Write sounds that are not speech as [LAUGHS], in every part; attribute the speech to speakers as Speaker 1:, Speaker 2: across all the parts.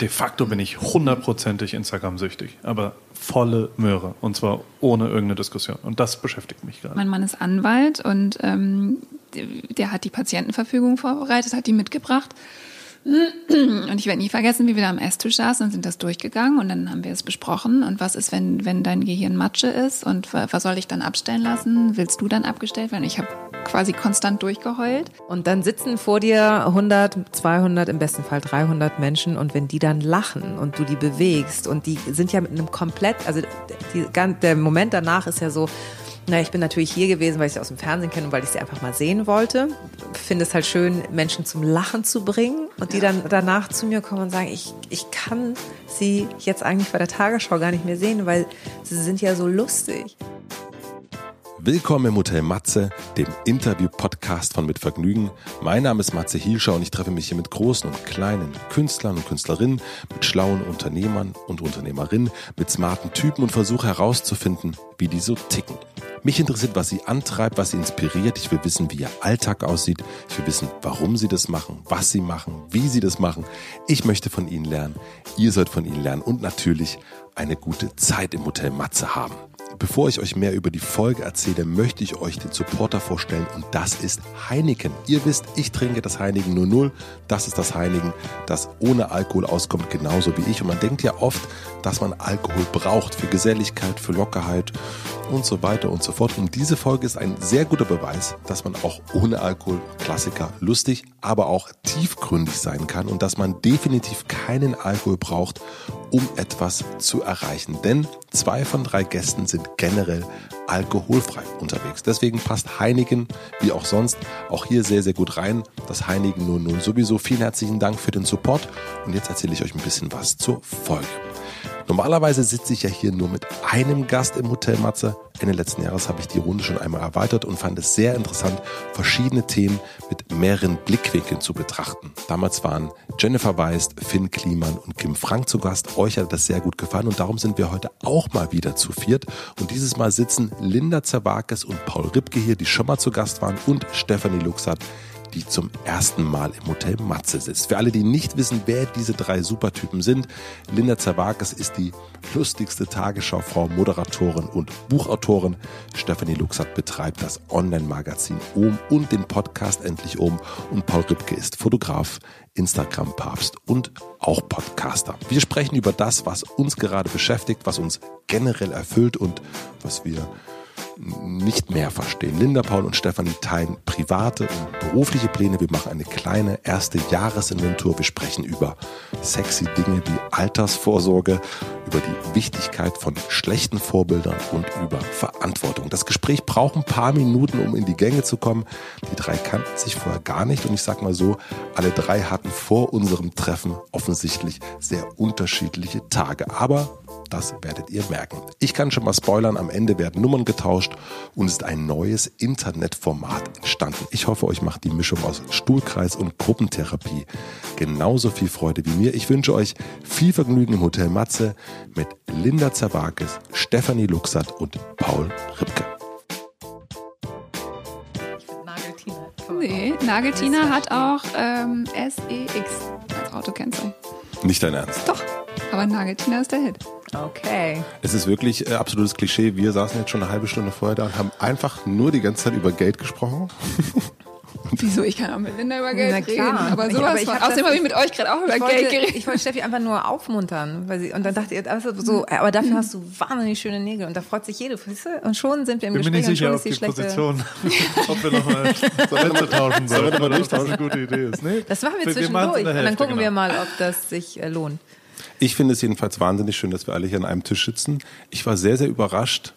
Speaker 1: de facto bin ich hundertprozentig Instagram-süchtig, aber volle Möhre und zwar ohne irgendeine Diskussion. Und das beschäftigt mich gerade.
Speaker 2: Mein Mann ist Anwalt und ähm, der hat die Patientenverfügung vorbereitet, hat die mitgebracht. Und ich werde nie vergessen, wie wir da am Esstisch saßen und sind das durchgegangen und dann haben wir es besprochen. Und was ist, wenn, wenn dein Gehirn Matsche ist und was soll ich dann abstellen lassen? Willst du dann abgestellt werden? Ich habe quasi konstant durchgeheult.
Speaker 3: Und dann sitzen vor dir 100, 200, im besten Fall 300 Menschen und wenn die dann lachen und du die bewegst und die sind ja mit einem komplett, also die, der Moment danach ist ja so, naja, ich bin natürlich hier gewesen, weil ich sie aus dem Fernsehen kenne und weil ich sie einfach mal sehen wollte. Finde es halt schön, Menschen zum Lachen zu bringen und die dann danach zu mir kommen und sagen, ich, ich kann sie jetzt eigentlich bei der Tagesschau gar nicht mehr sehen, weil sie sind ja so lustig.
Speaker 4: Willkommen im Hotel Matze, dem Interview-Podcast von Mit Vergnügen. Mein Name ist Matze Hielscher und ich treffe mich hier mit großen und kleinen Künstlern und Künstlerinnen, mit schlauen Unternehmern und Unternehmerinnen, mit smarten Typen und versuche herauszufinden, wie die so ticken. Mich interessiert, was sie antreibt, was sie inspiriert. Ich will wissen, wie ihr Alltag aussieht. Ich will wissen, warum sie das machen, was sie machen, wie sie das machen. Ich möchte von ihnen lernen. Ihr sollt von ihnen lernen und natürlich eine gute Zeit im Hotel Matze haben. Bevor ich euch mehr über die Folge erzähle, möchte ich euch den Supporter vorstellen und das ist Heineken. Ihr wisst, ich trinke das Heineken 00. Das ist das Heineken, das ohne Alkohol auskommt, genauso wie ich. Und man denkt ja oft, dass man Alkohol braucht für Geselligkeit, für Lockerheit und so weiter und so fort. Und diese Folge ist ein sehr guter Beweis, dass man auch ohne Alkohol Klassiker lustig, aber auch tiefgründig sein kann und dass man definitiv keinen Alkohol braucht, um etwas zu erreichen. Denn zwei von drei Gästen sind generell alkoholfrei unterwegs. Deswegen passt Heineken wie auch sonst auch hier sehr, sehr gut rein. Das Heineken 00 sowieso. Vielen herzlichen Dank für den Support. Und jetzt erzähle ich euch ein bisschen was zur Folge. Normalerweise sitze ich ja hier nur mit einem Gast im Hotel Matze. Ende letzten Jahres habe ich die Runde schon einmal erweitert und fand es sehr interessant, verschiedene Themen mit mehreren Blickwinkeln zu betrachten. Damals waren Jennifer Weist, Finn Kliman und Kim Frank zu Gast. Euch hat das sehr gut gefallen und darum sind wir heute auch mal wieder zu viert. Und dieses Mal sitzen Linda Zerwakis und Paul Ripke hier, die schon mal zu Gast waren und Stefanie Luxat, die zum ersten Mal im Hotel Matze sitzt. Für alle, die nicht wissen, wer diese drei Supertypen sind, Linda Zerwakis ist die lustigste Tagesschaufrau, Moderatorin und Buchautorin. Stephanie Luxat betreibt das Online-Magazin Ohm und den Podcast Endlich Ohm. Und Paul Ripke ist Fotograf, Instagram-Papst und auch Podcaster. Wir sprechen über das, was uns gerade beschäftigt, was uns generell erfüllt und was wir nicht mehr verstehen. Linda, Paul und Stefanie teilen private und berufliche Pläne. Wir machen eine kleine erste Jahresinventur. Wir sprechen über sexy Dinge wie Altersvorsorge, über die Wichtigkeit von schlechten Vorbildern und über Verantwortung. Das Gespräch braucht ein paar Minuten, um in die Gänge zu kommen. Die drei kannten sich vorher gar nicht und ich sag mal so, alle drei hatten vor unserem Treffen offensichtlich sehr unterschiedliche Tage. Aber das werdet ihr merken. Ich kann schon mal spoilern, am Ende werden Nummern getauscht und es ist ein neues Internetformat entstanden. Ich hoffe, euch macht die Mischung aus Stuhlkreis und Gruppentherapie genauso viel Freude wie mir. Ich wünsche euch viel Vergnügen im Hotel Matze mit Linda Zerwakis, Stefanie Luxat und Paul Ripke.
Speaker 2: Nee, Nageltina hat auch ähm, SEX als Autokennzeichen.
Speaker 4: Nicht dein Ernst?
Speaker 2: Doch, aber Nageltina ist der Hit.
Speaker 3: Okay.
Speaker 4: Es ist wirklich äh, absolutes Klischee. Wir saßen jetzt schon eine halbe Stunde vorher da und haben einfach nur die ganze Zeit über Geld gesprochen. [LAUGHS]
Speaker 2: Wieso? Ich kann auch mit Linda über Geld
Speaker 3: Na klar.
Speaker 2: reden. Aber
Speaker 3: Ich-
Speaker 2: sowas
Speaker 3: aber ich hab
Speaker 2: Außerdem habe ich mit euch gerade auch über
Speaker 3: Ich wollte,
Speaker 2: Geld geredet.
Speaker 3: ich wollte Steffi einfach nur aufmuntern. Weil sie, und dann dachte ich, also so, aber dafür hast du wahnsinnig schöne Nägel. Und da freut sich jede, weißt du? Und schon sind wir im
Speaker 1: Bin mir
Speaker 3: Gespräch
Speaker 1: nicht sicher,
Speaker 3: und
Speaker 1: ob
Speaker 3: schon
Speaker 1: die
Speaker 3: ist die schlechte.
Speaker 1: Position, [LAUGHS] ob wir nochmal Sätze tauschen sollen.
Speaker 4: wir
Speaker 1: das eine gute Idee ist. Nee,
Speaker 3: Das machen wir
Speaker 1: in
Speaker 3: zwischendurch. und dann gucken wir
Speaker 1: genau.
Speaker 3: mal, ob das sich äh, lohnt.
Speaker 4: Ich finde es jedenfalls wahnsinnig schön, dass wir alle hier an einem Tisch sitzen. Ich war sehr, sehr überrascht,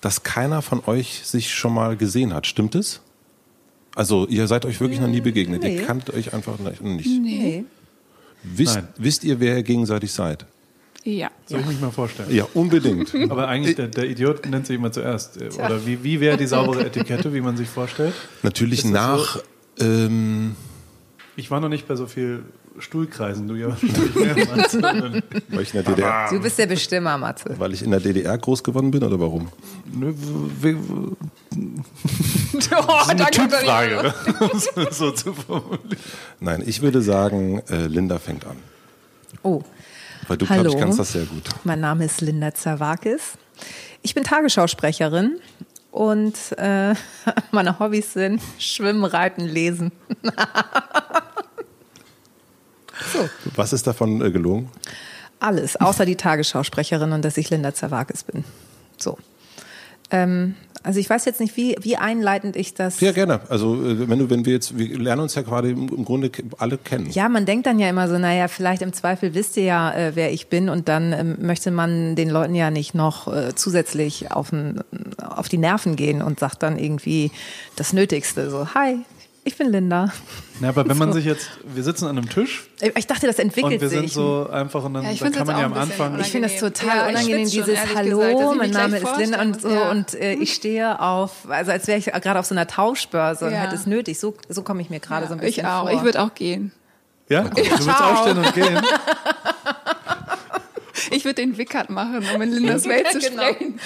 Speaker 4: dass keiner von euch sich schon mal gesehen hat. Stimmt es? Also ihr seid euch wirklich noch nie begegnet.
Speaker 3: Nee.
Speaker 4: Ihr kannt euch einfach nicht.
Speaker 3: Nee.
Speaker 4: Wisst,
Speaker 1: Nein.
Speaker 4: wisst ihr, wer ihr gegenseitig seid?
Speaker 2: Ja.
Speaker 1: Soll ich mich mal vorstellen?
Speaker 4: Ja, unbedingt. [LAUGHS]
Speaker 1: Aber eigentlich, der, der Idiot nennt sich immer zuerst. Oder wie, wie wäre die saubere Etikette, wie man sich vorstellt?
Speaker 4: Natürlich nach. Ähm,
Speaker 1: Ich war noch nicht bei so viel Stuhlkreisen, du ja wahrscheinlich [LAUGHS]
Speaker 4: weil, ich in der DDR,
Speaker 3: Du bist der Bestimmer, Matze.
Speaker 4: weil ich in der DDR groß geworden bin oder warum?
Speaker 1: Nö, w- w- [LAUGHS]
Speaker 2: Oh,
Speaker 1: eine
Speaker 2: da kommt er
Speaker 1: Typfrage, ne? um es [LAUGHS] so zu formulieren.
Speaker 4: Nein, ich würde sagen, äh, Linda fängt an.
Speaker 3: Oh,
Speaker 4: Weil du,
Speaker 3: Hallo.
Speaker 4: glaube ich, kannst das sehr gut.
Speaker 3: Mein Name ist Linda Zawakis. Ich bin Tagesschausprecherin und äh, meine Hobbys sind Schwimmen, Reiten, Lesen. So,
Speaker 4: Was ist davon äh, gelungen?
Speaker 3: alles, außer die Tagesschausprecherin und dass ich Linda Zawakis bin. So. Ähm, also ich weiß jetzt nicht, wie, wie einleitend ich das.
Speaker 4: Ja, gerne. Also äh, wenn du, wenn wir jetzt, wir lernen uns ja gerade im, im Grunde alle kennen.
Speaker 3: Ja, man denkt dann ja immer so, naja, vielleicht im Zweifel wisst ihr ja, äh, wer ich bin und dann ähm, möchte man den Leuten ja nicht noch äh, zusätzlich auf, auf die Nerven gehen und sagt dann irgendwie das Nötigste, so, hi, ich bin Linda.
Speaker 1: Ja, aber wenn man sich jetzt, wir sitzen an einem Tisch
Speaker 3: Ich dachte, das entwickelt
Speaker 1: und wir sind
Speaker 3: sich.
Speaker 1: so einfach und dann,
Speaker 2: Ja,
Speaker 1: dann kann man ja am Anfang.
Speaker 3: ich finde das total
Speaker 2: Ja,
Speaker 3: unangenehm,
Speaker 2: schon,
Speaker 3: dieses
Speaker 2: ehrlich
Speaker 3: Hallo,
Speaker 2: gesagt,
Speaker 3: mein Name ist Linda und so
Speaker 2: ja.
Speaker 3: und äh, ich stehe auf, also als wäre ich gerade auf so einer Tauschbörse und hätte es nötig. So, so komme ich mir gerade so ein bisschen
Speaker 2: ich auch.
Speaker 3: vor.
Speaker 2: Ich würde auch gehen.
Speaker 1: Ja, du willst aufstehen und gehen. [LAUGHS]
Speaker 2: Ich würde den Wickert machen, um in [LAUGHS] Lindas Welt zu
Speaker 3: Genau.
Speaker 2: sprechen.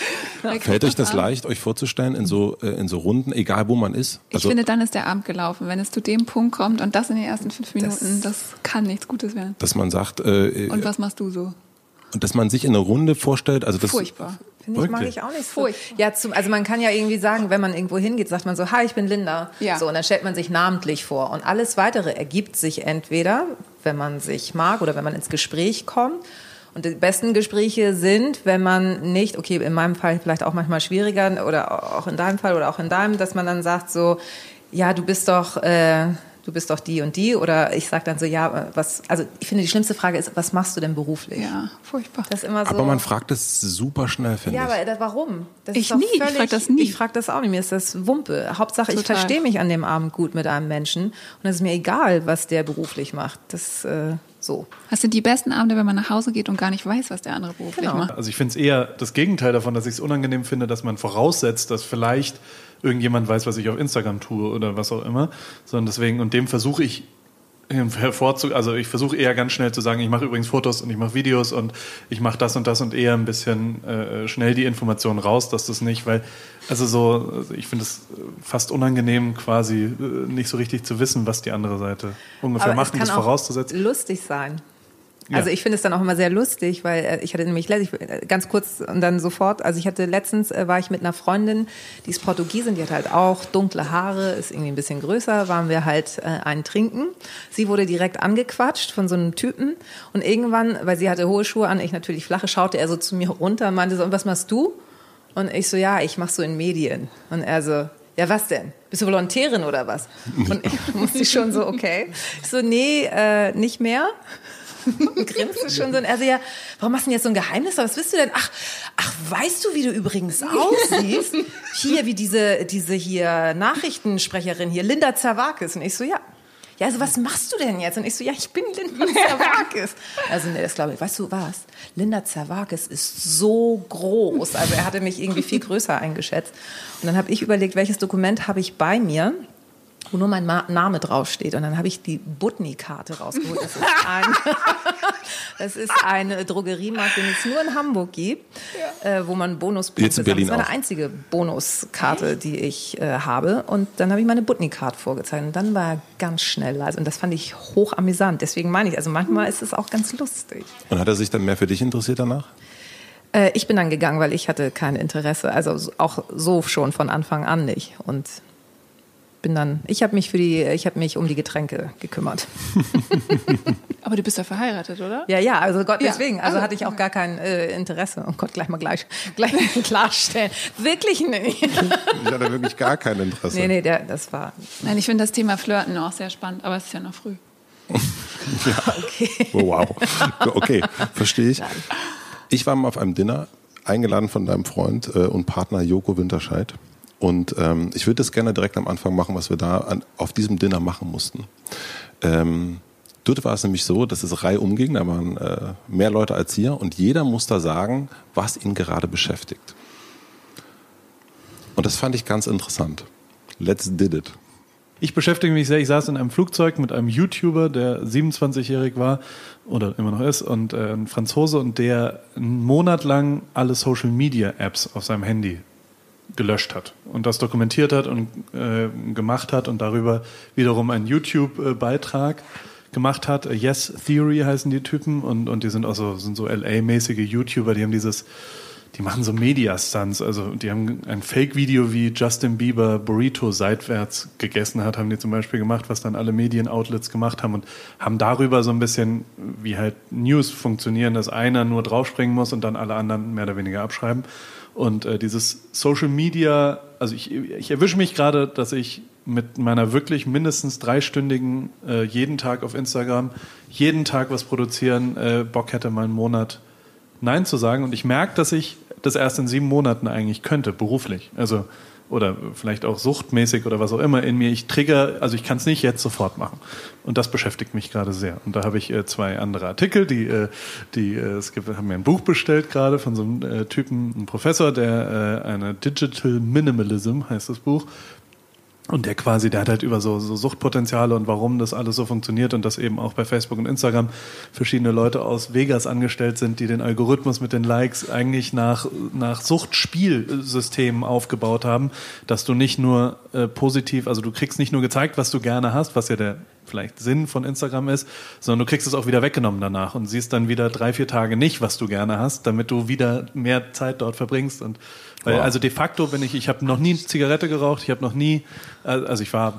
Speaker 4: Fällt euch das leicht, euch vorzustellen in so, äh, in so Runden, egal wo man ist?
Speaker 2: Ich finde, dann ist der Abend gelaufen. Wenn es zu dem Punkt kommt und das in den ersten fünf Minuten, das, kann nichts Gutes werden.
Speaker 4: dass man sagt, äh,
Speaker 2: Und was machst du so?
Speaker 4: und dass man sich in einer Runde vorstellt, also das
Speaker 2: Furchtbar.
Speaker 3: Finde ich, mag ich auch nicht so.
Speaker 2: Furchtbar.
Speaker 3: Ja, zum, also man kann ja irgendwie sagen, wenn man irgendwo hingeht, sagt man so, hi, ich bin Linda.
Speaker 2: Ja.
Speaker 3: So, und dann stellt man sich namentlich vor. Und alles weitere ergibt sich entweder, wenn man sich mag oder wenn man ins Gespräch kommt. Und die besten Gespräche sind, wenn man nicht, okay, in meinem Fall vielleicht auch manchmal schwieriger oder auch in deinem Fall oder auch in deinem, dass man dann sagt so, ja, du bist doch, äh, du bist doch die und die. Oder ich sage dann so, ja, was, also ich finde, die schlimmste Frage ist, was machst du denn beruflich?
Speaker 2: Ja, furchtbar.
Speaker 3: Das ist immer so.
Speaker 4: aber man fragt es super schnell, finde
Speaker 3: Ja,
Speaker 4: ich.
Speaker 3: aber da, warum? Das
Speaker 2: Ich nie, ich frag das nie.
Speaker 3: Ich frage das auch nicht. Mir ist das Wumpe. Hauptsache, ich
Speaker 2: Total.
Speaker 3: verstehe mich an dem Abend gut mit einem Menschen. Und es ist mir egal, was der beruflich macht. Das äh, so.
Speaker 2: Das sind die besten Abende, wenn man nach Hause geht und gar nicht weiß, was der andere beruflich
Speaker 3: Genau.
Speaker 2: macht.
Speaker 1: Also ich finde es eher das Gegenteil davon, dass ich es unangenehm finde, dass man voraussetzt, dass vielleicht irgendjemand weiß, was ich auf Instagram tue oder was auch immer. Sondern deswegen, und dem versuche ich hervorzu, also ich versuche eher ganz schnell zu sagen, ich mache übrigens Fotos und ich mache Videos und ich mache das und das und eher ein bisschen äh, schnell die Informationen raus, dass das nicht, weil, also so, also ich finde es fast unangenehm, quasi äh, nicht so richtig zu wissen, was die andere Seite ungefähr
Speaker 3: Aber
Speaker 1: macht und das vorauszusetzen.
Speaker 3: lustig sein. Also ich finde es dann auch immer sehr lustig, weil äh, ich hatte nämlich letztlich, äh, ganz kurz und dann sofort, also ich hatte letztens, äh, war ich mit einer Freundin, die ist Portugiesin, die hat halt auch dunkle Haare, ist irgendwie ein bisschen größer, waren wir halt äh, einen trinken. Sie wurde direkt angequatscht von so einem Typen und irgendwann, weil sie hatte hohe Schuhe an, ich natürlich flache, schaute er so zu mir runter meinte so, und was machst du? Und ich so, ja, ich mach so in Medien. Und er so, ja, was denn? Bist du Volontärin oder was? Und ich [LAUGHS] musste schon so, okay. Ich so, nee, äh, nicht mehr. [LAUGHS] Und grinste schon so. Und er so, ja, warum machst du denn jetzt so ein Geheimnis? Was bist du denn? Ach, ach, weißt du, wie du übrigens aussiehst? [LAUGHS] Hier, wie diese, diese hier Nachrichtensprecherin hier, Linda Zawakis. Und ich so, ja. Ja, also was machst du denn jetzt? Und ich so, ja, ich bin Linda [LAUGHS] Zawakis. Also, nee, das glaube ich. Weißt du was? Linda Zawakis ist so groß. Also er hatte mich irgendwie viel größer eingeschätzt. Und dann habe ich überlegt, welches Dokument habe ich bei mir? Wo nur mein Ma Name draufsteht. Und dann habe ich die Butni-Karte rausgeholt. Das ist, ein, [LAUGHS] das ist eine Drogeriemarkt, den es nur in Hamburg gibt, äh, wo man Bonuspunkte
Speaker 4: Jetzt in
Speaker 3: sammelt.
Speaker 4: Berlin
Speaker 3: Das war eine
Speaker 4: auch.
Speaker 3: einzige Bonuskarte, die ich äh, habe. Und dann habe ich meine Butni-Card vorgezeigt. Und dann war er ganz schnell leise. Und das fand ich hoch amüsant. Deswegen meine ich, also manchmal ist es auch ganz lustig.
Speaker 4: Und hat er sich dann mehr für dich interessiert danach?
Speaker 3: Äh, ich bin dann gegangen, weil ich hatte kein Interesse. Also so- auch so schon von Anfang an nicht. Und bin dann, ich habe mich für die, ich habe mich um die Getränke gekümmert. [LAUGHS]
Speaker 2: Aber du bist ja verheiratet, oder?
Speaker 3: Ja, ja, also Gott,
Speaker 2: Ja,
Speaker 3: deswegen. Also
Speaker 2: also,
Speaker 3: hatte ich auch gar kein äh, Interesse. Oh Gott, gleich mal gleich, gleich [LAUGHS] klarstellen. Wirklich nicht.
Speaker 4: Ich hatte wirklich gar kein Interesse.
Speaker 3: Nee, nee, der, das war
Speaker 2: Nein, ich finde das Thema Flirten auch sehr spannend, aber es ist ja noch früh. [LAUGHS]
Speaker 3: okay.
Speaker 4: Oh, wow. Okay, verstehe ich. Ich war mal auf einem Dinner, eingeladen von deinem Freund äh, und Partner Joko Winterscheid. Und ähm, ich würde das gerne direkt am Anfang machen, was wir da an, auf diesem Dinner machen mussten. Ähm, dort war es nämlich so, dass es Reihe umging, da waren äh, mehr Leute als hier und jeder muss da sagen, was ihn gerade beschäftigt. Und das fand ich ganz interessant. Let's did it.
Speaker 1: Ich beschäftige mich sehr, ich saß in einem Flugzeug mit einem YouTuber, der 27-jährig war oder immer noch ist und äh, ein Franzose und der einen Monat lang alle Social Media Apps auf seinem Handy gelöscht hat und das dokumentiert hat und äh, gemacht hat und darüber wiederum einen YouTube-Beitrag gemacht hat. Yes Theory heißen die Typen und, und die sind auch so, sind so LA-mäßige YouTuber, die haben dieses, die machen so Media-Stunts. Also die haben ein Fake-Video, wie Justin Bieber Burrito seitwärts gegessen hat, haben die zum Beispiel gemacht, was dann alle Medien-Outlets gemacht haben und haben darüber so ein bisschen, wie halt News funktionieren, dass einer nur draufspringen muss und dann alle anderen mehr oder weniger abschreiben. Und äh, dieses Social Media, also ich, ich erwische mich gerade, dass ich mit meiner wirklich mindestens dreistündigen äh, jeden Tag auf Instagram, jeden Tag was produzieren, äh, Bock hätte mal einen Monat Nein zu sagen. Und ich merke, dass ich das erst in sieben Monaten eigentlich könnte, beruflich. Also oder vielleicht auch suchtmäßig oder was auch immer in mir. Ich trigger, also ich kann es nicht jetzt sofort machen. Und das beschäftigt mich gerade sehr. Und da habe ich äh, zwei andere Artikel, die, äh, die äh, es gibt, haben mir ein Buch bestellt gerade von so einem äh, Typen, einem Professor, der äh, eine Digital Minimalism heißt das Buch, und der quasi, der hat halt über so, so Suchtpotenziale und warum das alles so funktioniert und dass eben auch bei Facebook und Instagram verschiedene Leute aus Vegas angestellt sind, die den Algorithmus mit den Likes eigentlich nach, nach Suchtspielsystemen aufgebaut haben, dass du nicht nur äh, positiv, also du kriegst nicht nur gezeigt, was du gerne hast, was ja der vielleicht Sinn von Instagram ist, sondern du kriegst es auch wieder weggenommen danach und siehst dann wieder drei, vier Tage nicht, was du gerne hast, damit du wieder mehr Zeit dort verbringst und weil, also de facto bin ich, ich habe noch nie Zigarette geraucht, ich habe noch nie, also ich war,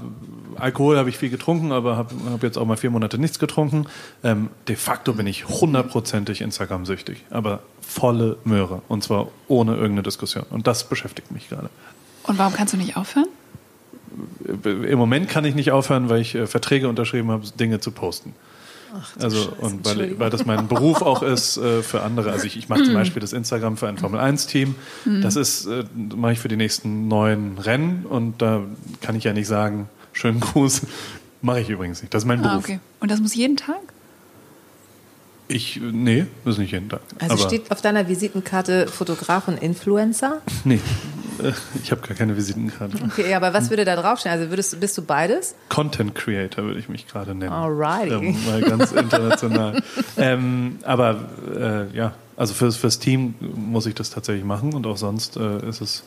Speaker 1: Alkohol habe ich viel getrunken, aber habe hab jetzt auch mal vier Monate nichts getrunken. Ähm, de facto bin ich hundertprozentig Instagram-süchtig, aber volle Möhre und zwar ohne irgendeine Diskussion. Und das beschäftigt mich gerade.
Speaker 2: Und warum kannst du nicht aufhören?
Speaker 1: Im Moment kann ich nicht aufhören, weil ich äh, Verträge unterschrieben habe, Dinge zu posten. Ach, also Scheiße, und weil, weil das mein Beruf auch [LAUGHS] ist äh, für andere. Also ich, ich mache zum Beispiel das Instagram für ein Formel 1 Team. Mhm. Das ist äh, mache ich für die nächsten neun Rennen und da kann ich ja nicht sagen, schönen Gruß. Mache ich übrigens nicht. Das ist mein ah, Beruf. Okay.
Speaker 2: Und das muss jeden Tag?
Speaker 1: Ich, nee, das ist nicht jeden Tag.
Speaker 3: Also Aber steht auf deiner Visitenkarte Fotograf und Influencer? [LAUGHS]
Speaker 1: Nee. [LAUGHS] Ich habe gar keine Visitenkarte.
Speaker 3: Okay, aber was würde da draufstehen? Also würdest, bist du beides?
Speaker 1: Content Creator würde ich mich gerade nennen.
Speaker 3: Alrighty.
Speaker 1: Ähm, mal ganz international. [LAUGHS] ähm, aber äh, ja, also fürs, fürs Team muss ich das tatsächlich machen und auch sonst äh, ist es.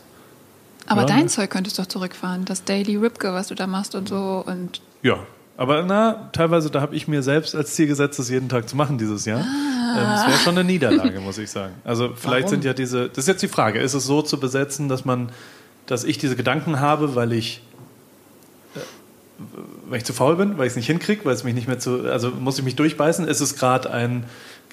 Speaker 2: Aber ja, dein Zeug könntest du doch zurückfahren, das Daily Ripke, was du da machst und so und.
Speaker 1: Ja, aber na, teilweise, da habe ich mir selbst als Ziel gesetzt, das jeden Tag zu machen dieses Jahr. Ah. Ähm, das wäre schon eine Niederlage, muss ich sagen. Also vielleicht Warum? sind ja diese, das ist jetzt die Frage, ist es so zu besetzen, dass man, dass ich diese Gedanken habe, weil ich äh, weil ich zu faul bin, weil ich es nicht hinkriege, weil es mich nicht mehr zu, also muss ich mich durchbeißen, ist es gerade ein,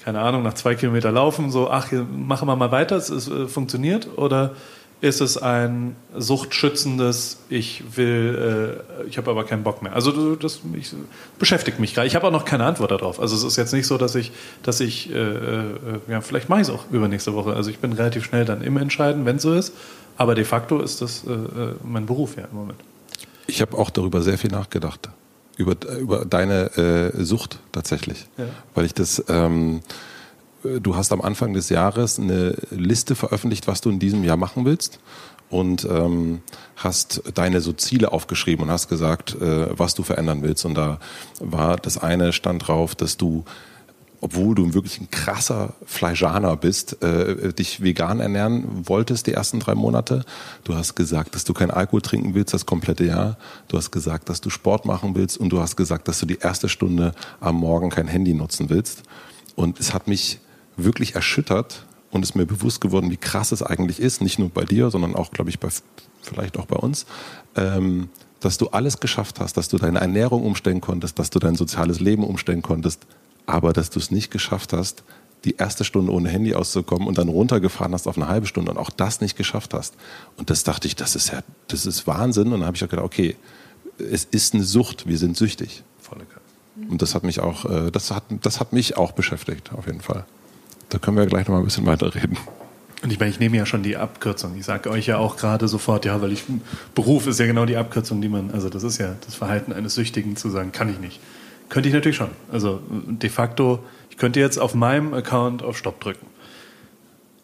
Speaker 1: keine Ahnung, nach zwei Kilometer laufen, so, ach, machen wir mal weiter, es, es äh, funktioniert, oder ist es ein suchtschützendes, ich will, äh, ich habe aber keinen Bock mehr. Also das ich, beschäftigt mich gerade. Ich habe auch noch keine Antwort darauf. Also es ist jetzt nicht so, dass ich, dass ich, äh, äh, ja, vielleicht mache ich es auch übernächste Woche. Also ich bin relativ schnell dann im Entscheiden, wenn es so ist. Aber de facto ist das äh, äh, mein Beruf ja im Moment.
Speaker 4: Ich habe auch darüber sehr viel nachgedacht. Über, über deine äh, Sucht tatsächlich. Ja. Weil ich das... Ähm, du hast am Anfang des Jahres eine Liste veröffentlicht, was du in diesem Jahr machen willst und ähm, hast deine so Ziele aufgeschrieben und hast gesagt, äh, was du verändern willst. Und da war das eine stand drauf, dass du obwohl du wirklich ein krasser Fleischaner bist, äh, dich vegan ernähren wolltest die ersten drei Monate. Du hast gesagt, dass du kein Alkohol trinken willst das komplette Jahr. Du hast gesagt, dass du Sport machen willst und du hast gesagt, dass du die erste Stunde am Morgen kein Handy nutzen willst. Und es hat mich wirklich erschüttert und ist mir bewusst geworden, wie krass es eigentlich ist, nicht nur bei dir, sondern auch, glaube ich, bei, vielleicht auch bei uns, ähm, dass du alles geschafft hast, dass du deine Ernährung umstellen konntest, dass du dein soziales Leben umstellen konntest, aber dass du es nicht geschafft hast, die erste Stunde ohne Handy auszukommen und dann runtergefahren hast auf eine halbe Stunde und auch das nicht geschafft hast. Und das dachte ich, das ist ja, das ist Wahnsinn. Und dann habe ich auch gedacht, okay, es ist eine Sucht, wir sind süchtig. Volle Und das hat mich auch, äh, das hat, das hat mich auch beschäftigt, auf jeden Fall. Da können wir gleich noch mal ein bisschen weiter reden.
Speaker 1: Und ich meine, ich nehme ja schon die Abkürzung. Ich sage euch ja auch gerade sofort, ja, weil ich Beruf ist ja genau die Abkürzung, die man, also das ist ja das Verhalten eines Süchtigen zu sagen, kann ich nicht. Könnte ich natürlich schon. Also de facto, ich könnte jetzt auf meinem Account auf Stopp drücken.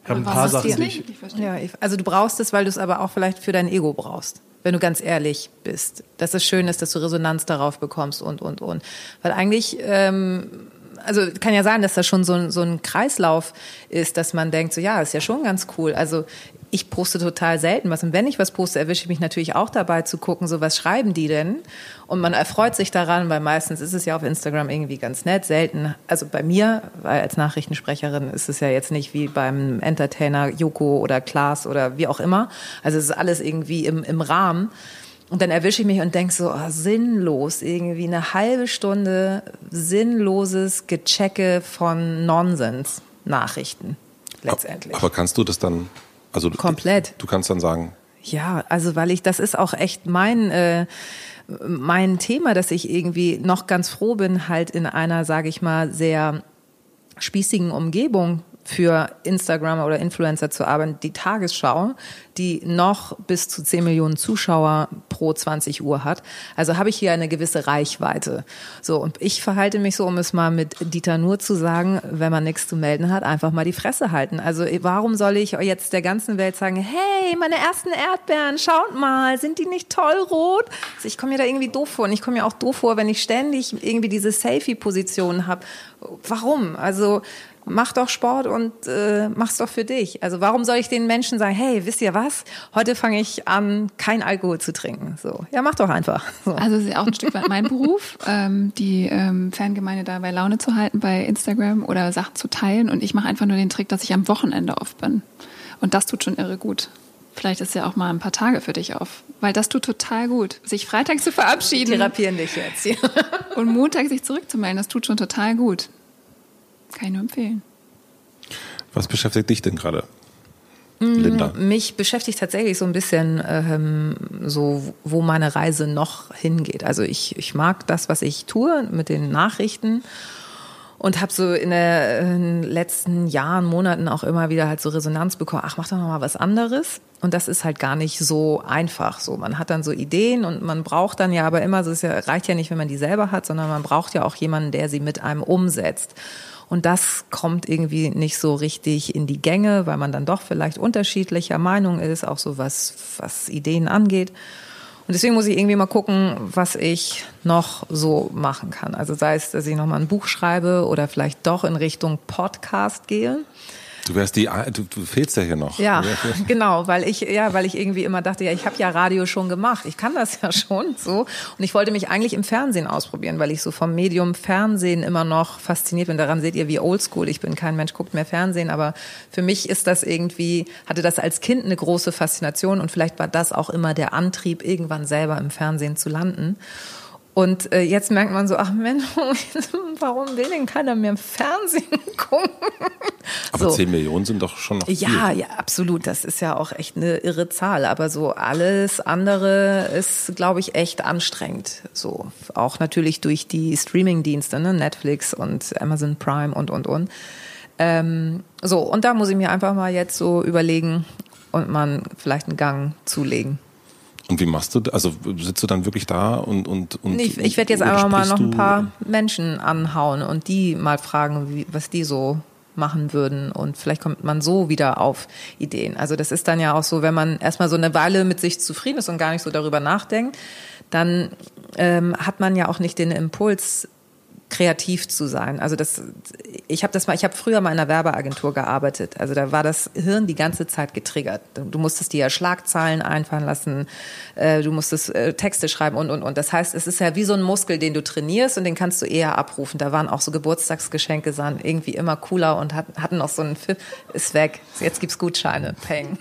Speaker 3: Ich habe ein paar Sachen, die ich. Ja, also du brauchst es, weil du es aber auch vielleicht für dein Ego brauchst wenn du ganz ehrlich bist. Dass es schön ist, dass du Resonanz darauf bekommst und, und, und. Weil eigentlich ähm, also kann ja sein, dass das schon so ein, so ein Kreislauf ist, dass man denkt, so ja, ist ja schon ganz cool. Also ich poste total selten was. Und wenn ich was poste, erwische ich mich natürlich auch dabei zu gucken, so was schreiben die denn? Und man erfreut sich daran, weil meistens ist es ja auf Instagram irgendwie ganz nett, selten. Also bei mir, weil als Nachrichtensprecherin ist es ja jetzt nicht wie beim Entertainer Joko oder Klaas oder wie auch immer. Also es ist alles irgendwie im, im Rahmen. Und dann erwische ich mich und denke so, oh, sinnlos, irgendwie eine halbe Stunde sinnloses Gechecke von Nonsens-Nachrichten letztendlich.
Speaker 4: Aber kannst du das dann, also
Speaker 3: komplett?
Speaker 4: Du kannst dann sagen.
Speaker 3: Ja, also weil ich, das ist auch echt mein äh, mein Thema, dass ich irgendwie noch ganz froh bin, halt in einer, sage ich mal, sehr spießigen Umgebung für Instagram oder Influencer zu arbeiten, die Tagesschau, die noch bis zu 10 Millionen Zuschauer pro 20 Uhr hat. Also habe ich hier eine gewisse Reichweite. So, und ich verhalte mich so, um es mal mit Dieter nur zu sagen, wenn man nichts zu melden hat, einfach mal die Fresse halten. Also warum soll ich jetzt der ganzen Welt sagen, hey, meine ersten Erdbeeren, schaut mal, sind die nicht toll rot? Also ich komme mir da irgendwie doof vor. Und ich komme mir auch doof vor, wenn ich ständig irgendwie diese Selfie-Position habe. Warum? Also mach doch Sport und äh, mach's doch für dich. Also warum soll ich den Menschen sagen, hey, wisst ihr was? Heute fange ich an, kein Alkohol zu trinken. So, ja, mach doch einfach. So.
Speaker 2: Also ist ja auch ein Stück weit mein Beruf, [LAUGHS] ähm, die ähm, Fangemeinde da bei Laune zu halten bei Instagram oder Sachen zu teilen. Und ich mache einfach nur den Trick, dass ich am Wochenende oft bin. Und das tut schon irre gut. Vielleicht ist ja auch mal ein paar Tage für dich auf. Weil das tut total gut. Sich Freitag zu verabschieden.
Speaker 3: Therapieren dich jetzt.
Speaker 2: und Montag sich zurückzumelden, das tut schon total gut. Kann ich nur empfehlen.
Speaker 4: Was beschäftigt dich denn gerade?
Speaker 3: Mm, Linda. Mich beschäftigt tatsächlich so ein bisschen ähm, so, wo meine Reise noch hingeht. Also ich, ich mag das, was ich tue mit den Nachrichten und habe so in, der, in den letzten Jahren, Monaten auch immer wieder halt so Resonanz bekommen, ach, mach doch noch mal was anderes. Und das ist halt gar nicht so einfach. So, man hat dann so Ideen und man braucht dann ja aber immer, es ja, reicht ja nicht, wenn man die selber hat, sondern man braucht ja auch jemanden, der sie mit einem umsetzt. Und das kommt irgendwie nicht so richtig in die Gänge, weil man dann doch vielleicht unterschiedlicher Meinung ist, auch so was, was Ideen angeht. Und deswegen muss ich irgendwie mal gucken, was ich noch so machen kann. Also sei es, dass ich noch mal ein Buch schreibe oder vielleicht doch in Richtung Podcast gehe.
Speaker 4: Du wärst die, du, du fehlst ja hier noch.
Speaker 3: Ja, [LAUGHS] genau, weil ich, ja, weil ich irgendwie immer dachte, ja, ich habe ja Radio schon gemacht, ich kann das ja schon so. Und ich wollte mich eigentlich im Fernsehen ausprobieren, weil ich so vom Medium Fernsehen immer noch fasziniert bin. Daran seht ihr, wie oldschool ich bin. Kein Mensch guckt mehr Fernsehen, aber für mich ist das irgendwie, hatte das als Kind eine große Faszination und vielleicht war das auch immer der Antrieb, irgendwann selber im Fernsehen zu landen. Und äh, jetzt merkt man so, ach Mensch, [LAUGHS] warum will denn keiner mehr im Fernsehen [LAUGHS] gucken?
Speaker 4: Aber so. 10 Millionen sind doch schon noch viel.
Speaker 3: Ja, ja, absolut. Das ist ja auch echt eine irre Zahl. Aber so alles andere ist, glaube ich, echt anstrengend. So auch natürlich durch die Streaming-Dienste, ne? Netflix und Amazon Prime und und und. Ähm, so und da muss ich mir einfach mal jetzt so überlegen und man vielleicht einen Gang zulegen.
Speaker 4: Und wie machst du das? Also sitzt du dann wirklich da und und und
Speaker 3: Ich, ich werde jetzt einfach mal noch ein paar Menschen anhauen und die mal fragen, wie, was die so machen würden und vielleicht kommt man so wieder auf Ideen. Also das ist dann ja auch so, wenn man erstmal so eine Weile mit sich zufrieden ist und gar nicht so darüber nachdenkt, dann ähm, hat man ja auch nicht den Impuls, kreativ zu sein. Also das, ich habe das mal, ich habe früher mal in einer Werbeagentur gearbeitet. Also da war das Hirn die ganze Zeit getriggert. Du musstest dir ja Schlagzeilen einfallen lassen, äh, du musstest äh, Texte schreiben und und und. Das heißt, es ist ja wie so ein Muskel, den du trainierst und den kannst du eher abrufen. Da waren auch so Geburtstagsgeschenke, sahen irgendwie immer cooler und hatten auch so einen Film. Ist weg. Jetzt gibt's Gutscheine. Peng.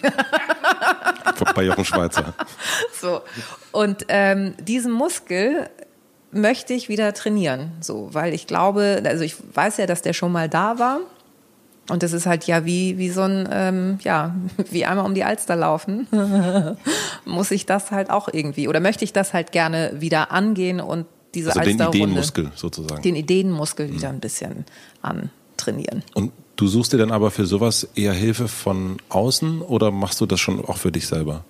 Speaker 4: Bei Jochen Schweizer. [LAUGHS]
Speaker 3: So und ähm, diesen Muskel möchte ich wieder trainieren, so, weil ich glaube, also ich weiß ja, dass der schon mal da war. Und das ist halt ja wie, wie so ein, ähm, ja, [LAUGHS] wie einmal um die Alster laufen, [LAUGHS] muss ich das halt auch irgendwie, oder möchte ich das halt gerne wieder angehen und diese
Speaker 4: also den Ideenmuskel sozusagen.
Speaker 3: Den Ideenmuskel wieder mhm. ein bisschen antrainieren.
Speaker 4: Und du suchst dir dann aber für sowas eher Hilfe von außen oder machst du das schon auch für dich selber?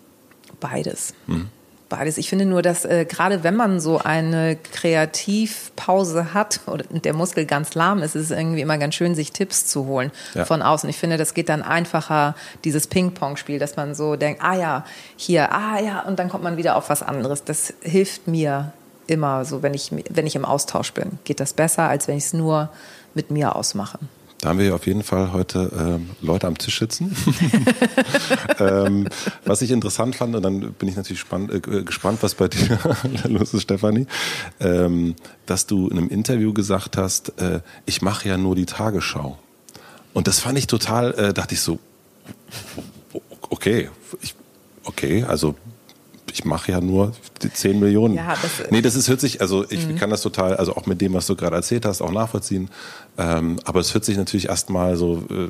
Speaker 3: Beides. Mhm beides. Ich finde nur, dass äh, gerade wenn man so eine Kreativpause hat oder der Muskel ganz lahm ist, ist es irgendwie immer ganz schön, sich Tipps zu holen ja. von außen. Ich finde, das geht dann einfacher, dieses Ping-Pong-Spiel, dass man so denkt, ah ja, hier, ah ja, und dann kommt man wieder auf was anderes. Das hilft mir immer so, wenn ich, wenn ich im Austausch bin, geht das besser, als wenn ich es nur mit mir ausmache.
Speaker 4: Da haben wir auf jeden Fall heute ähm, Leute am Tisch sitzen. [LAUGHS] [LAUGHS] ähm, was ich interessant fand, und dann bin ich natürlich spann, äh, gespannt, was bei dir [LAUGHS] los ist, Stefanie, ähm, dass du in einem Interview gesagt hast, äh, ich mache ja nur die Tagesschau. Und das fand ich total, äh, dachte ich so, okay, ich, okay, also ich mache ja nur die 10 Millionen. Ja, das, nee, das ist, hört sich, also ich mhm. kann das total, also auch mit dem, was du gerade erzählt hast, auch nachvollziehen. Ähm, aber es hört sich natürlich erstmal so, äh,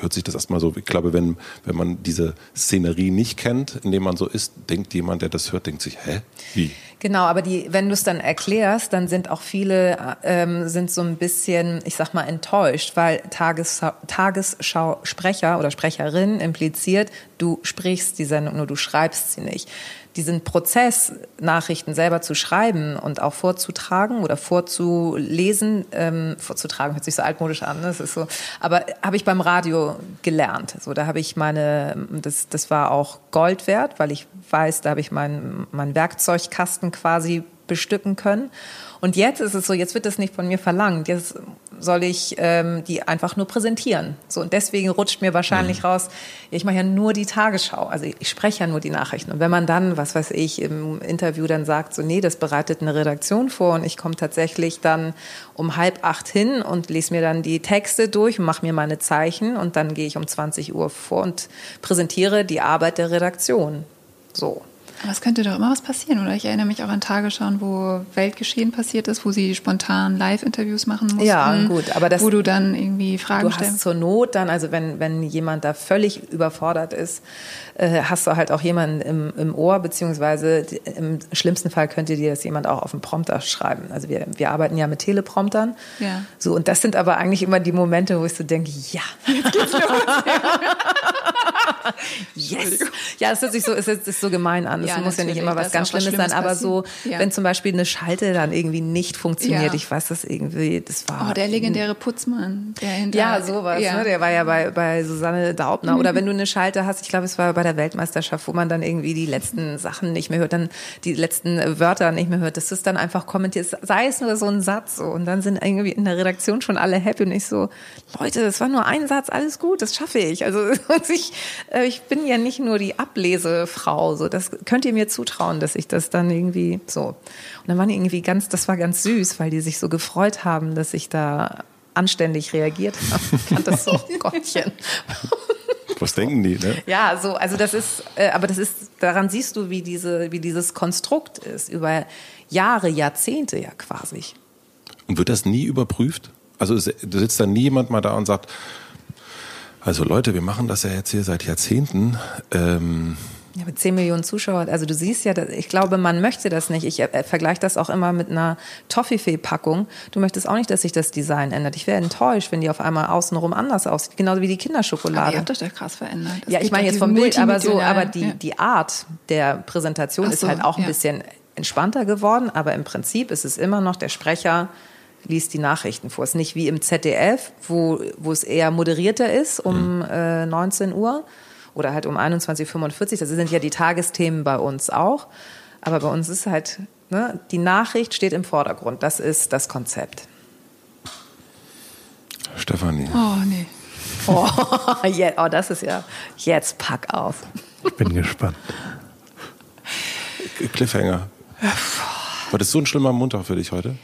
Speaker 4: hört sich das erstmal so, ich glaube, wenn, wenn man diese Szenerie nicht kennt, in dem man so ist, denkt jemand, der das hört, denkt sich, hä? Wie?
Speaker 3: Genau, aber die, wenn du es dann erklärst, dann sind auch viele ähm, sind so ein bisschen, ich sag mal, enttäuscht, weil Tagesschau, Tagesschausprecher oder Sprecherin impliziert, du sprichst die Sendung, nur du schreibst sie nicht diesen Prozess, Nachrichten selber zu schreiben und auch vorzutragen oder vorzulesen, ähm, vorzutragen hört sich so altmodisch an, ne? das ist so, aber habe ich beim Radio gelernt. So, da habe ich meine, das, das war auch Gold wert, weil ich weiß, da habe ich meinen mein Werkzeugkasten quasi bestücken können. Und jetzt ist es so, jetzt wird das nicht von mir verlangt. Jetzt soll ich ähm, die einfach nur präsentieren. So und deswegen rutscht mir wahrscheinlich mhm. raus, ich mache ja nur die Tagesschau, also ich spreche ja nur die Nachrichten. Und wenn man dann, was weiß ich, im Interview dann sagt, so nee, das bereitet eine Redaktion vor und ich komme tatsächlich dann um halb acht hin und lese mir dann die Texte durch und mache mir meine Zeichen und dann gehe ich um 20 Uhr vor und präsentiere die Arbeit der Redaktion. So.
Speaker 2: Aber es könnte doch immer was passieren, oder? Ich erinnere mich auch an Tage schauen, wo Weltgeschehen passiert ist, wo sie spontan Live-Interviews machen mussten.
Speaker 3: Ja, gut, aber das.
Speaker 2: Wo du dann irgendwie Fragen
Speaker 3: du stellst. Hast zur Not dann, also wenn, wenn jemand da völlig überfordert ist, äh, hast du halt auch jemanden im, im Ohr, beziehungsweise im schlimmsten Fall könnte dir das jemand auch auf dem Prompter schreiben. Also wir, wir arbeiten ja mit Telepromptern.
Speaker 2: Ja.
Speaker 3: So, und das sind aber eigentlich immer die Momente, wo ich so denke, ja, jetzt geht's los. [LAUGHS] yes. Ja, es hört sich so, es ist so gemein an. Es ja, muss ja nicht immer was ganz Schlimmes, was Schlimmes sein, aber so, ja. wenn zum Beispiel eine Schalte dann irgendwie nicht funktioniert, ja. ich weiß das irgendwie, das war.
Speaker 2: Oh, der legendäre Putzmann,
Speaker 3: der hinter, Ja, sowas, Ne? der war ja bei, bei Susanne Daubner. Oder wenn du eine Schalte hast, ich glaube, es war bei der Weltmeisterschaft, wo man dann irgendwie die letzten Sachen nicht mehr hört, dann die letzten Wörter nicht mehr hört, das ist dann einfach kommentiert, sei es nur so ein Satz so. Und dann sind irgendwie in der Redaktion schon alle happy und ich so, Leute, das war nur ein Satz, alles gut, das schaffe ich. Also [LAUGHS] ich, äh, ich bin ja nicht nur die Ablesefrau, so das könnt ihr mir zutrauen, dass ich das dann irgendwie so. Und dann waren die irgendwie ganz, das war ganz süß, weil die sich so gefreut haben, dass ich da anständig reagiert habe. Ich fand das so, [LAUGHS] Gottchen.
Speaker 4: Was denken die, ne?
Speaker 3: Ja, so, also das ist, äh, aber das ist, daran siehst du, wie diese, wie dieses Konstrukt ist, über Jahre, Jahrzehnte ja quasi.
Speaker 4: Und wird das nie überprüft? Also sitzt da nie jemand mal da und sagt, also Leute, wir machen das ja jetzt hier seit Jahrzehnten. Ähm,
Speaker 3: ja, mit 10 Millionen Zuschauern. Also du siehst ja, ich glaube, man möchte das nicht. Ich äh, vergleiche das auch immer mit einer Toffifee-Packung. Du möchtest auch nicht, dass sich das Design ändert. Ich wäre enttäuscht, wenn die auf einmal außenrum anders aussieht. Genauso wie die Kinderschokolade. Aber
Speaker 2: ihr habt euch doch krass verändert.
Speaker 3: Das ja, ich meine jetzt vom Bild, aber so, aber die, ja. die Art der Präsentation so, ist halt auch ein ja. bisschen entspannter geworden. Aber im Prinzip ist es immer noch der Sprecher, liest die Nachrichten vor. Es ist nicht wie im ZDF, wo, wo es eher moderierter ist um mhm. äh, 19 Uhr oder halt um 21.45 Uhr. Das sind ja die Tagesthemen bei uns auch. Aber bei uns ist halt, ne, die Nachricht steht im Vordergrund. Das ist das Konzept.
Speaker 4: Stefanie.
Speaker 2: Oh, nee.
Speaker 3: Oh, [LAUGHS] yeah, oh, das ist ja, jetzt pack auf.
Speaker 1: Ich bin gespannt.
Speaker 4: Cliffhanger. War das so ein schlimmer Montag für dich heute?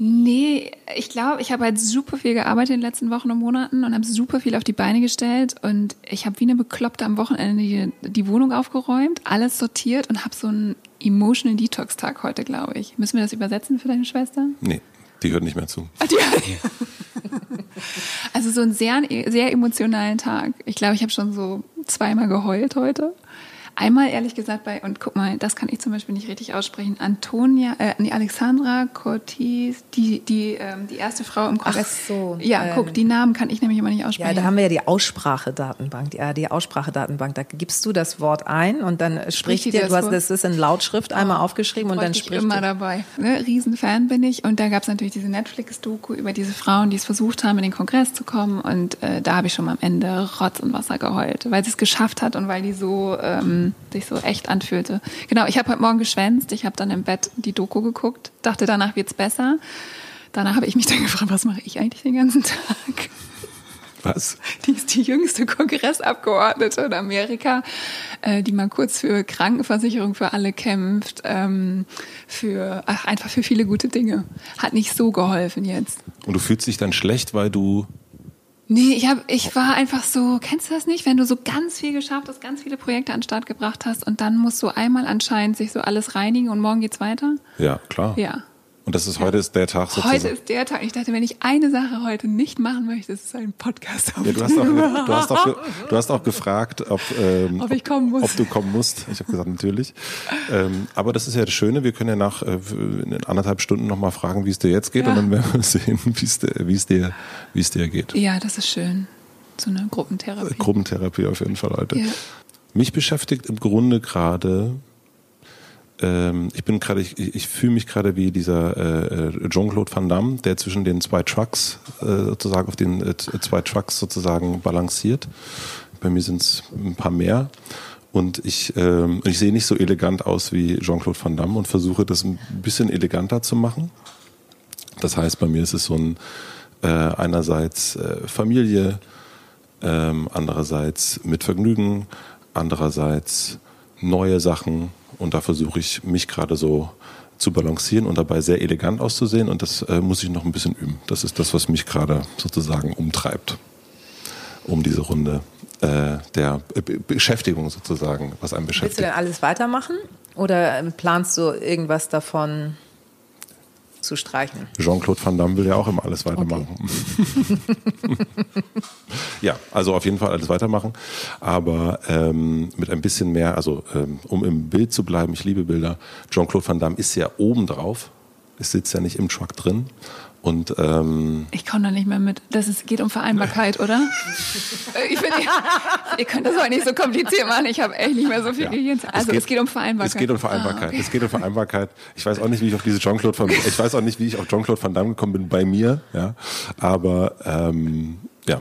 Speaker 2: Nee, ich glaube, ich habe halt super viel gearbeitet in den letzten Wochen und Monaten und habe super viel auf die Beine gestellt und ich habe wie eine Bekloppte am Wochenende die, die Wohnung aufgeräumt, alles sortiert und habe so einen Emotional Detox Tag heute, glaube ich. Müssen wir das übersetzen für deine Schwester?
Speaker 4: Nee, die hört nicht mehr zu.
Speaker 2: also so einen sehr, sehr emotionalen Tag. Ich glaube, ich habe schon so zweimal geheult heute. Einmal ehrlich gesagt bei, und guck mal, das kann ich zum Beispiel nicht richtig aussprechen, Antonia, äh, nee, Alexandra Cortis, die, die, ähm, die erste Frau im Kongress.
Speaker 3: Ach so.
Speaker 2: Ja, ähm, guck, die Namen kann ich nämlich immer nicht aussprechen.
Speaker 3: Ja, da haben wir ja die Aussprachedatenbank, die ARD Aussprachedatenbank. Da gibst du das Wort ein und dann spricht dir, du hast das ist in Lautschrift einmal oh, aufgeschrieben und dann spricht
Speaker 2: immer dir. dabei. Ne? Riesenfan bin ich und da gab es natürlich diese Netflix-Doku über diese Frauen, die es versucht haben, in den Kongress zu kommen und äh, da habe ich schon mal am Ende Rotz und Wasser geheult, weil sie es geschafft hat und weil die so ähm, sich so echt anfühlte. Genau, ich habe heute Morgen geschwänzt, ich habe dann im Bett die Doku geguckt, dachte, danach wird's besser. Danach habe ich mich dann [LAUGHS] gefragt, was mache ich eigentlich den ganzen Tag?
Speaker 4: Was? [LAUGHS]
Speaker 2: Die ist die jüngste Kongressabgeordnete in Amerika, äh, die mal kurz für Krankenversicherung für alle kämpft, ähm, für ach, einfach für viele gute Dinge. Hat nicht so geholfen jetzt.
Speaker 4: Und du fühlst dich dann schlecht, weil du
Speaker 2: Nee, ich, hab, ich war einfach so, kennst du das nicht, wenn du so ganz viel geschafft hast, ganz viele Projekte an den Start gebracht hast und dann musst du einmal anscheinend sich so alles reinigen und morgen geht's weiter?
Speaker 4: Ja, klar.
Speaker 2: Ja.
Speaker 4: Und das ist heute ist der Tag sozusagen.
Speaker 2: Heute ist der Tag. Ich dachte, wenn ich eine Sache heute nicht machen möchte, ist es ein Podcast
Speaker 4: ja, du, hast auch, du, hast auch, du hast auch gefragt, ob, ähm,
Speaker 2: ob ich kommen muss.
Speaker 4: Ob du kommen musst. Ich habe gesagt, natürlich. Ähm, aber das ist ja das Schöne, wir können ja nach äh, anderthalb Stunden nochmal fragen, wie es dir jetzt geht
Speaker 2: Ja.
Speaker 4: und dann werden wir sehen, [LAUGHS] wie es dir, wie es dir, wie es dir geht.
Speaker 2: Ja, das ist schön. So eine Gruppentherapie.
Speaker 4: Gruppentherapie auf jeden Fall heute.
Speaker 2: Ja.
Speaker 4: Mich beschäftigt im Grunde gerade, ähm, ich bin gerade, ich, ich fühle mich gerade wie dieser äh, Jean-Claude Van Damme, der zwischen den zwei Trucks äh, sozusagen auf den äh, zwei Trucks sozusagen balanciert. Bei mir sind es ein paar mehr. Und ich, ähm, ich sehe nicht so elegant aus wie Jean-Claude Van Damme und versuche das ein bisschen eleganter zu machen. Das heißt, bei mir ist es so ein äh, einerseits äh, Familie, ähm, andererseits mit Vergnügen, andererseits neue Sachen und da versuche ich mich gerade so zu balancieren und dabei sehr elegant auszusehen und das äh, muss ich noch ein bisschen üben. Das ist das, was mich gerade sozusagen umtreibt, um diese Runde äh, der Be Beschäftigung sozusagen, was einen
Speaker 3: Willst du
Speaker 4: beschäftigt.
Speaker 3: denn alles weitermachen? Oder ähm, planst du irgendwas davon zu streichen?
Speaker 4: Jean-Claude Van Damme will ja auch immer alles weitermachen. [LAUGHS] ja, also auf jeden Fall alles weitermachen, aber ähm, mit ein bisschen mehr, also ähm, um im Bild zu bleiben, ich liebe Bilder, Jean-Claude Van Damme ist ja oben drauf, es sitzt ja nicht im Truck drin und ähm,
Speaker 2: Ich komme da nicht mehr mit. Das ist, geht um Vereinbarkeit, oder? Äh, [LAUGHS] ich finde, ihr könnt das heute nicht so kompliziert machen. Ich habe echt nicht mehr so viel
Speaker 4: Ja.
Speaker 2: Gehirn. Also es geht, um Vereinbarkeit.
Speaker 4: Es geht um Vereinbarkeit.
Speaker 2: Ah, okay.
Speaker 4: Es geht um Vereinbarkeit. Ich weiß auch nicht, wie ich auf diese Jean-Claude Van, ich weiß auch nicht, wie ich auf Jean-Claude Van Damme gekommen bin bei mir, ja. Aber ähm, ja,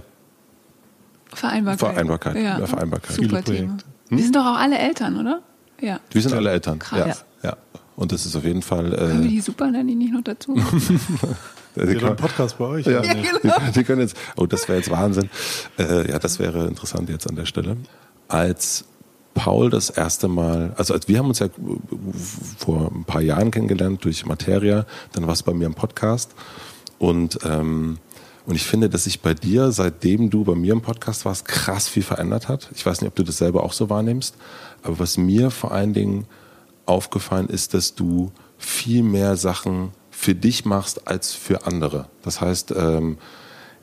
Speaker 2: Vereinbarkeit.
Speaker 4: Vereinbarkeit. Ja, Vereinbarkeit.
Speaker 2: Super Thema.
Speaker 1: Projekte.
Speaker 2: Wir sind doch auch alle Eltern, oder? Ja.
Speaker 4: wir sind alle Eltern.
Speaker 2: Krass.
Speaker 4: Ja, ja. Und das ist auf jeden Fall.
Speaker 2: Können wir
Speaker 4: Äh,
Speaker 2: die Super Nanny nicht noch dazu? [LAUGHS]
Speaker 4: die
Speaker 1: Wir haben
Speaker 4: kann-
Speaker 1: einen Podcast bei euch.
Speaker 4: Ja,
Speaker 1: oder nicht?
Speaker 4: die, die können jetzt, oh, das wäre jetzt Wahnsinn. Äh, ja, das wäre interessant jetzt an der Stelle. Als Paul das erste Mal, also als wir haben uns ja vor ein paar Jahren kennengelernt durch Materia, dann war es bei mir im Podcast und ähm, und ich finde, dass sich bei dir, seitdem du bei mir im Podcast warst, krass viel verändert hat. Ich weiß nicht, ob du das selber auch so wahrnimmst, aber was mir vor allen Dingen aufgefallen ist, dass du viel mehr Sachen für dich machst als für andere. Das heißt, ähm,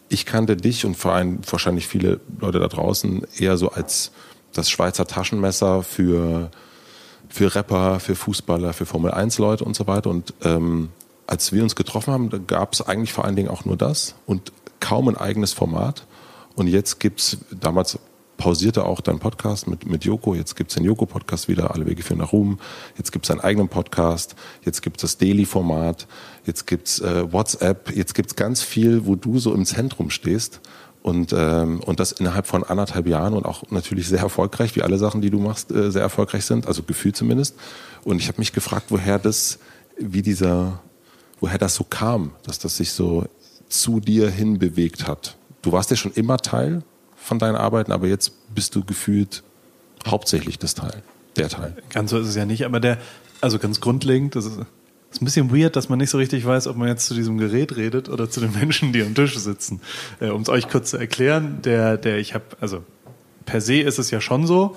Speaker 4: ich kannte dich und vor allem wahrscheinlich viele Leute da draußen eher so als das Schweizer Taschenmesser für, für Rapper, für Fußballer, für Formel 1 Leute und so weiter. Und ähm, als wir uns getroffen haben, gab es eigentlich vor allen Dingen auch nur das und kaum ein eigenes Format. Und jetzt gibt's damals pausierte auch dein Podcast mit, mit Joko. Jetzt gibt's den Joko-Podcast wieder, Alle Wege führen nach Ruhm. Jetzt gibt's einen eigenen Podcast. Jetzt gibt's das Daily-Format. Jetzt gibt's äh, WhatsApp. Jetzt gibt's ganz viel, wo du so im Zentrum stehst. Und, ähm, und das innerhalb von anderthalb Jahren und auch natürlich sehr erfolgreich, wie alle Sachen, die du machst, äh, sehr erfolgreich sind, also gefühlt zumindest. Und ich habe mich gefragt, woher das, wie dieser, woher das so kam, dass das sich so zu dir hin bewegt hat. Du warst ja schon immer Teil von deinen Arbeiten, aber jetzt bist du gefühlt hauptsächlich das Teil, der Teil.
Speaker 1: Ganz so ist es ja nicht, aber der, also ganz grundlegend, das ist, ist ein bisschen weird, dass man nicht so richtig weiß, ob man jetzt zu diesem Gerät redet oder zu den Menschen, die am Tisch sitzen. Äh, um es euch kurz zu erklären, der, der ich habe, also per se ist es ja schon so,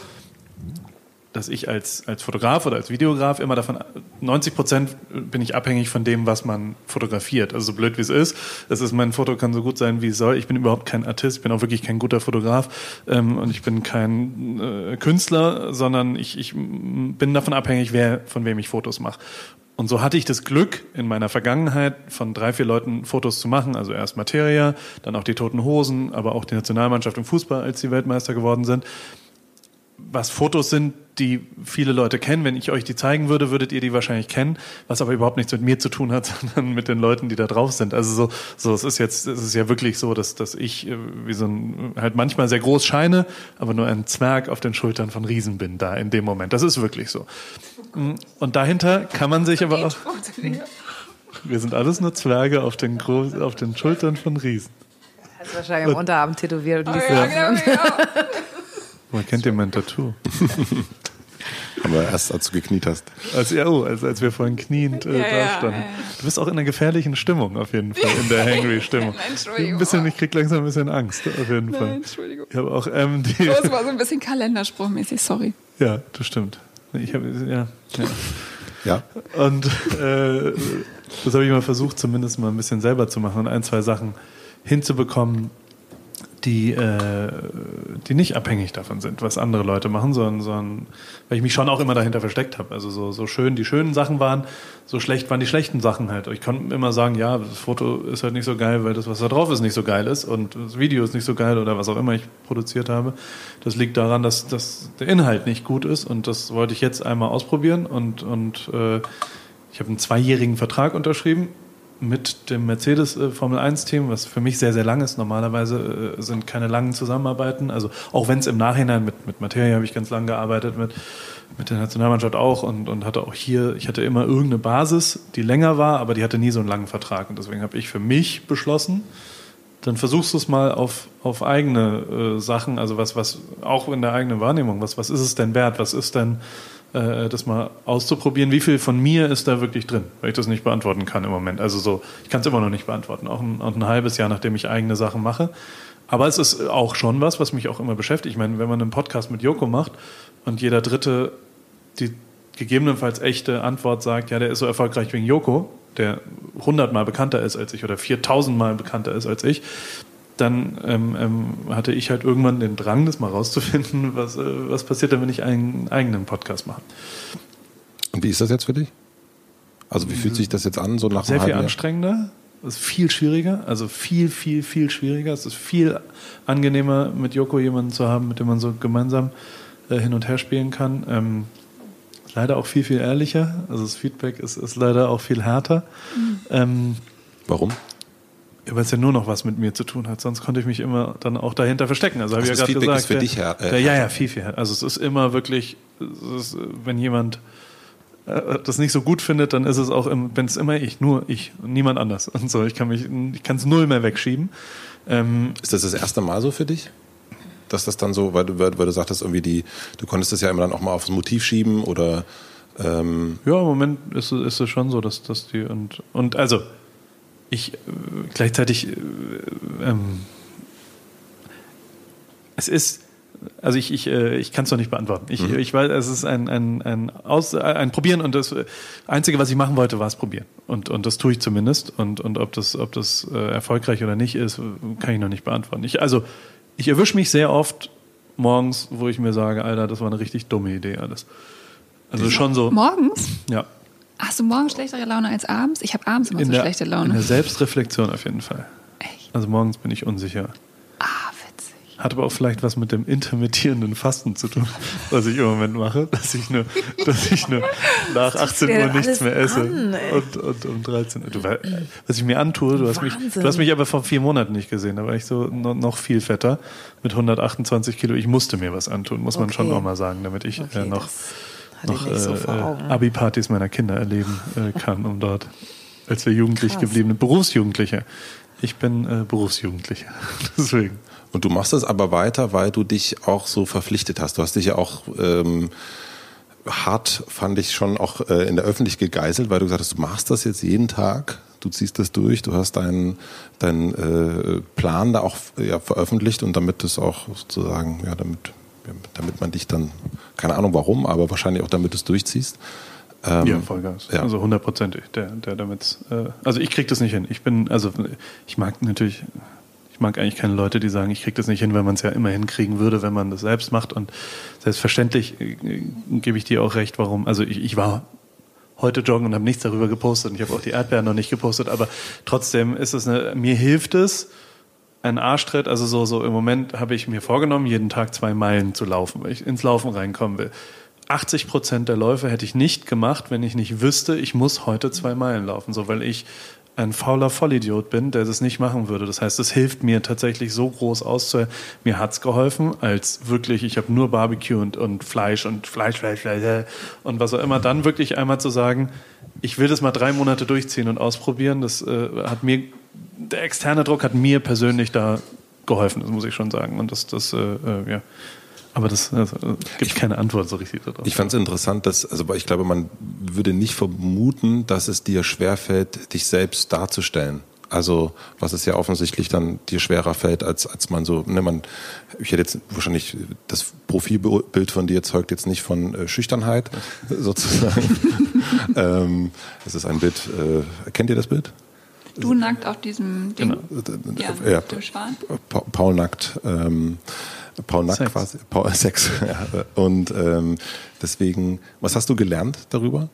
Speaker 1: dass ich als, als Fotograf oder als Videograf immer davon, 90 Prozent bin ich abhängig von dem, was man fotografiert. Also so blöd wie es ist. Das ist, mein Foto kann so gut sein, wie es soll. Ich bin überhaupt kein Artist, ich bin auch wirklich kein guter Fotograf ähm, und ich bin kein äh, Künstler, sondern ich, ich bin davon abhängig, wer, von wem ich Fotos mache. Und so hatte ich das Glück, in meiner Vergangenheit von drei, vier Leuten Fotos zu machen. Also erst Materia, dann auch die Toten Hosen, aber auch die Nationalmannschaft im Fußball, als sie Weltmeister geworden sind was Fotos sind, die viele Leute kennen. Wenn ich euch die zeigen würde, würdet ihr die wahrscheinlich kennen, was aber überhaupt nichts mit mir zu tun hat, [LAUGHS] sondern mit den Leuten, die da drauf sind. Also so, so es ist jetzt, es ist ja wirklich so, dass, dass ich äh, wie so ein, halt manchmal sehr groß scheine, aber nur ein Zwerg auf den Schultern von Riesen bin da in dem Moment. Das ist wirklich so. Mm, und dahinter kann man sich aber auch, [LAUGHS] wir sind alles nur Zwerge auf den, Gro auf den Schultern von Riesen.
Speaker 3: Hast du wahrscheinlich am Unterarm tätowiert und liest
Speaker 2: Ja,
Speaker 3: das.
Speaker 2: genau, genau.
Speaker 1: Man kennt ihr mein Tattoo. [LAUGHS]
Speaker 4: Aber erst als du gekniet hast.
Speaker 1: Als, ja, oh, als, als wir vorhin kniend äh,
Speaker 2: Ja,
Speaker 1: da
Speaker 2: ja,
Speaker 1: standen.
Speaker 2: ja, ja.
Speaker 1: Du bist auch in einer gefährlichen Stimmung auf jeden Fall, in der [LAUGHS] Hangry-Stimmung.
Speaker 2: Entschuldigung.
Speaker 1: Ein bisschen, ich krieg langsam ein bisschen Angst, auf jeden Fall.
Speaker 2: Nein, Entschuldigung.
Speaker 1: Ich habe auch ähm, die.
Speaker 2: Das war so ein bisschen kalenderspruchmäßig, sorry.
Speaker 1: Ja, das stimmt. Ich habe ja, ja.
Speaker 4: Ja.
Speaker 1: Und äh, das habe ich mal versucht, zumindest mal ein bisschen selber zu machen und ein, zwei Sachen hinzubekommen, die, äh, die nicht abhängig davon sind, was andere Leute machen, sondern, sondern weil ich mich schon auch immer dahinter versteckt habe. Also so, so schön die schönen Sachen waren, so schlecht waren die schlechten Sachen halt. Ich konnte immer sagen, ja, das Foto ist halt nicht so geil, weil das, was da drauf ist, nicht so geil ist und das Video ist nicht so geil oder was auch immer ich produziert habe. Das liegt daran, dass, dass der Inhalt nicht gut ist und das wollte ich jetzt einmal ausprobieren und, und äh, ich habe einen zweijährigen Vertrag unterschrieben mit dem Mercedes äh, Formel 1 Team, was für mich sehr, sehr lang ist. Normalerweise äh, sind keine langen Zusammenarbeiten. Also auch wenn es im Nachhinein mit, mit Materia habe ich ganz lange gearbeitet, mit, mit der Nationalmannschaft auch und, und hatte auch hier, ich hatte immer irgendeine Basis, die länger war, aber die hatte nie so einen langen Vertrag. Und deswegen habe ich für mich beschlossen, dann versuchst du es mal auf, auf eigene äh, Sachen, also was, was auch in der eigenen Wahrnehmung, was, was ist es denn wert? Was ist denn äh, das mal auszuprobieren? Wie viel von mir ist da wirklich drin? Weil ich das nicht beantworten kann im Moment. Also so, ich kann es immer noch nicht beantworten, auch ein, auch ein halbes Jahr, nachdem ich eigene Sachen mache. Aber es ist auch schon was, was mich auch immer beschäftigt. Ich meine, wenn man einen Podcast mit Joko macht und jeder Dritte die gegebenenfalls echte Antwort sagt, ja, der ist so erfolgreich wegen Joko, der hundertmal bekannter ist als ich oder 4000 Mal bekannter ist als ich, dann ähm, ähm, hatte ich halt irgendwann den Drang, das mal rauszufinden, was, äh, was passiert denn, wenn ich einen eigenen Podcast mache.
Speaker 4: Und wie ist das jetzt für dich? Also wie fühlt sich das jetzt an, so nach
Speaker 1: Sehr viel
Speaker 4: Jahr?
Speaker 1: anstrengender, es ist viel schwieriger, also viel, viel, viel schwieriger. Es ist viel angenehmer, mit Joko jemanden zu haben, mit dem man so gemeinsam äh, hin und her spielen kann. Ähm, leider auch viel, viel ehrlicher. Also das Feedback ist, ist leider auch viel härter. Ähm,
Speaker 4: Warum?
Speaker 1: Ja, weil es ja nur noch was mit mir zu tun hat. Sonst konnte ich mich immer dann auch dahinter verstecken. Also habe ich ja gerade gesagt.
Speaker 4: ist für
Speaker 1: der-
Speaker 4: dich her- äh,
Speaker 1: der, ja, ja, viel, viel. Also es ist immer wirklich, ist, wenn jemand äh, das nicht so gut findet, dann ist es auch, im- wenn es immer ich, nur ich und niemand anders. [LAUGHS] Und so, ich kann mich, ich kann es null mehr wegschieben. Ähm,
Speaker 4: Ist das das erste Mal so für dich? Dass das dann so, weil du, weil du sagtest, irgendwie die, du konntest das ja immer dann auch mal aufs Motiv schieben oder ähm,
Speaker 1: Ja, im Moment ist, es- ist es schon so, dass, dass die und, und also ich äh, gleichzeitig äh, ähm, es ist also ich, ich, äh, ich kann es noch nicht beantworten. Ich, ich weiß, es ist ein, ein, ein, Aus, ein Probieren und das Einzige, was ich machen wollte, war es probieren. Und, und das tue ich zumindest. Und, und ob das, ob das äh, erfolgreich oder nicht ist, kann ich noch nicht beantworten. Ich, also ich erwische mich sehr oft morgens, wo ich mir sage, Alter, das war eine richtig dumme Idee alles. Also schon so.
Speaker 2: Morgens?
Speaker 1: Ja.
Speaker 2: Hast du morgens schlechtere Laune als abends? Ich habe abends immer
Speaker 1: In
Speaker 2: so
Speaker 1: der,
Speaker 2: schlechte
Speaker 1: in
Speaker 2: Laune.
Speaker 1: der Selbstreflexion auf jeden Fall.
Speaker 2: Echt?
Speaker 1: Also morgens bin ich unsicher.
Speaker 2: Ah, witzig.
Speaker 1: Hat aber auch vielleicht was mit dem intermittierenden Fasten zu tun, [LAUGHS] was ich im Moment mache, dass ich nur, dass ich nur nach 18
Speaker 3: dir
Speaker 1: Uhr nichts mehr esse
Speaker 3: an,
Speaker 1: und, und um 13 Uhr. Du, was ich mir antue, du hast, mich, du hast mich aber vor vier Monaten nicht gesehen, da war ich so no, noch viel fetter mit 128 Kilo. Ich musste mir was antun, muss man
Speaker 3: Okay.
Speaker 1: schon auch mal sagen, damit ich
Speaker 3: Okay,
Speaker 1: äh, noch,
Speaker 3: das
Speaker 1: noch
Speaker 3: so
Speaker 1: äh. Abi-Partys meiner Kinder erleben äh, kann, um dort, als wir jugendlich
Speaker 3: Krass.
Speaker 1: gebliebene Berufsjugendliche. Ich bin äh, Berufsjugendlicher, [LAUGHS] deswegen.
Speaker 4: und du machst das aber weiter, weil du dich auch so verpflichtet hast. Du hast dich ja auch ähm, hart, fand ich schon auch äh, in der Öffentlichkeit gegeißelt, weil du gesagt hast, du machst das jetzt jeden Tag, du ziehst das durch, du hast deinen deinen äh, Plan da auch ja, veröffentlicht und damit es auch sozusagen, ja, damit, damit man dich dann, keine Ahnung warum, aber wahrscheinlich auch damit du es durchziehst. Ähm,
Speaker 1: Ja, Vollgas.
Speaker 4: ja.
Speaker 1: Also hundertprozentig. Der, der damit, äh, also ich krieg das nicht hin. Ich bin, also ich mag natürlich, ich mag eigentlich keine Leute, die sagen, ich krieg das nicht hin, weil man es ja immer hinkriegen würde, wenn man das selbst macht. Und selbstverständlich äh, gebe ich dir auch recht, warum. Also ich, ich war heute joggen und habe nichts darüber gepostet und ich habe auch die Erdbeeren noch nicht gepostet, aber trotzdem ist es eine, mir hilft es, ein Arschtritt. Also so, so im Moment habe ich mir vorgenommen, jeden Tag zwei Meilen zu laufen, weil ich ins Laufen reinkommen will. 80 Prozent der Läufe hätte ich nicht gemacht, wenn ich nicht wüsste, ich muss heute zwei Meilen laufen, so weil ich ein fauler Vollidiot bin, der das nicht machen würde. Das heißt, es hilft mir tatsächlich so groß auszuhören. Mir hat's geholfen, als wirklich, ich habe nur Barbecue und, und Fleisch und Fleisch, Fleisch, Fleisch und was auch immer. Dann wirklich einmal zu sagen, ich will das mal drei Monate durchziehen und ausprobieren. Das äh, hat mir, der externe Druck hat mir persönlich da geholfen, das muss ich schon sagen. Und das, das, äh, äh ja. Aber das, das gibt keine Antwort so richtig darauf.
Speaker 4: Ich fand es interessant, dass, also ich glaube, man würde nicht vermuten, dass es dir schwerfällt, dich selbst darzustellen. Also, was es ja offensichtlich dann dir schwerer fällt, als, als man so, ne, man, ich hätte jetzt wahrscheinlich, das Profilbild von dir zeugt jetzt nicht von äh, Schüchternheit, [LAUGHS] sozusagen. [LAUGHS] ähm, es ist ein Bild, äh, kennt ihr das Bild?
Speaker 2: Du nackt auf diesem Ding.
Speaker 4: Genau. Ja, ja, Paul nackt. Ähm, Paul Nack Sex. quasi. Paul, [LAUGHS] Sex. ja. Und ähm, deswegen, was hast du gelernt darüber?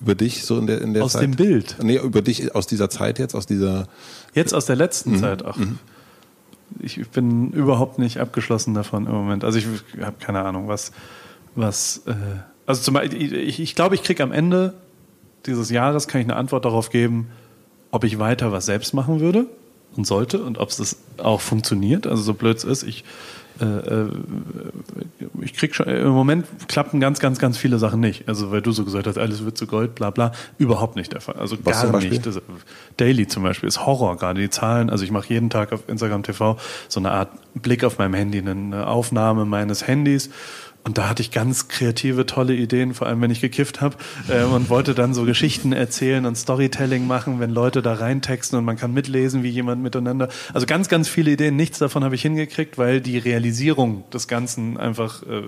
Speaker 4: Über dich so in der, in der
Speaker 1: aus
Speaker 4: Zeit?
Speaker 1: Aus dem Bild?
Speaker 4: Nee, über dich aus dieser Zeit jetzt, aus dieser.
Speaker 1: Jetzt aus der letzten mhm. Zeit, ach. Mhm. Ich bin überhaupt nicht abgeschlossen davon im Moment. Also ich habe keine Ahnung, was, was, äh, also zum Beispiel, ich, ich glaube, ich kriege am Ende dieses Jahres kann ich eine Antwort darauf geben, ob ich weiter was selbst machen würde und sollte und ob es auch funktioniert. Also so blöd es ist, ich, äh, äh, ich krieg schon, im Moment klappen ganz, ganz, ganz viele Sachen nicht. Also weil du so gesagt hast, alles wird zu Gold, bla bla, überhaupt nicht der Fall. Also Was gar nicht. Das, Daily zum Beispiel ist Horror gerade, die Zahlen. Also ich mache jeden Tag auf Instagram TV so eine Art Blick auf meinem Handy, eine Aufnahme meines Handys und da hatte ich ganz kreative, tolle Ideen, vor allem wenn ich gekifft habe äh, und wollte dann so Geschichten erzählen und Storytelling machen, wenn Leute da reintexten und man kann mitlesen, wie jemand miteinander. Also ganz, ganz viele Ideen. Nichts davon habe ich hingekriegt, weil die Realisierung des Ganzen einfach äh,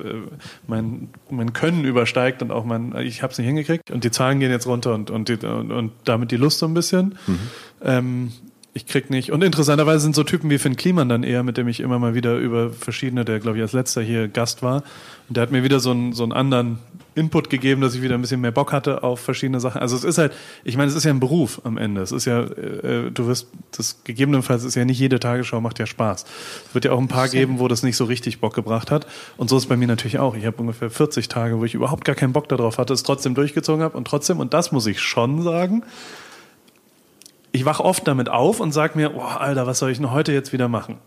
Speaker 1: mein, mein Können übersteigt und auch mein, ich habe es nicht hingekriegt. Und die Zahlen gehen jetzt runter und, und, die, und, und damit die Lust so ein bisschen. Mhm. Ähm, ich krieg nicht. Und interessanterweise sind so Typen wie Finn Kliman dann eher, mit dem ich immer mal wieder über verschiedene, der glaube ich als letzter hier Gast war. Und der hat mir wieder so einen, so einen anderen Input gegeben, dass ich wieder ein bisschen mehr Bock hatte auf verschiedene Sachen. Also es ist halt, ich meine, es ist ja ein Beruf am Ende. Es ist ja, äh, du wirst, das gegebenenfalls ist ja nicht jede Tagesschau macht ja Spaß. Es wird ja auch ein paar geben, wo das nicht so richtig Bock gebracht hat. Und so ist es bei mir natürlich auch. Ich habe ungefähr 40 Tage, wo ich überhaupt gar keinen Bock darauf hatte, es trotzdem durchgezogen habe und trotzdem, und das muss ich schon sagen, ich wache oft damit auf und sage mir, oh, Alter, was soll ich denn heute jetzt wieder machen?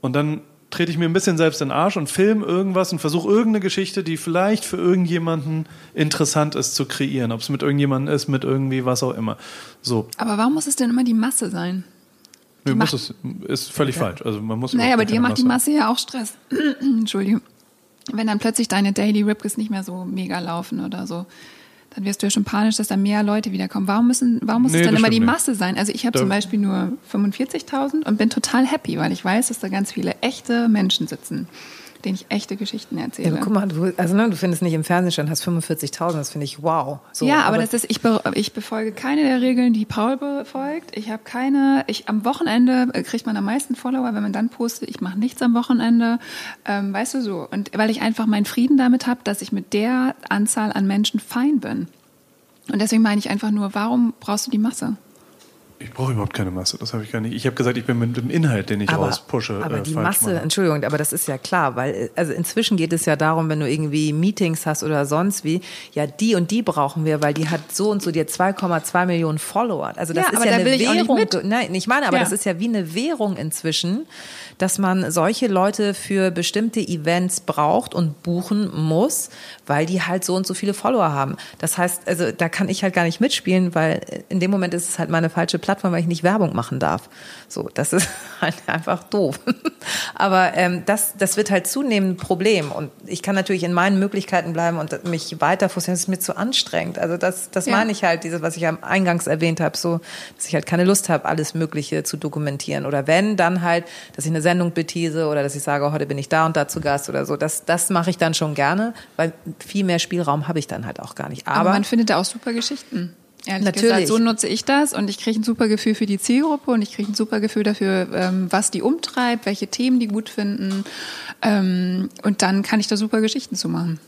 Speaker 1: Und dann trete ich mir ein bisschen selbst in den Arsch und film irgendwas und versuche irgendeine Geschichte, die vielleicht für irgendjemanden interessant ist, zu kreieren. Ob es mit irgendjemandem ist, mit irgendwie was auch immer. So.
Speaker 2: Aber warum muss es denn immer die Masse sein?
Speaker 1: Nö, muss es, ist völlig ja. falsch. Also man muss
Speaker 2: naja, aber dir macht Masse die Masse ja auch Stress. [CLEARS THROAT] Entschuldigung. Wenn dann plötzlich deine Daily Ripkes nicht mehr so mega laufen oder so dann wirst du ja schon panisch, dass da mehr Leute wiederkommen. Warum müssen, warum muss nee, es dann immer die Masse nicht. sein? Also ich habe zum Beispiel nur 45.000 und bin total happy, weil ich weiß, dass da ganz viele echte Menschen sitzen denen ich echte Geschichten erzähle.
Speaker 3: Ja, guck mal, du, also ne, du findest nicht im Fernsehen schon, hast 45.000, das finde ich wow.
Speaker 2: So, ja, aber, aber, das ist, ich, be, ich befolge keine der Regeln, die Paul befolgt. Ich habe keine, ich am Wochenende kriegt man am meisten Follower, wenn man dann postet, ich mache nichts am Wochenende, ähm, weißt du so. Und weil ich einfach meinen Frieden damit habe, dass ich mit der Anzahl an Menschen fein bin. Und deswegen meine ich einfach nur, warum brauchst du die Masse?
Speaker 1: Ich brauche überhaupt keine Masse, das habe ich gar nicht. Ich habe gesagt, ich bin mit dem Inhalt, den ich aber, rauspushe.
Speaker 3: Aber äh, die Masse, mache. Entschuldigung, aber das ist ja klar, weil also inzwischen geht es ja darum, wenn du irgendwie Meetings hast oder sonst wie, ja, die und die brauchen wir, weil die hat so und so, die hat 2,2 Millionen Follower. Also das ja, ist ja eine Währung. Nein, ich meine, aber ja. das ist ja wie eine Währung inzwischen, dass man solche Leute für bestimmte Events braucht und buchen muss, weil die halt so und so viele Follower haben. Das heißt, also da kann ich halt gar nicht mitspielen, weil in dem Moment ist es halt meine falsche Plattform Plattform, weil ich nicht Werbung machen darf. So, das ist [LAUGHS] halt einfach doof. [LAUGHS] Aber ähm, das, das wird halt zunehmend ein Problem. Und ich kann natürlich in meinen Möglichkeiten bleiben und mich weiter fokussieren. Das ist mir zu anstrengend. Also das, das ja. meine ich halt, dieses, was ich am Eingangs erwähnt habe, so, dass ich halt keine Lust habe, alles Mögliche zu dokumentieren. Oder wenn, dann halt, dass ich eine Sendung betease oder dass ich sage, oh, heute bin ich da und da zu Gast oder so. Das, das mache ich dann schon gerne, weil viel mehr Spielraum habe ich dann halt auch gar nicht.
Speaker 2: Aber, Aber man findet da auch super Geschichten. Ehrlich Natürlich. Gesagt, so nutze ich das und ich kriege ein super Gefühl für die Zielgruppe und ich kriege ein super Gefühl dafür, ähm, was die umtreibt, welche Themen die gut finden. Ähm, und dann kann ich da super Geschichten zu machen.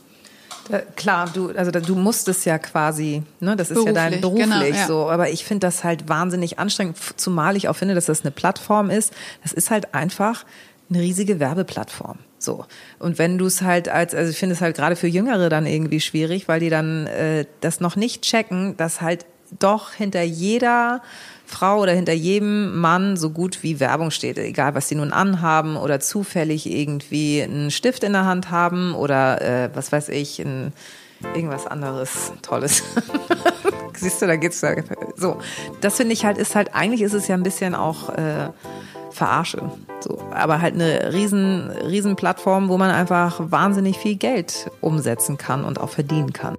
Speaker 3: Da, klar, du, also da, du musst es ja quasi, ne, das ist ja dein
Speaker 2: Beruflich,
Speaker 3: beruflich
Speaker 2: genau, ja.
Speaker 3: so, aber ich finde das halt wahnsinnig anstrengend, zumal ich auch finde, dass das eine Plattform ist. Das ist halt einfach eine riesige Werbeplattform. So. Und wenn du es halt als, also ich finde es halt gerade für Jüngere dann irgendwie schwierig, weil die dann äh, das noch nicht checken, dass halt doch hinter jeder Frau oder hinter jedem Mann so gut wie Werbung steht, egal was sie nun anhaben oder zufällig irgendwie einen Stift in der Hand haben oder äh, was weiß ich, ein, irgendwas anderes Tolles. [LAUGHS] Siehst du, da geht's da. So, das finde ich halt, ist halt, eigentlich ist es ja ein bisschen auch äh, Verarsche. So, aber halt eine riesen, riesen Plattform, wo man einfach wahnsinnig viel Geld umsetzen kann und auch verdienen kann.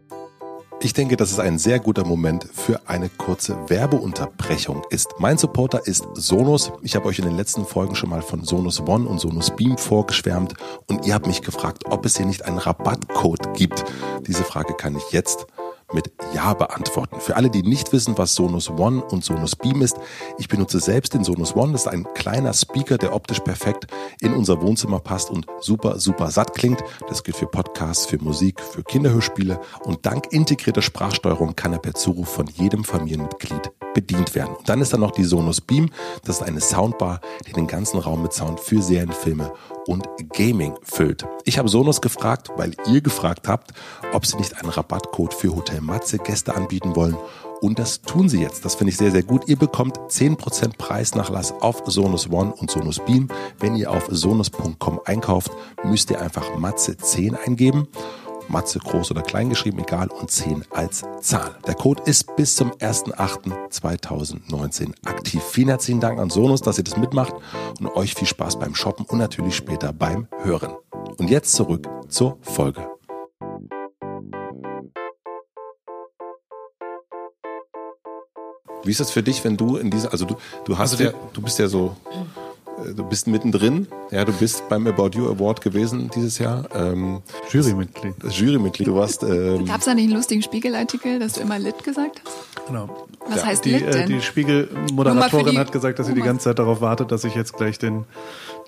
Speaker 4: Ich denke, dass es ein sehr guter Moment für eine kurze Werbeunterbrechung ist. Mein Supporter ist Sonos. Ich habe euch in den letzten Folgen schon mal von Sonos One und Sonos Beam vorgeschwärmt und ihr habt mich gefragt, ob es hier nicht einen Rabattcode gibt. Diese Frage kann ich jetzt mit Ja beantworten. Für alle, die nicht wissen, was Sonos One und Sonos Beam ist, ich benutze selbst den Sonos One. Das ist ein kleiner Speaker, der optisch perfekt in unser Wohnzimmer passt und super, super satt klingt. Das gilt für Podcasts, für Musik, für Kinderhörspiele. Und dank integrierter Sprachsteuerung kann er per Zuruf von jedem Familienmitglied bedient werden. Und dann ist da noch die Sonos Beam. Das ist eine Soundbar, die den ganzen Raum mit Sound für Serienfilme und Gaming füllt. Ich habe Sonos gefragt, weil ihr gefragt habt, ob sie nicht einen Rabattcode für Hotel Matze Gäste anbieten wollen. Und das tun sie jetzt. Das finde ich sehr, sehr gut. Ihr bekommt 10% Preisnachlass auf Sonos One und Sonos Beam. Wenn ihr auf sonos.com einkauft, müsst ihr einfach Matze 10 eingeben. Matze groß oder klein geschrieben, egal, und 10 als Zahl. Der Code ist bis zum 1.8.2019 aktiv. Vielen herzlichen Dank an Sonos, dass ihr das mitmacht und euch viel Spaß beim Shoppen und natürlich später beim Hören. Und jetzt zurück zur Folge. Wie ist das für dich, wenn du in dieser, also du, du hast
Speaker 1: Also die-
Speaker 4: ja, du bist ja so, du bist mittendrin, ja, du bist beim About You Award gewesen dieses Jahr, ähm,
Speaker 1: Jurymitglied.
Speaker 4: Jurymitglied, du warst, ähm,
Speaker 2: Gab es da nicht einen lustigen Spiegelartikel, dass du immer Lit gesagt hast?
Speaker 1: Genau.
Speaker 2: Was heißt
Speaker 1: Die,
Speaker 2: Lit
Speaker 1: äh,
Speaker 2: denn?
Speaker 1: die Spiegel-Moderatorin
Speaker 2: die
Speaker 1: hat gesagt, dass sie die ganze Zeit darauf wartet, dass ich jetzt gleich den,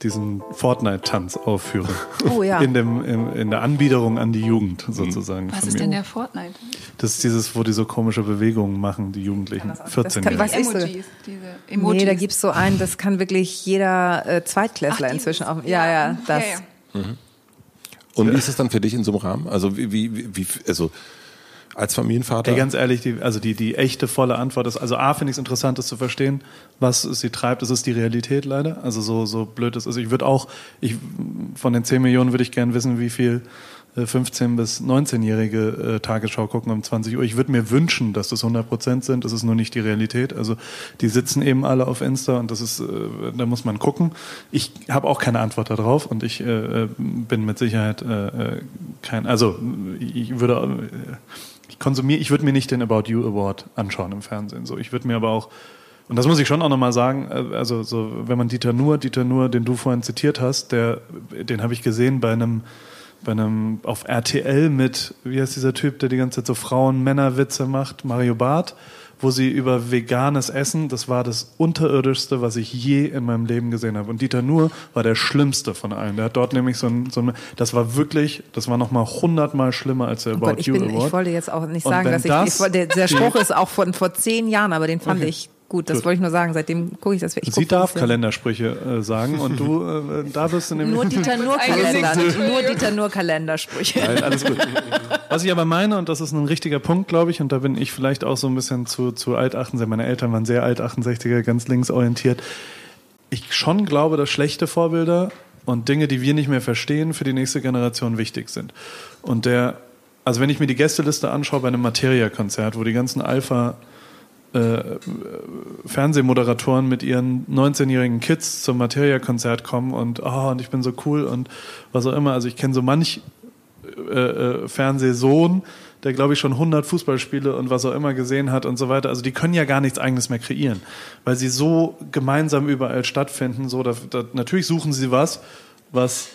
Speaker 1: diesen Fortnite-Tanz aufführe.
Speaker 3: Oh ja.
Speaker 1: In, dem, in, in der Anbiederung an die Jugend sozusagen.
Speaker 2: Was
Speaker 1: von
Speaker 2: ist
Speaker 1: mir.
Speaker 2: denn der Fortnite?
Speaker 1: Das ist dieses, wo die so komische Bewegungen machen, die Jugendlichen.
Speaker 3: das kann-
Speaker 1: 14
Speaker 3: kann-
Speaker 1: Jahre.
Speaker 3: weiß ich so.
Speaker 2: Emojis, diese Emojis.
Speaker 3: Nee, da gibt's so einen, das kann wirklich jeder äh, Zweitklässler
Speaker 2: Ach,
Speaker 3: inzwischen auch. Ja, ja, das.
Speaker 2: Ja, ja.
Speaker 4: Und wie ist es dann für dich in so einem Rahmen? Also wie, wie, wie also als Familienvater?
Speaker 1: Ey, ganz ehrlich, die, also die, die echte volle Antwort ist, also A, finde ich es interessant, das zu verstehen, was sie treibt. Das ist die Realität leider. Also so, so blöd es ist. Ich würde auch, ich, von den 10 Millionen würde ich gern wissen, wie viel äh, 15- bis 19-jährige äh, Tagesschau gucken um 20 Uhr. Ich würde mir wünschen, dass das 100 Prozent sind. Das ist nur nicht die Realität. Also die sitzen eben alle auf Insta und das ist, äh, da muss man gucken. Ich habe auch keine Antwort darauf und ich äh, äh, bin mit Sicherheit äh, äh, kein, also ich würde, äh, ich konsumiere, ich würde mir nicht den About You Award anschauen im Fernsehen. So, ich würde mir aber auch und das muss ich schon auch nochmal sagen, äh, also so, wenn man Dieter Nuhr, Dieter Nuhr, den du vorhin zitiert hast, der, den habe ich gesehen bei einem, bei einem, auf RTL mit, wie heißt dieser Typ, der die ganze Zeit so Frauen-Männer-Witze macht, Mario Barth, wo sie über veganes Essen, das war das unterirdischste, was ich je in meinem Leben gesehen habe. Und Dieter Nuhr war der schlimmste von allen. Der hat dort nämlich so ein, so ein das war wirklich, das war nochmal hundertmal schlimmer als der
Speaker 3: Oh
Speaker 1: About
Speaker 3: Gott, ich,
Speaker 1: You
Speaker 3: bin,
Speaker 1: Award.
Speaker 3: ich wollte jetzt auch nicht sagen, dass ich,
Speaker 1: das
Speaker 3: ich wollte- der, der Spruch ist auch von vor zehn Jahren, aber den fand
Speaker 1: Okay.
Speaker 3: ich gut. Das
Speaker 1: Gut.
Speaker 3: wollte ich nur sagen. Seitdem gucke ich das. Ich
Speaker 1: Sie darf Kalendersprüche äh, sagen und du äh, da bist du nämlich
Speaker 3: Nur [LAUGHS] Dieter nur Kalender, nur Dieter nur Kalendersprüche.
Speaker 1: Nein, alles gut. Was ich aber meine, und das ist ein richtiger Punkt, glaube ich, und da bin ich vielleicht auch so ein bisschen zu, zu alt 68, meine Eltern waren sehr alt 68er, ganz links orientiert. Ich schon glaube, dass schlechte Vorbilder und Dinge, die wir nicht mehr verstehen, für die nächste Generation wichtig sind. Und der, also wenn ich mir die Gästeliste anschaue bei einem Materia-Konzert, wo die ganzen Alpha äh, Fernsehmoderatoren mit ihren 19-jährigen Kids zum Materia-Konzert kommen und oh, und ich bin so cool und was auch immer. Also ich kenne so manch äh, äh, Fernsehsohn, der glaube ich schon 100 Fußballspiele und was auch immer gesehen hat und so weiter. Also die können ja gar nichts eigenes mehr kreieren, weil sie so gemeinsam überall stattfinden. So, da, da, natürlich suchen sie was, was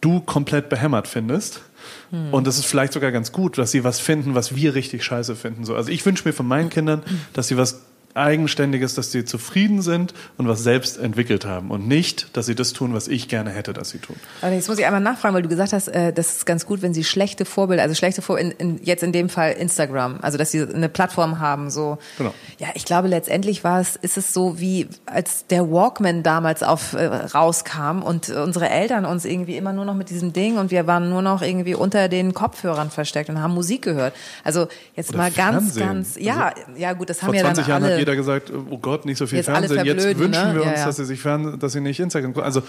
Speaker 1: du komplett behämmert findest. Und das ist vielleicht sogar ganz gut, dass sie was finden, was wir richtig scheiße finden. So, also ich wünsche mir von meinen Kindern, dass sie was Eigenständiges, dass sie zufrieden sind und was selbst entwickelt haben und nicht, dass sie das tun, was ich gerne hätte, dass sie tun.
Speaker 3: Aber jetzt muss ich einmal nachfragen, weil du gesagt hast, äh, das ist ganz gut, wenn sie schlechte Vorbilder, also schlechte Vorbilder, in, in, jetzt in dem Fall Instagram, also dass sie eine Plattform haben, so.
Speaker 1: Genau.
Speaker 3: Ja, ich glaube letztendlich war es, ist es so wie als der Walkman damals auf äh, rauskam und unsere Eltern uns irgendwie immer nur noch mit diesem Ding und wir waren nur noch irgendwie unter den Kopfhörern versteckt und haben Musik gehört. Also jetzt
Speaker 1: Oder
Speaker 3: mal ganz,
Speaker 1: Fernsehen.
Speaker 3: ganz, ja,
Speaker 1: Also
Speaker 3: ja gut, das haben ja
Speaker 1: 20
Speaker 3: dann alle.
Speaker 1: Jeder gesagt, oh Gott, nicht so viel
Speaker 3: Jetzt
Speaker 1: Fernsehen. Jetzt wünschen
Speaker 3: ne?
Speaker 1: wir
Speaker 3: Ja,
Speaker 1: uns,
Speaker 3: ja.
Speaker 1: dass sie sich fern, dass sie nicht Instagram gucken. Also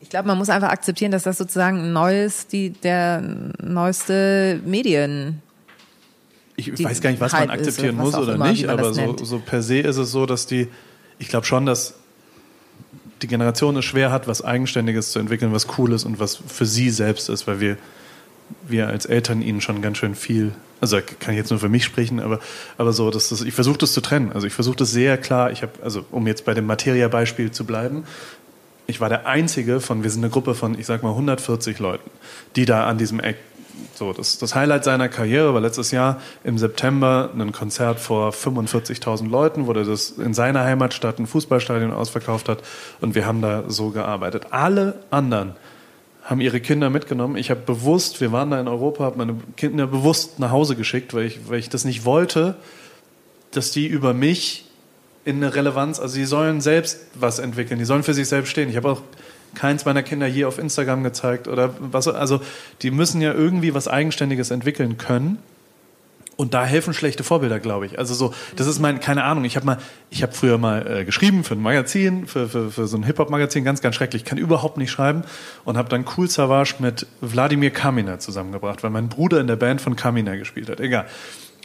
Speaker 3: Ich glaube, man muss einfach akzeptieren, dass das sozusagen ein neues, die, der neueste Medien.
Speaker 1: ich weiß gar nicht, was man
Speaker 3: Hype ist
Speaker 1: akzeptieren muss oder
Speaker 3: immer,
Speaker 1: nicht,
Speaker 3: man
Speaker 1: aber so, so per se ist es so, dass die, ich glaube schon, dass die Generation es schwer hat, was Eigenständiges zu entwickeln, was cool ist und was für sie selbst ist, weil wir, wir als Eltern ihnen schon ganz schön viel, also kann ich jetzt nur für mich sprechen, aber, aber so, dass das, ich versuche das zu trennen. Also ich versuche das sehr klar, ich habe, also um jetzt bei dem Materia-Beispiel zu bleiben, ich war der Einzige von, wir sind eine Gruppe von, ich sag mal, 140 Leuten, die da an diesem Eck, so, das, das Highlight seiner Karriere war letztes Jahr im September ein Konzert vor 45.000 Leuten, wo er das in seiner Heimatstadt ein Fußballstadion ausverkauft hat und wir haben da so gearbeitet. Alle anderen haben ihre Kinder mitgenommen. Ich habe bewusst, wir waren da in Europa, habe meine Kinder bewusst nach Hause geschickt, weil ich, weil ich das nicht wollte, dass die über mich in eine Relevanz, also sie sollen selbst was entwickeln, die sollen für sich selbst stehen. Ich habe auch keins meiner Kinder je auf Instagram gezeigt oder was, also die müssen ja irgendwie was Eigenständiges entwickeln können. Und da helfen schlechte Vorbilder, glaube ich. Also so, das ist mein, keine Ahnung. Ich habe mal, ich habe früher mal äh, geschrieben für ein Magazin, für, für, für so ein Hip-Hop-Magazin, ganz, ganz schrecklich. Ich kann überhaupt nicht schreiben und habe dann Cool Savage mit Wladimir Kaminer zusammengebracht, weil mein Bruder in der Band von Kaminer gespielt hat. Egal.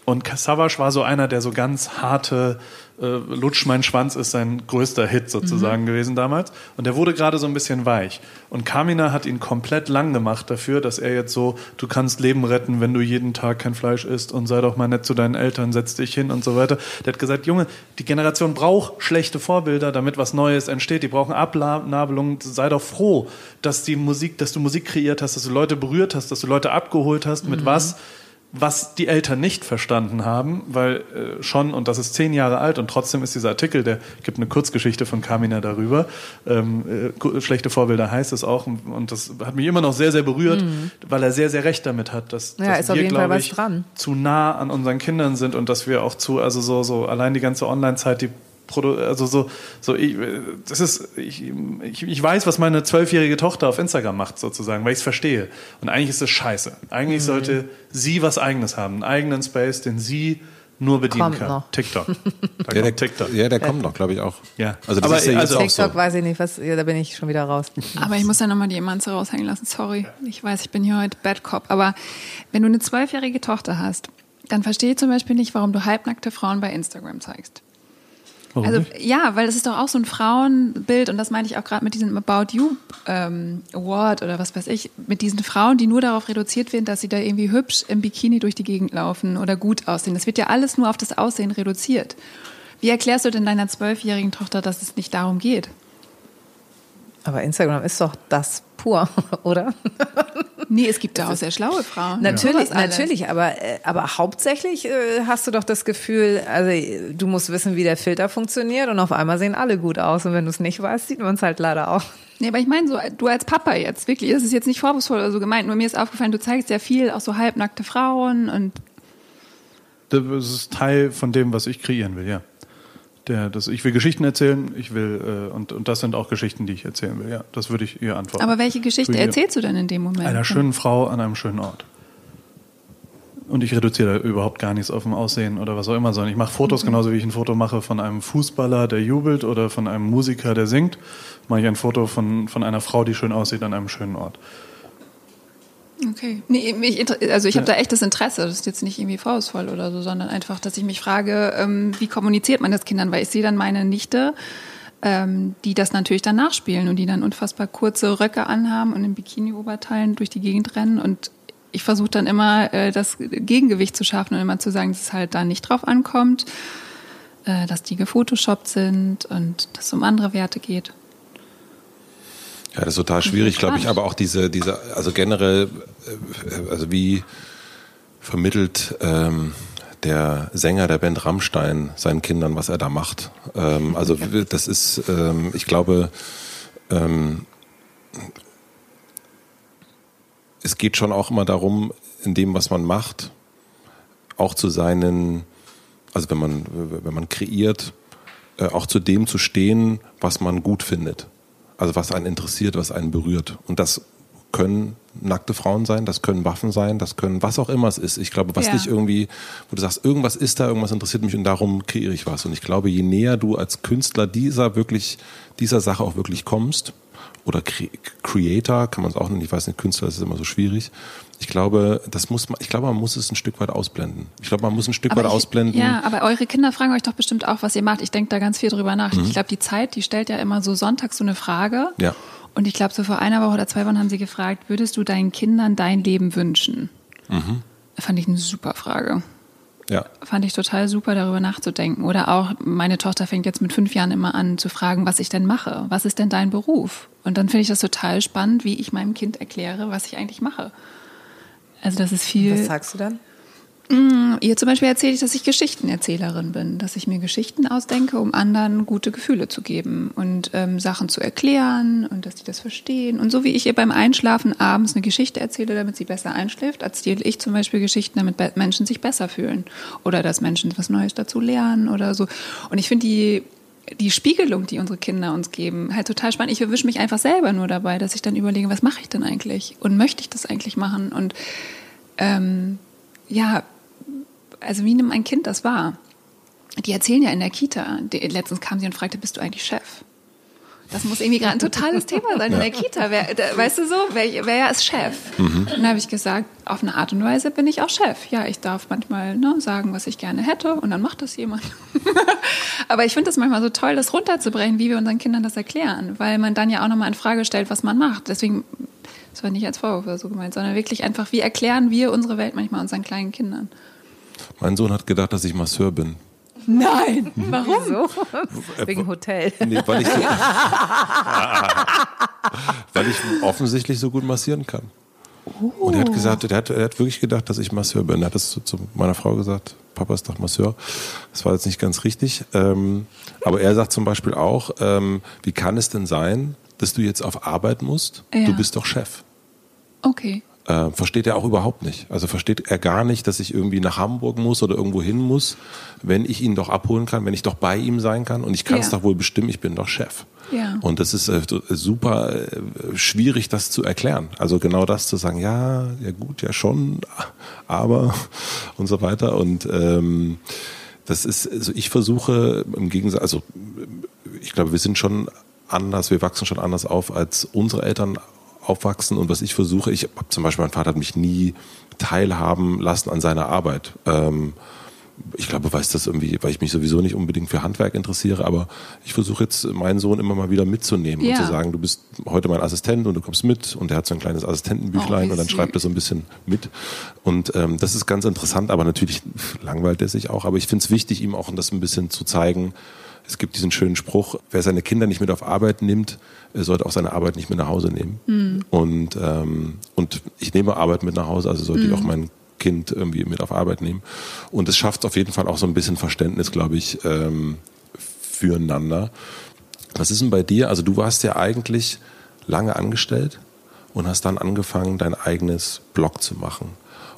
Speaker 1: Und Savage war so einer, der so ganz harte, äh, Lutsch mein Schwanz ist sein größter Hit sozusagen gewesen damals. Und der wurde gerade so ein bisschen weich. Und Kamina hat ihn komplett lang gemacht dafür, dass er jetzt so, du kannst Leben retten, wenn du jeden Tag kein Fleisch isst und sei doch mal nett zu deinen Eltern, setz dich hin und so weiter. Der hat gesagt, Junge, die Generation braucht schlechte Vorbilder, damit was Neues entsteht. Die brauchen Abnabelung. Sei doch froh, dass die Musik, dass du Musik kreiert hast, dass du Leute berührt hast, dass du Leute abgeholt hast mit was, was die Eltern nicht verstanden haben, weil äh, schon, und das ist zehn Jahre alt, und trotzdem ist dieser Artikel, der gibt eine Kurzgeschichte von Kamina darüber, ähm, äh, schlechte Vorbilder heißt es auch, und, das hat mich immer noch sehr, sehr berührt, weil er sehr, sehr recht damit hat, dass,
Speaker 3: Ja,
Speaker 1: dass wir, glaube ich,
Speaker 3: dran.
Speaker 1: zu nah an unseren Kindern sind und dass wir auch zu, also so, so allein die ganze Online-Zeit, die also so, so ich, das ist, ich, ich, ich weiß, was meine zwölfjährige Tochter auf Instagram macht, sozusagen, weil ich es verstehe. Und eigentlich ist es scheiße. Eigentlich
Speaker 3: Mhm.
Speaker 1: sollte sie was Eigenes haben, einen eigenen Space, den sie nur bedienen
Speaker 3: Kommt
Speaker 1: kann.
Speaker 3: noch.
Speaker 1: TikTok. [LAUGHS] Da
Speaker 4: Ja, der,
Speaker 1: kommt TikTok.
Speaker 4: ja, der kommt noch, glaube ich, auch.
Speaker 1: Ja.
Speaker 4: Also das
Speaker 1: Aber
Speaker 4: ist ja jetzt
Speaker 1: also-
Speaker 4: auch
Speaker 3: TikTok
Speaker 4: so.
Speaker 3: weiß ich nicht, was, ja, da bin ich schon wieder raus.
Speaker 2: Aber ich muss da nochmal die Emanze raushängen lassen. Sorry. Ich weiß, ich bin hier heute Bad Cop. Aber wenn du eine zwölfjährige Tochter hast, dann verstehe ich zum Beispiel nicht, warum du halbnackte Frauen bei Instagram zeigst.
Speaker 1: Warum
Speaker 2: Also
Speaker 1: nicht?
Speaker 2: ja, weil das ist doch auch so ein Frauenbild und das meinte ich auch gerade mit diesem About You ähm, Award oder was weiß ich, mit diesen Frauen, die nur darauf reduziert werden, dass sie da irgendwie hübsch im Bikini durch die Gegend laufen oder gut aussehen. Das wird ja alles nur auf das Aussehen reduziert. Wie erklärst du denn deiner zwölfjährigen Tochter, dass es nicht darum geht?
Speaker 3: Aber Instagram ist doch das pur, [LAUGHS] oder?
Speaker 2: Nee, es gibt da auch sehr schlaue Frauen.
Speaker 3: Natürlich,
Speaker 2: alles.
Speaker 3: natürlich, aber, äh, aber hauptsächlich äh, hast du doch das Gefühl, also du musst wissen, wie der Filter funktioniert und auf einmal sehen alle gut aus und wenn du es nicht weißt, sieht man es halt leider auch.
Speaker 2: Nee, aber ich meine so, du als Papa jetzt, wirklich, das ist jetzt nicht vorwurfsvoll oder so gemeint, nur mir ist aufgefallen, du zeigst sehr viel, auch so halbnackte Frauen und
Speaker 1: Das ist Teil von dem, was ich kreieren will, ja. Der, das, ich will Geschichten erzählen, ich will, äh, und, und das sind auch Geschichten, die ich erzählen will, ja. Das würde ich ihr antworten.
Speaker 2: aber welche Geschichte
Speaker 1: ihr-
Speaker 2: erzählst du denn in dem Moment?
Speaker 1: Einer schönen Frau an einem schönen Ort. Und ich reduziere da überhaupt gar nichts auf dem Aussehen oder was auch immer, sondern ich mache Fotos
Speaker 2: Mhm.
Speaker 1: genauso wie ich ein Foto mache von einem Fußballer, der jubelt oder von einem Musiker, der singt. Mache ich ein Foto von, von einer Frau, die schön aussieht an einem schönen Ort.
Speaker 2: Okay. Nee, mich, inter- also ich habe da echtes Interesse. Das ist jetzt nicht irgendwie vorwurfsvoll oder so, sondern einfach, dass ich mich frage, ähm, wie kommuniziert man das Kindern? Weil ich sehe dann meine Nichte, ähm, die das natürlich dann nachspielen und die dann unfassbar kurze Röcke anhaben und in Bikini-Oberteilen durch die Gegend rennen und ich versuche dann immer äh, das Gegengewicht zu schaffen und immer zu sagen, dass es halt da nicht drauf ankommt, äh, dass die gefotoshoppt sind und dass es um andere Werte geht.
Speaker 4: Ja, das ist total schwierig, glaube ich. Aber auch diese, diese, also generell, äh, also wie vermittelt ähm, der Sänger der Band Rammstein seinen Kindern, was er da macht. Ähm, also das ist, ähm, ich glaube, ähm, es geht schon auch immer darum, in dem, was man macht, auch zu seinen, also wenn man, wenn man kreiert, äh, auch zu dem zu stehen, was man gut findet. Also was einen interessiert, was einen berührt. Und das können nackte Frauen sein, das können Waffen sein, das können was auch immer es ist. Ich glaube, was
Speaker 2: Ja.
Speaker 4: dich irgendwie, wo du sagst, irgendwas ist da, irgendwas interessiert mich und darum kreiere ich was. Und ich glaube, je näher du als Künstler dieser wirklich, dieser Sache auch wirklich kommst, oder Cre Creator, kann man es auch nennen, ich weiß nicht, Künstler ist immer so schwierig. Ich glaube, das muss man, ich glaube, man muss es ein Stück weit ausblenden. Ich glaube, man muss ein Stück
Speaker 2: Aber
Speaker 4: weit
Speaker 2: ich-
Speaker 4: ausblenden.
Speaker 2: Ja, aber eure Kinder fragen euch doch bestimmt auch, was ihr macht. Ich denke da ganz viel drüber nach. Ich glaube, die Zeit, die stellt ja immer so sonntags so eine Frage.
Speaker 4: Mhm. Ja.
Speaker 2: Und ich glaube, so vor einer Woche oder zwei Wochen haben sie gefragt, würdest du deinen Kindern dein Leben wünschen?
Speaker 4: Mhm.
Speaker 2: Fand ich eine super Frage.
Speaker 4: Ja.
Speaker 2: Fand ich total super, darüber nachzudenken. Oder auch, meine Tochter fängt jetzt mit fünf Jahren immer an zu fragen, was ich denn mache. Was ist denn dein Beruf? Und dann finde ich das total spannend, wie ich meinem Kind erkläre, was ich eigentlich mache. Also das ist viel.
Speaker 3: Was sagst du dann?
Speaker 2: Ihr zum Beispiel erzähle ich, dass ich Geschichtenerzählerin bin, dass ich mir Geschichten ausdenke, um anderen gute Gefühle zu geben und ähm, Sachen zu erklären und dass die das verstehen. Und so wie ich ihr beim Einschlafen abends eine Geschichte erzähle, damit sie besser einschläft, erzähle ich zum Beispiel Geschichten, damit Menschen sich besser fühlen oder dass Menschen was Neues dazu lernen oder so. Und ich finde die die Spiegelung, die unsere Kinder uns geben, halt total spannend. Ich erwische mich einfach selber nur dabei, dass ich dann überlege, was mache ich denn eigentlich und möchte ich das eigentlich machen und ähm, ja, also wie nimmt ein Kind das wahr? Die erzählen ja in der Kita. Die, letztens kam sie und fragte, bist du eigentlich Chef? Das muss irgendwie gerade ein totales [LAUGHS] Thema sein in der Kita. Wer, da, weißt du so, wer, wer ist Chef? Und dann habe ich gesagt, auf eine Art und Weise bin ich auch Chef. Ja, ich darf manchmal ne, sagen, was ich gerne hätte und dann macht das jemand. [LAUGHS] Aber ich finde es manchmal so toll, das runterzubrechen, wie wir unseren Kindern das erklären, weil man dann ja auch nochmal in Frage stellt, was man macht. Deswegen, das war nicht als Vorwurf oder so gemeint, sondern wirklich einfach, wie erklären wir unsere Welt manchmal unseren kleinen Kindern?
Speaker 4: Mein Sohn hat gedacht, dass ich Masseur bin.
Speaker 2: Nein, [LAUGHS] warum?
Speaker 3: So? Wegen Hotel.
Speaker 4: Nee, weil ich, so, [LAUGHS] weil ich offensichtlich so gut massieren kann. Und er hat gesagt, er hat, er hat wirklich gedacht, dass ich Masseur bin. Er hat das zu, zu meiner Frau gesagt, Papa ist doch Masseur. Das war jetzt nicht ganz richtig. Ähm, aber er sagt zum Beispiel auch, ähm, wie kann es denn sein, dass du jetzt auf Arbeit musst?
Speaker 2: Ja.
Speaker 4: Du bist doch Chef.
Speaker 2: Okay.
Speaker 4: Äh, versteht er auch überhaupt nicht. Also versteht er gar nicht, dass ich irgendwie nach Hamburg muss oder irgendwo hin muss, wenn ich ihn doch abholen kann, wenn ich doch bei ihm sein kann. Und ich kann es
Speaker 2: Ja.
Speaker 4: doch wohl bestimmen, ich bin doch Chef.
Speaker 2: Ja.
Speaker 4: Und das ist äh, so- super äh, schwierig, das zu erklären. Also genau das zu sagen, ja, ja gut, ja schon, aber [LAUGHS] und so weiter. Und ähm, das ist, also ich versuche im Gegensatz, also ich glaube, wir sind schon anders, wir wachsen schon anders auf, als unsere Eltern aufwachsen. Und was ich versuche, ich habe zum Beispiel, mein Vater hat mich nie teilhaben lassen an seiner Arbeit. Ähm, ich glaube, weiß das irgendwie, weil ich mich sowieso nicht unbedingt für Handwerk interessiere, aber ich versuche jetzt meinen Sohn immer mal wieder mitzunehmen
Speaker 2: Ja.
Speaker 4: und zu sagen, du bist heute mein Assistent und du kommst mit und er hat so ein kleines Assistentenbüchlein
Speaker 2: Oh,
Speaker 4: und dann schreibt er so ein bisschen mit und ähm, das ist ganz interessant, aber natürlich langweilt er sich auch, aber ich finde es wichtig, ihm auch das ein bisschen zu zeigen. Es gibt diesen schönen Spruch, wer seine Kinder nicht mit auf Arbeit nimmt, äh, sollte auch seine Arbeit nicht mit nach Hause nehmen.
Speaker 2: Hm.
Speaker 4: Und, ähm, und ich nehme Arbeit mit nach Hause, also sollte
Speaker 2: Hm.
Speaker 4: ich auch mein Kind irgendwie mit auf Arbeit nehmen. Und es schafft auf jeden Fall auch so ein bisschen Verständnis, glaube ich, ähm, füreinander. Was ist denn bei dir? Also du warst ja eigentlich lange angestellt und hast dann angefangen, dein eigenes Blog zu machen.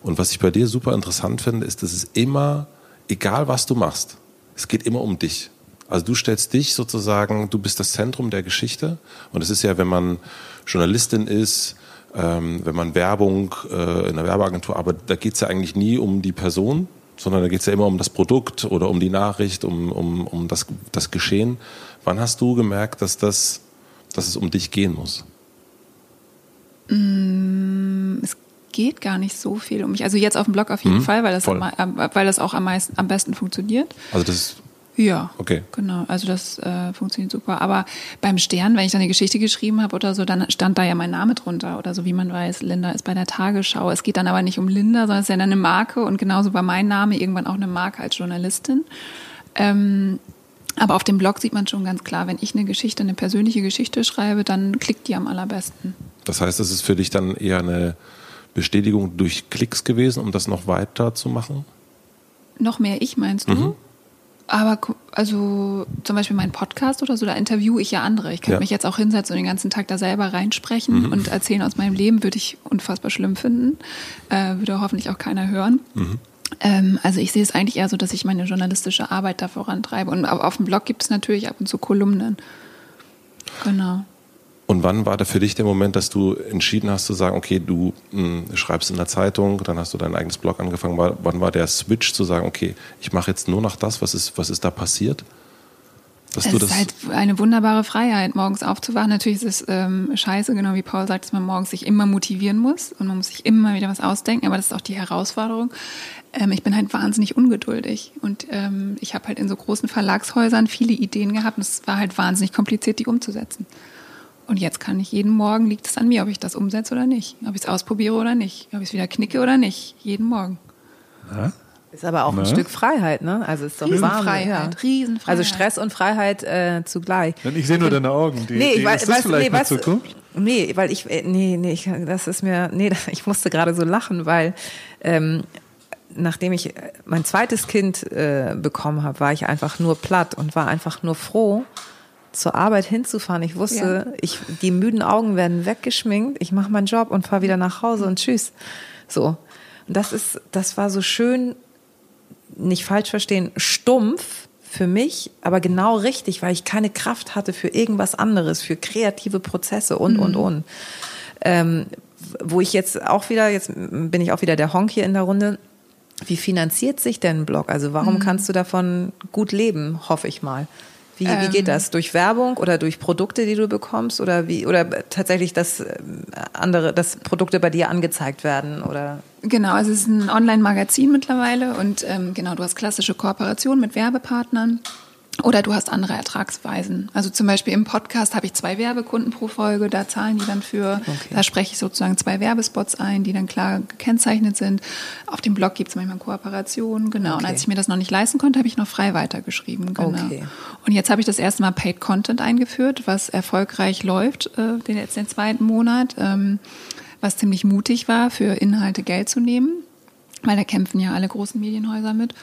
Speaker 4: Und was ich bei dir super interessant finde, ist, dass es immer, egal was du machst, es geht immer um dich. Also du stellst dich sozusagen, du bist das Zentrum der Geschichte. Und es ist ja, wenn man Journalistin ist, ähm, wenn man Werbung äh, in einer Werbeagentur arbeitet, da geht es ja eigentlich nie um die Person, sondern da geht es ja immer um das Produkt oder um die Nachricht, um, um, um das, das Geschehen. Wann hast du gemerkt, dass, das, dass es um dich gehen muss?
Speaker 2: Es geht gar nicht so viel um mich. Also jetzt auf dem Blog auf jeden
Speaker 4: Mhm,
Speaker 2: Fall, weil das, am, weil das auch am, meisten, am besten funktioniert.
Speaker 4: Also das ist,
Speaker 2: Ja.
Speaker 4: Okay.
Speaker 2: Genau, also das äh, funktioniert super. Aber beim Stern, wenn ich dann eine Geschichte geschrieben habe oder so, dann stand da ja mein Name drunter oder so, wie man weiß, Linda ist bei der Tagesschau. Es geht dann aber nicht um Linda, sondern es ist ja eine Marke und genauso war mein Name irgendwann auch eine Marke als Journalistin. Ähm, aber auf dem Blog sieht man schon ganz klar, wenn ich eine Geschichte, eine persönliche Geschichte schreibe, dann klickt die am allerbesten.
Speaker 4: das heißt, es ist für dich dann eher eine Bestätigung durch Klicks gewesen, um das noch weiter zu machen?
Speaker 2: noch mehr ich, meinst du?
Speaker 4: Mhm.
Speaker 2: Aber also zum Beispiel mein Podcast oder so, da interviewe ich ja andere. Ich könnte
Speaker 4: Ja.
Speaker 2: mich jetzt auch hinsetzen und den ganzen Tag da selber reinsprechen und erzählen aus meinem Leben, würde ich unfassbar schlimm finden. Äh, würde hoffentlich auch keiner hören. Ähm, also ich sehe es eigentlich eher so, dass ich meine journalistische Arbeit da vorantreibe. Und au- auf dem Blog gibt es natürlich ab und zu Kolumnen. Genau.
Speaker 4: Und wann war da für dich der Moment, dass du entschieden hast zu sagen, okay, du mh, schreibst in der Zeitung, dann hast du dein eigenes Blog angefangen. Wann war der Switch zu sagen, okay, ich mache jetzt nur noch das? Was ist, was ist da passiert? Dass
Speaker 2: Es ist halt eine wunderbare Freiheit, morgens aufzuwachen. Natürlich ist es ähm, scheiße, genau wie Paul sagt, dass man morgens sich immer motivieren muss und man muss sich immer wieder was ausdenken, aber das ist auch die Herausforderung. Ähm, ich bin halt wahnsinnig ungeduldig und ähm, ich habe halt in so großen Verlagshäusern viele Ideen gehabt und es war halt wahnsinnig kompliziert, die umzusetzen. Und jetzt kann ich jeden Morgen, liegt es an mir, ob ich das umsetze oder nicht, ob ich es ausprobiere oder nicht, ob ich es wieder knicke oder nicht, jeden Morgen.
Speaker 3: Ist aber auch ein
Speaker 1: Ne?
Speaker 3: Stück Freiheit, ne? Also ist doch warm.
Speaker 2: Riesenfreiheit,
Speaker 3: Ja.
Speaker 2: Riesenfreiheit.
Speaker 3: Also Stress und Freiheit äh, zugleich.
Speaker 1: Ich sehe nur deine Augen. Die,
Speaker 3: Nee,
Speaker 1: die,
Speaker 3: ich weiß,
Speaker 1: ist das
Speaker 3: weißt,
Speaker 1: vielleicht
Speaker 3: nee, weißt,
Speaker 1: Zukunft?
Speaker 3: nee, weil ich, äh, nee, nee, ich, das ist mir, nee, [LAUGHS] ich musste gerade so lachen, weil ähm, nachdem ich äh, mein zweites Kind äh, bekommen habe, war ich einfach nur platt und war einfach nur froh, zur Arbeit hinzufahren. Ich wusste, ich, die müden Augen werden weggeschminkt, ich mache meinen Job und fahre wieder nach Hause und tschüss. So. Und das ist, das war so schön, nicht falsch verstehen, stumpf für mich, aber genau richtig, weil ich keine Kraft hatte für irgendwas anderes, für kreative Prozesse und, und, und. Ähm, wo ich jetzt auch wieder, jetzt bin ich auch wieder der Honk hier in der Runde. Wie finanziert sich denn ein Blog? Also warum kannst du davon gut leben, hoffe ich mal? Wie, wie geht das? Durch Werbung oder durch Produkte, die du bekommst? Oder wie, oder tatsächlich, dass ähm, andere, dass Produkte bei dir angezeigt werden? Oder
Speaker 2: Genau, also es ist ein Online-Magazin mittlerweile und ähm, genau, du hast klassische Kooperationen mit Werbepartnern oder du hast andere Ertragsweisen. Also zum Beispiel im Podcast habe ich zwei Werbekunden pro Folge, da zahlen die dann für, da spreche ich sozusagen zwei Werbespots ein, die dann klar gekennzeichnet sind. Auf dem Blog gibt es manchmal Kooperationen, genau. Und
Speaker 3: Okay.
Speaker 2: als ich mir das noch nicht leisten konnte, habe ich noch frei weitergeschrieben. Genau.
Speaker 3: Okay.
Speaker 2: Und jetzt habe ich das erste Mal Paid Content eingeführt, was erfolgreich läuft, äh, den jetzt den zweiten Monat, ähm, was ziemlich mutig war, für Inhalte Geld zu nehmen, weil da kämpfen ja alle großen Medienhäuser mit.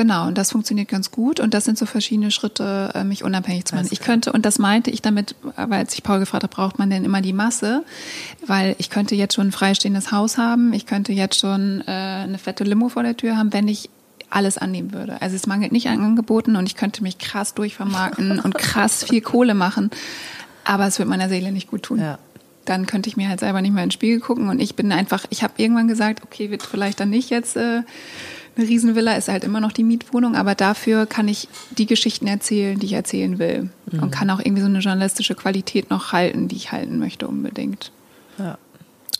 Speaker 2: Genau, und das funktioniert ganz gut und das sind so verschiedene Schritte, äh, mich unabhängig zu machen. Ich könnte, und das meinte ich damit, weil sich Paul gefragt hat, braucht man denn immer die Masse? Weil ich könnte jetzt schon ein freistehendes Haus haben, ich könnte jetzt schon äh, eine fette Limo vor der Tür haben, wenn ich alles annehmen würde. Also es mangelt nicht an Angeboten und ich könnte mich krass durchvermarkten [LAUGHS] und krass viel Kohle machen, aber es wird meiner Seele nicht gut tun.
Speaker 3: Ja.
Speaker 2: Dann könnte ich mir halt selber nicht mehr ins Spiegel gucken und ich bin einfach, ich habe irgendwann gesagt, okay, wird vielleicht dann nicht jetzt äh, eine Riesenvilla, ist halt immer noch die Mietwohnung, aber dafür kann ich die Geschichten erzählen, die ich erzählen will und kann auch irgendwie so eine journalistische Qualität noch halten, die ich halten möchte unbedingt.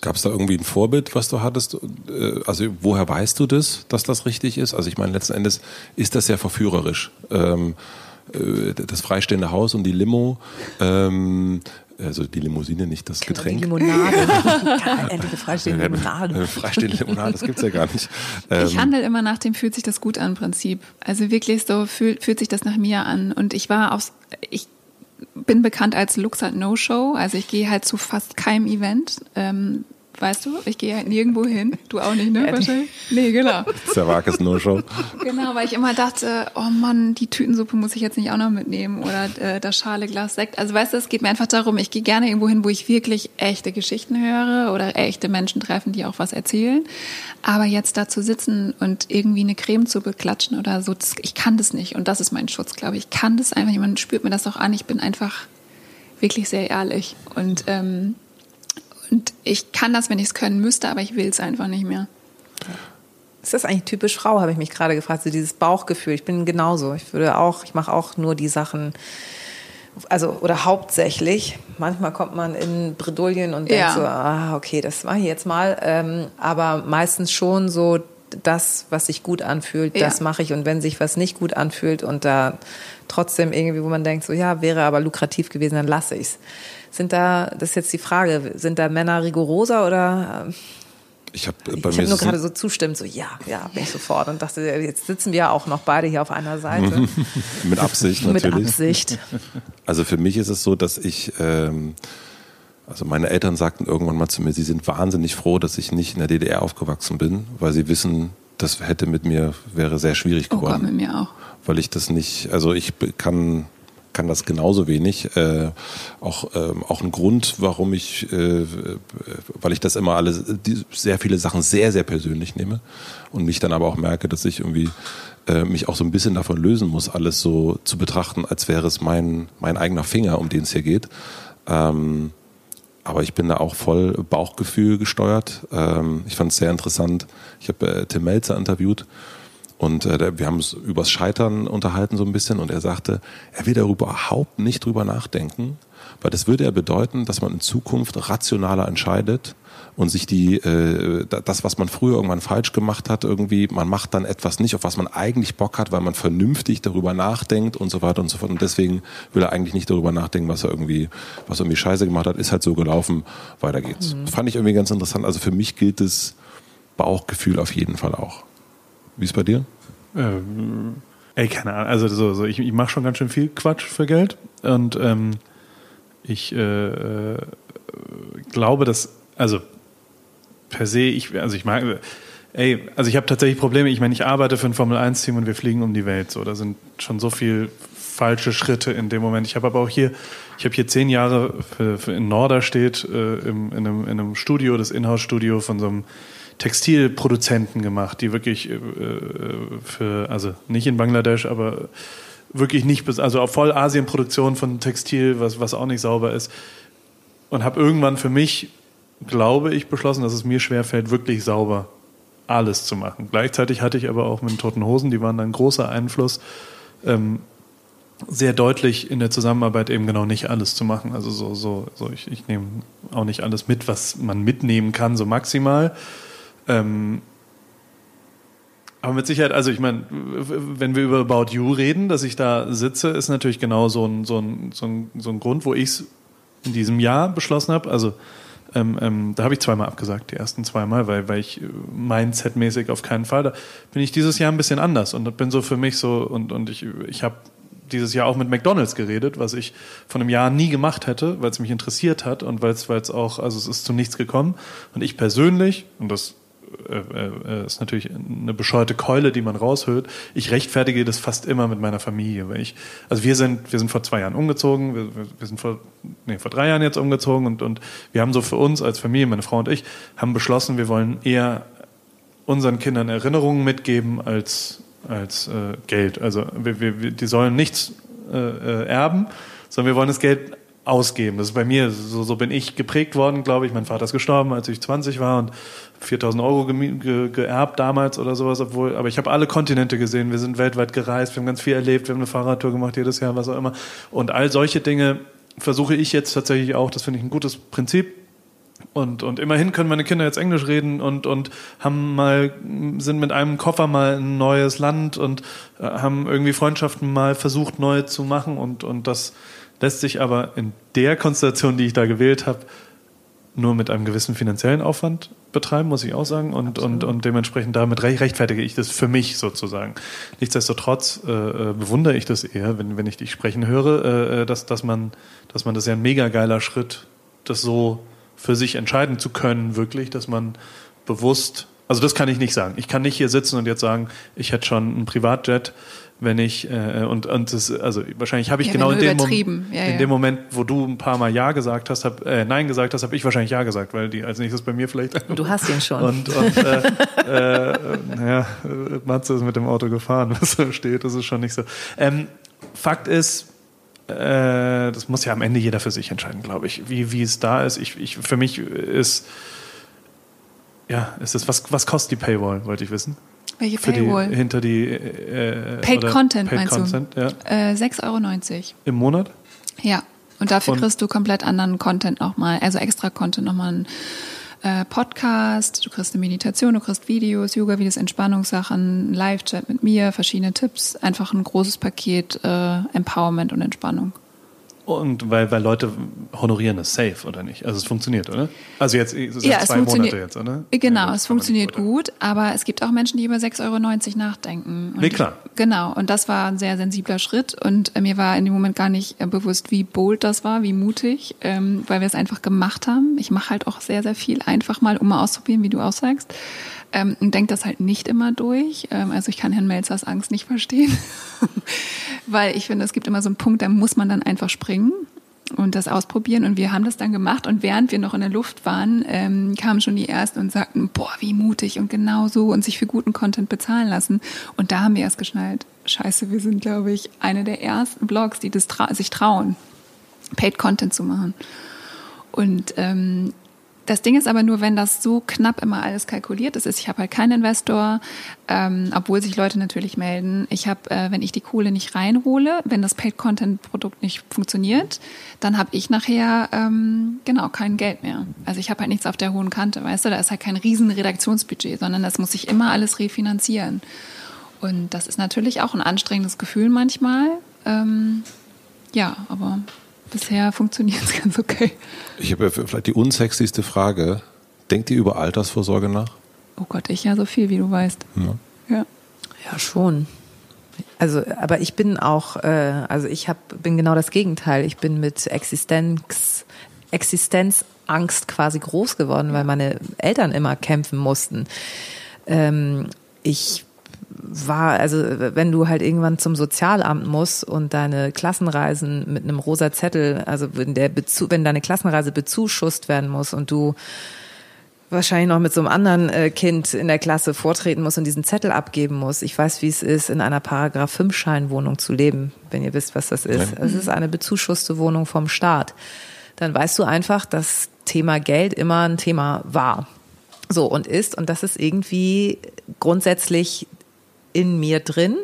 Speaker 4: Gab es da irgendwie ein Vorbild, was du hattest? Äh, Also woher weißt du das, dass das richtig ist? Also ich meine, letzten Endes ist das ja verführerisch. Ähm, äh, das freistehende Haus und die Limo, ähm, also die Limousine, nicht das
Speaker 3: die
Speaker 4: Getränk.
Speaker 3: Limonade. [LAUGHS] Geil, endlich eine freistehende Limonade.
Speaker 4: Freistehende Limonade, das gibt's ja gar nicht.
Speaker 2: Ich
Speaker 4: Ähm,
Speaker 2: handle immer nach dem fühlt sich das gut an Prinzip. Also wirklich so fühlt, fühlt sich das nach mir an. Und ich war aufs, ich bin bekannt als Luxat No-Show. Also ich gehe halt zu fast keinem Event. Ähm, weißt du, ich gehe halt nirgendwo hin. Du auch nicht, ne? Wahrscheinlich. Nee, genau. [LAUGHS]
Speaker 4: Zerwakis No-Show.
Speaker 2: Genau, weil ich immer dachte, oh Mann, die Tütensuppe muss ich jetzt nicht auch noch mitnehmen oder äh, das schale Glas Sekt. Also weißt du, es geht mir einfach darum, ich gehe gerne irgendwo hin, wo ich wirklich echte Geschichten höre oder echte Menschen treffen, die auch was erzählen. Aber jetzt da zu sitzen und irgendwie eine Creme zu beklatschen oder so, das, ich kann das nicht. Und das ist mein Schutz, glaube ich. Ich kann das einfach, jemand spürt mir das auch an. Ich bin einfach wirklich sehr ehrlich. Und, ähm, und ich kann das, wenn ich es können müsste, aber ich will es einfach nicht mehr.
Speaker 3: Ist das eigentlich typisch Frau, habe ich mich gerade gefragt, so dieses Bauchgefühl. Ich bin genauso. Ich würde auch, ich mache auch nur die Sachen, also oder hauptsächlich. Manchmal kommt man in Bredouillen und denkt
Speaker 2: Ja.
Speaker 3: so, ah, okay, das mache ich jetzt mal. Ähm, aber meistens schon so das, was sich gut anfühlt,
Speaker 2: Ja.
Speaker 3: das mache ich. Und wenn sich was nicht gut anfühlt und da trotzdem irgendwie, wo man denkt, so ja, wäre aber lukrativ gewesen, dann lasse ich's. Sind da, das ist jetzt die Frage, sind da Männer rigoroser oder
Speaker 4: Ich habe bei
Speaker 3: ich
Speaker 4: mir
Speaker 3: habe nur gerade so zustimmt, so ja, ja, bin ich sofort und dachte, jetzt sitzen wir auch noch beide hier auf einer Seite [LAUGHS]
Speaker 4: mit Absicht
Speaker 3: mit
Speaker 4: natürlich.
Speaker 3: Absicht.
Speaker 4: Also für mich ist es so, dass ich, ähm, also meine Eltern sagten irgendwann mal zu mir, sie sind wahnsinnig froh, dass ich nicht in der DDR aufgewachsen bin, weil sie wissen, das hätte mit mir, wäre sehr schwierig
Speaker 2: Oh
Speaker 4: geworden.
Speaker 2: Gott, mit mir auch.
Speaker 4: weil ich das nicht, also ich kann, kann das genauso wenig. Äh, auch, ähm, auch ein Grund, warum ich, äh, weil ich das immer alles, sehr viele Sachen sehr, sehr persönlich nehme und mich dann aber auch merke, dass ich irgendwie äh, mich auch so ein bisschen davon lösen muss, alles so zu betrachten, als wäre es mein, mein eigener Finger, um den es hier geht. Ähm, aber ich bin da auch voll Bauchgefühl gesteuert. Ähm, ich fand es sehr interessant. Ich habe äh, Tim Melzer interviewt und äh, wir haben uns übers Scheitern unterhalten so ein bisschen und er sagte, er will darüber überhaupt nicht drüber nachdenken, weil das würde ja bedeuten, dass man in Zukunft rationaler entscheidet und sich die äh, da- das, was man früher irgendwann falsch gemacht hat, irgendwie, man macht dann etwas nicht, auf was man eigentlich Bock hat, weil man vernünftig darüber nachdenkt und so weiter und so fort. Und deswegen will er eigentlich nicht darüber nachdenken, was er irgendwie, was er irgendwie scheiße gemacht hat, ist halt so gelaufen, weiter geht's. Fand ich irgendwie ganz interessant. Also für mich gilt das Bauchgefühl auf jeden Fall auch. Wie ist bei dir?
Speaker 1: Ähm, ey, keine Ahnung. Also so, so ich, ich mache schon ganz schön viel Quatsch für Geld und ähm, ich äh, äh, glaube, dass also per se ich also ich mag ey also ich habe tatsächlich Probleme. Ich meine, ich arbeite für ein Formel 1 Team und wir fliegen um die Welt. So, da sind schon so viel falsche Schritte in dem Moment. Ich habe aber auch hier, ich habe hier zehn Jahre für, für in Norderstedt äh, im, in, einem, in einem Studio, das Inhouse-Studio von so einem Textilproduzenten gemacht, die wirklich äh, für, also nicht in Bangladesch, aber wirklich nicht, also auf voll Asien-Produktion von Textil, was, was auch nicht sauber ist. Und habe irgendwann für mich, glaube ich, beschlossen, dass es mir schwerfällt, wirklich sauber alles zu machen. Gleichzeitig hatte ich aber auch mit den Toten Hosen, die waren dann großer Einfluss, ähm, sehr deutlich in der Zusammenarbeit eben genau nicht alles zu machen. Also so, so, so ich, ich nehme auch nicht alles mit, was man mitnehmen kann, so maximal. Ähm, aber mit Sicherheit, also ich meine, wenn wir über About You reden, dass ich da sitze, ist natürlich genau so ein, so ein, so ein, so ein Grund, wo ich es in diesem Jahr beschlossen habe. Also ähm, ähm, da habe ich zweimal abgesagt, die ersten zweimal, weil, weil ich äh, Mindset-mäßig auf keinen Fall. Da bin ich dieses Jahr ein bisschen anders und bin so für mich so, und, und ich, ich habe dieses Jahr auch mit McDonalds geredet, was ich von einem Jahr nie gemacht hätte, weil es mich interessiert hat und weil es weil es auch, also es ist zu nichts gekommen. Und ich persönlich, und das äh, äh, ist natürlich eine bescheuerte Keule, die man raushöhlt. Ich rechtfertige das fast immer mit meiner Familie. Weil ich, also wir sind, wir sind vor zwei Jahren umgezogen, wir, wir- sind vor, nee, vor drei Jahren jetzt umgezogen und, und wir haben so für uns als Familie, meine Frau und ich, haben beschlossen, wir wollen eher unseren Kindern Erinnerungen mitgeben als, als äh, Geld. Also wir, wir- die sollen nichts äh, äh, erben, sondern wir wollen das Geld ausgeben. Das ist bei mir, so, so bin ich geprägt worden, glaube ich. Mein Vater ist gestorben, als ich 20 war und 4000 Euro gemi- ge, geerbt damals oder sowas, obwohl, aber ich habe alle Kontinente gesehen, wir sind weltweit gereist, wir haben ganz viel erlebt, wir haben eine Fahrradtour gemacht jedes Jahr, was auch immer. Und all solche Dinge versuche ich jetzt tatsächlich auch, das finde ich ein gutes Prinzip, und, und immerhin können meine Kinder jetzt Englisch reden und, und haben mal, sind mit einem Koffer mal in ein neues Land und äh, haben irgendwie Freundschaften mal versucht neu zu machen und, und das lässt sich aber in der Konstellation, die ich da gewählt habe, nur mit einem gewissen finanziellen Aufwand betreiben, muss ich auch sagen. Und, und, und dementsprechend damit rech- rechtfertige ich das für mich sozusagen. Nichtsdestotrotz äh, äh, bewundere ich das eher, wenn, wenn ich dich sprechen höre, äh, äh, dass, dass, man, dass man das ja ein mega geiler Schritt, das so für sich entscheiden zu können, wirklich, dass man bewusst, also das kann ich nicht sagen. Ich kann nicht hier sitzen und jetzt sagen, ich hätte schon einen Privatjet, wenn ich äh, und und das, also wahrscheinlich habe ich
Speaker 2: Ja,
Speaker 1: genau in dem, Mom
Speaker 2: übertrieben. Ja,
Speaker 1: in
Speaker 2: ja.
Speaker 1: dem Moment, wo du ein paar Mal ja gesagt hast, hab, äh, nein gesagt hast, habe ich wahrscheinlich ja gesagt, weil die als nächstes bei mir vielleicht [LAUGHS]
Speaker 3: Du hast ihn schon.
Speaker 1: und, und äh, äh, naja, äh, Matze ist mit dem Auto gefahren, [LAUGHS] was da steht, das ist schon nicht so. Ähm, Fakt ist, äh, das muss ja am Ende jeder für sich entscheiden, glaube ich, wie, wie es da ist. Ich, ich, für mich ist, ja, ist es, was, was kostet die Paywall, wollte ich wissen.
Speaker 2: Welche
Speaker 1: Für
Speaker 2: Paywall?
Speaker 1: die, hinter die äh,
Speaker 2: Paid
Speaker 1: oder
Speaker 2: Content
Speaker 1: Paid
Speaker 2: meinst
Speaker 1: Content, Ja,
Speaker 2: du? Äh, 6,90 Euro.
Speaker 1: im Monat.
Speaker 2: Ja. Und dafür
Speaker 1: Und-
Speaker 2: kriegst du komplett anderen Content nochmal, also extra Content nochmal einen äh, Podcast, du kriegst eine Meditation, du kriegst Videos, Yoga-Videos, Entspannungssachen, Live-Chat mit mir, verschiedene Tipps, einfach ein großes Paket äh, Empowerment und Entspannung.
Speaker 1: Und weil, weil Leute honorieren das safe, oder nicht? Also es funktioniert, oder? Also jetzt es
Speaker 2: Ja, es
Speaker 1: zwei. Monate jetzt, oder?
Speaker 2: Genau,
Speaker 1: Ja,
Speaker 2: es funktioniert gut, aber es gibt auch Menschen, die über 6,90 Euro nachdenken. Und
Speaker 1: Nee, klar.
Speaker 2: Genau, und das war ein sehr sensibler Schritt und äh, mir war in dem Moment gar nicht äh, bewusst, wie bold das war, wie mutig, ähm, weil wir es einfach gemacht haben. Ich mache halt auch sehr, sehr viel einfach mal, um mal auszuprobieren, wie du auch sagst. Ähm, und denke das halt nicht immer durch. Ähm, also ich kann Herrn Melzers Angst nicht verstehen, [LAUGHS] weil ich finde, es gibt immer so einen Punkt, da muss man dann einfach springen und das ausprobieren. Und wir haben das dann gemacht. Und während wir noch in der Luft waren, ähm, kamen schon die Ersten und sagten, boah, wie mutig und genau so und sich für guten Content bezahlen lassen. Und da haben wir erst geschnallt, scheiße, wir sind, glaube ich, eine der ersten Blogs, die das tra sich trauen, Paid Content zu machen. Und ähm, das Ding ist aber nur, wenn das so knapp immer alles kalkuliert ist. Ich habe halt keinen Investor, ähm, obwohl sich Leute natürlich melden. Ich habe, äh, wenn ich die Kohle nicht reinhole, wenn das Paid-Content-Produkt nicht funktioniert, dann habe ich nachher ähm, genau kein Geld mehr. Also ich habe halt nichts auf der hohen Kante, weißt du? Da ist halt kein riesen Redaktionsbudget, sondern das muss sich immer alles refinanzieren. Und das ist natürlich auch ein anstrengendes Gefühl manchmal. Ähm, ja, aber bisher funktioniert es [LAUGHS] ganz okay.
Speaker 4: Ich habe ja vielleicht die unsexyste Frage. Denkt ihr über Altersvorsorge nach?
Speaker 2: Oh Gott, ich ja so viel, wie du weißt.
Speaker 4: Ja.
Speaker 2: Ja.
Speaker 3: Ja, schon. Also, aber ich bin auch, äh, also ich hab, bin genau das Gegenteil. Ich bin mit Existenz, Existenzangst quasi groß geworden, weil meine Eltern immer kämpfen mussten. Ähm, ich war, also wenn du halt irgendwann zum Sozialamt musst und deine Klassenreisen mit einem rosa Zettel, also wenn der Bezu wenn deine Klassenreise bezuschusst werden muss und du wahrscheinlich noch mit so einem anderen äh, Kind in der Klasse vortreten muss und diesen Zettel abgeben muss. Ich weiß, wie es ist, in einer Paragraph 5 Scheinwohnung zu leben, wenn ihr wisst, was das ist. Es ist eine bezuschusste Wohnung vom Staat. Dann weißt du einfach, dass Thema Geld immer ein Thema war. So und ist und das ist irgendwie grundsätzlich in mir drin.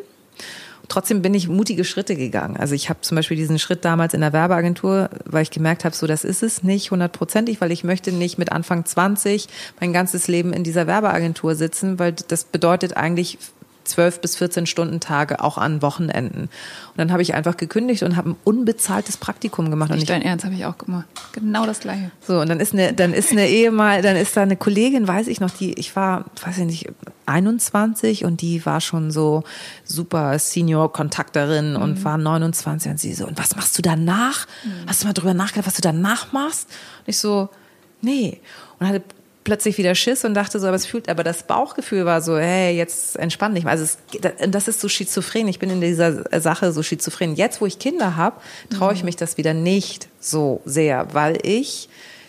Speaker 3: Trotzdem bin ich mutige Schritte gegangen. Also ich habe zum Beispiel diesen Schritt damals in der Werbeagentur, weil ich gemerkt habe, so das ist es nicht hundertprozentig, weil ich möchte nicht mit Anfang 20 mein ganzes Leben in dieser Werbeagentur sitzen, weil das bedeutet eigentlich zwölf bis 14 Stunden Tage auch an Wochenenden. Und dann habe ich einfach gekündigt und habe ein unbezahltes Praktikum gemacht. Und
Speaker 2: Nicht
Speaker 3: ich
Speaker 2: dein Ernst, habe ich auch gemacht. Genau das Gleiche.
Speaker 3: so, und dann ist eine, dann ist eine Ehemal, dann ist da eine Kollegin, weiß ich noch, die, ich war, weiß ich nicht, 21 und die war schon so super Senior-Kontakterin und war 29 und sie so, und was machst du danach? Hast du mal drüber nachgedacht, was du danach machst? Und ich so, nee. Und hatte plötzlich wieder Schiss und dachte so, aber es fühlt, aber das Bauchgefühl war so, hey, jetzt entspann dich mal. Also es, das ist so schizophren. Ich bin in dieser Sache so schizophren. Jetzt, wo ich Kinder habe, traue ich mich das wieder nicht so sehr, weil ich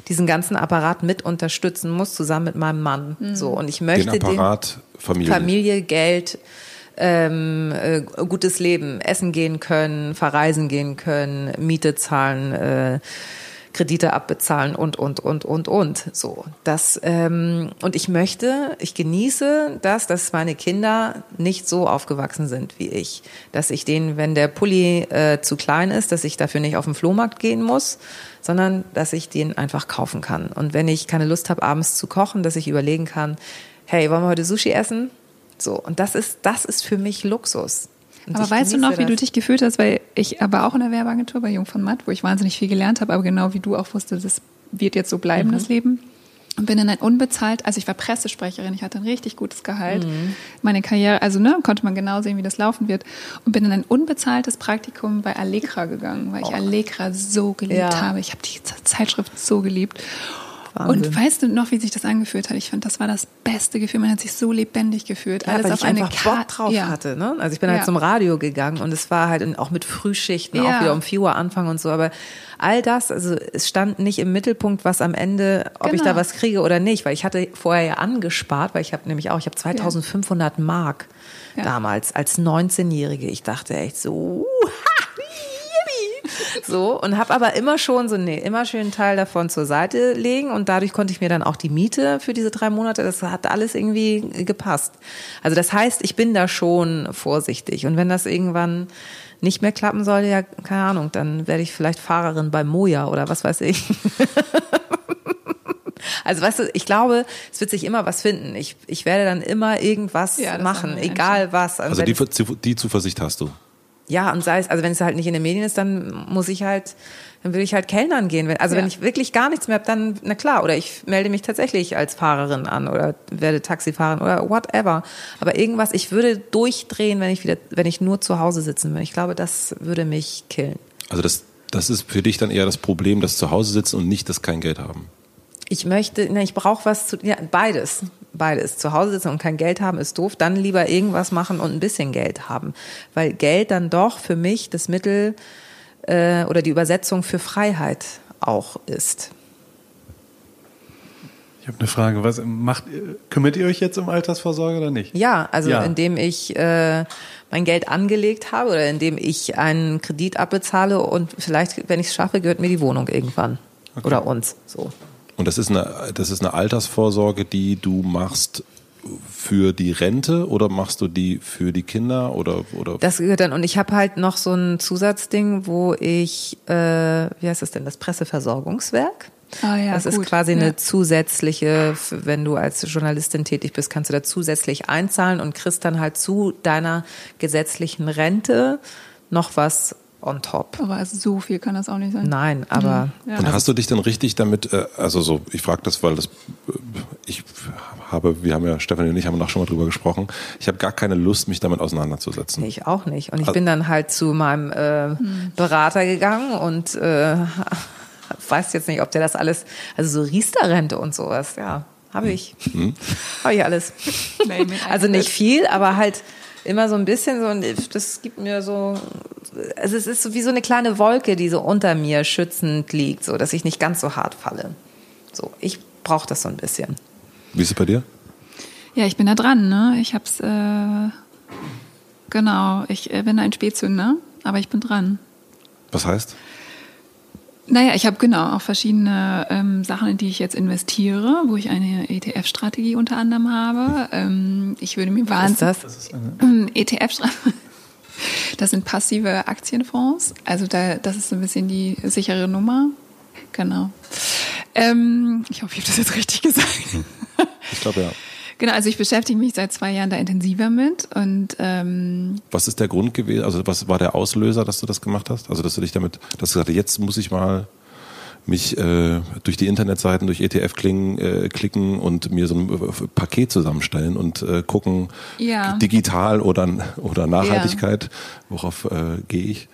Speaker 3: diesen ganzen Apparat mit unterstützen muss, zusammen mit meinem Mann. So, und ich möchte
Speaker 4: Den Apparat Familie.
Speaker 3: Familie, Geld, ähm, äh, gutes Leben, essen gehen können, verreisen gehen können, Miete zahlen, äh, Kredite abbezahlen und und und und und. So das ähm, und ich möchte ich genieße das dass meine Kinder nicht so aufgewachsen sind wie ich. Dass ich denen wenn der Pulli äh, zu klein ist dass ich dafür nicht auf den Flohmarkt gehen muss sondern dass ich den einfach kaufen kann. Und wenn ich keine Lust habe abends zu kochen dass ich überlegen kann hey wollen wir heute Sushi essen? So und das ist das ist für mich Luxus Und
Speaker 2: Aber weißt du noch, wie du
Speaker 3: das.
Speaker 2: dich gefühlt hast? Weil ich aber auch in der Werbeagentur bei Jung von Matt, wo ich wahnsinnig viel gelernt habe, aber genau wie du auch wusste, das wird jetzt so bleiben, das Leben. Und bin in ein unbezahlt, also ich war Pressesprecherin, ich hatte ein richtig gutes Gehalt. Meine Karriere, also ne, konnte man genau sehen, wie das laufen wird. Und bin in ein unbezahltes Praktikum bei Allegra gegangen, weil ich Allegra so geliebt
Speaker 3: Ja.
Speaker 2: habe. Ich habe die Zeitschrift so geliebt.
Speaker 3: Wahnsinn.
Speaker 2: Und weißt du noch, wie sich das angefühlt hat? Ich fand, das war das beste Gefühl. Man hat sich so lebendig gefühlt.
Speaker 3: Ja,
Speaker 2: Alles
Speaker 3: weil
Speaker 2: auf
Speaker 3: ich
Speaker 2: eine
Speaker 3: einfach
Speaker 2: Ka-
Speaker 3: Bock drauf
Speaker 2: ja.
Speaker 3: hatte. Ne? Also ich bin halt
Speaker 2: Ja.
Speaker 3: zum Radio gegangen und es war halt auch mit Frühschichten, auch wieder um 4 Uhr anfangen und so. Aber all das, also es stand nicht im Mittelpunkt, was am Ende, ob ich
Speaker 2: Genau.
Speaker 3: da was kriege oder nicht, weil ich hatte vorher ja angespart, weil ich habe nämlich auch, ich habe 2500 Mark damals als 19-Jährige. Ich dachte echt so, [LAUGHS] yippie. [LAUGHS] so und habe aber immer schon so nee, immer schön einen Teil davon zur Seite legen und dadurch konnte ich mir dann auch die Miete für diese drei Monate, das hat alles irgendwie gepasst. Also das heißt, ich bin da schon vorsichtig und wenn das irgendwann nicht mehr klappen soll, ja, keine Ahnung, dann werde ich vielleicht Fahrerin bei Moja oder was weiß ich. [LAUGHS] Also weißt du, ich glaube, es wird sich immer was finden. Ich, ich werde dann immer irgendwas
Speaker 2: Ja,
Speaker 3: machen, egal was.
Speaker 4: Also die, die Zuversicht hast du.
Speaker 3: Ja, und sei es, also wenn es halt nicht in den Medien ist, dann muss ich halt, dann würde ich halt Kellnern gehen. Also
Speaker 2: Ja.
Speaker 3: wenn ich wirklich gar nichts mehr habe, dann, na klar, oder ich melde mich tatsächlich als Fahrerin an oder werde Taxifahrerin oder whatever. Aber irgendwas, ich würde durchdrehen, wenn ich wieder, wenn ich nur zu Hause sitzen würde. Ich glaube, das würde mich killen.
Speaker 4: Also das, das ist für dich dann eher das Problem, das zu Hause sitzen und nicht das kein Geld haben.
Speaker 3: Ich möchte, ne, ich brauche was zu, ja, beides. Beides. Zu Hause sitzen und kein Geld haben ist doof. Dann lieber irgendwas machen und ein bisschen Geld haben. Weil Geld dann doch für mich das Mittel äh, oder die Übersetzung für Freiheit auch ist.
Speaker 1: Ich habe eine Frage. Was macht, kümmert ihr euch jetzt um Altersvorsorge oder nicht?
Speaker 3: Ja, also
Speaker 1: Ja.
Speaker 3: indem ich äh, mein Geld angelegt habe oder indem ich einen Kredit abbezahle und vielleicht, wenn ich es schaffe, gehört mir die Wohnung irgendwann. Oder uns. So.
Speaker 4: Und das ist eine, das ist eine Altersvorsorge, die du machst für die Rente oder machst du die für die Kinder oder oder
Speaker 3: Das gehört dann, und ich habe halt noch so ein Zusatzding, wo ich, äh, wie heißt das denn, das Presseversorgungswerk.
Speaker 2: Ah ja,
Speaker 3: das ist
Speaker 2: gut.
Speaker 3: quasi
Speaker 2: Ja.
Speaker 3: eine zusätzliche, wenn du als Journalistin tätig bist, kannst du da zusätzlich einzahlen und kriegst dann halt zu deiner gesetzlichen Rente noch was on top.
Speaker 2: Aber so viel kann das auch nicht sein.
Speaker 3: Nein, aber
Speaker 2: Ja.
Speaker 4: Und hast du dich dann richtig damit, äh, also so, ich frage das, weil das, äh, ich habe, wir haben ja, Stefanie und ich haben noch schon mal drüber gesprochen, ich habe gar keine Lust, mich damit auseinanderzusetzen.
Speaker 3: ich auch nicht. Und ich
Speaker 4: Also-
Speaker 3: bin dann halt zu meinem äh, Berater gegangen und äh, [LAUGHS] weiß jetzt nicht, ob der das alles, also so Riester-Rente und sowas, ja, habe ich. Habe ich alles. Also
Speaker 2: I
Speaker 3: nicht viel, aber halt immer so ein bisschen so, und das gibt mir so, also es ist so wie so eine kleine Wolke, die so unter mir schützend liegt, so dass ich nicht ganz so hart falle. So, ich brauche das so ein bisschen.
Speaker 4: Wie ist es bei dir?
Speaker 2: Ja, ich bin da dran, ne? Ich hab's, äh, genau, ich äh, bin ein Spätzünder, aber ich bin dran.
Speaker 4: Was heißt?
Speaker 2: Naja, ich habe genau auch verschiedene ähm, Sachen, in die ich jetzt investiere, wo ich eine ETF-Strategie unter anderem habe. Ähm, ich würde mir
Speaker 3: Was ist
Speaker 2: wahnsinnig.
Speaker 3: das?
Speaker 2: ETF-Strategie. [CLEARS THROAT] [LAUGHS] Das sind passive Aktienfonds. Also da, das ist so ein bisschen die sichere Nummer. Genau. Ähm, ich hoffe, ich habe das jetzt richtig gesagt.
Speaker 4: Ich glaube ja.
Speaker 2: Genau, also ich beschäftige mich seit zwei Jahren da intensiver mit und ähm,
Speaker 4: Was ist der Grund gewesen? Also was war der Auslöser, dass du das gemacht hast? Also dass du dich damit, dass du gesagt hast, jetzt muss ich mal mich äh, durch die Internetseiten, durch ETF klingen, äh, klicken und mir so ein äh, Paket zusammenstellen und äh, gucken,
Speaker 2: Ja.
Speaker 4: digital oder, oder Nachhaltigkeit, worauf äh, gehe ich?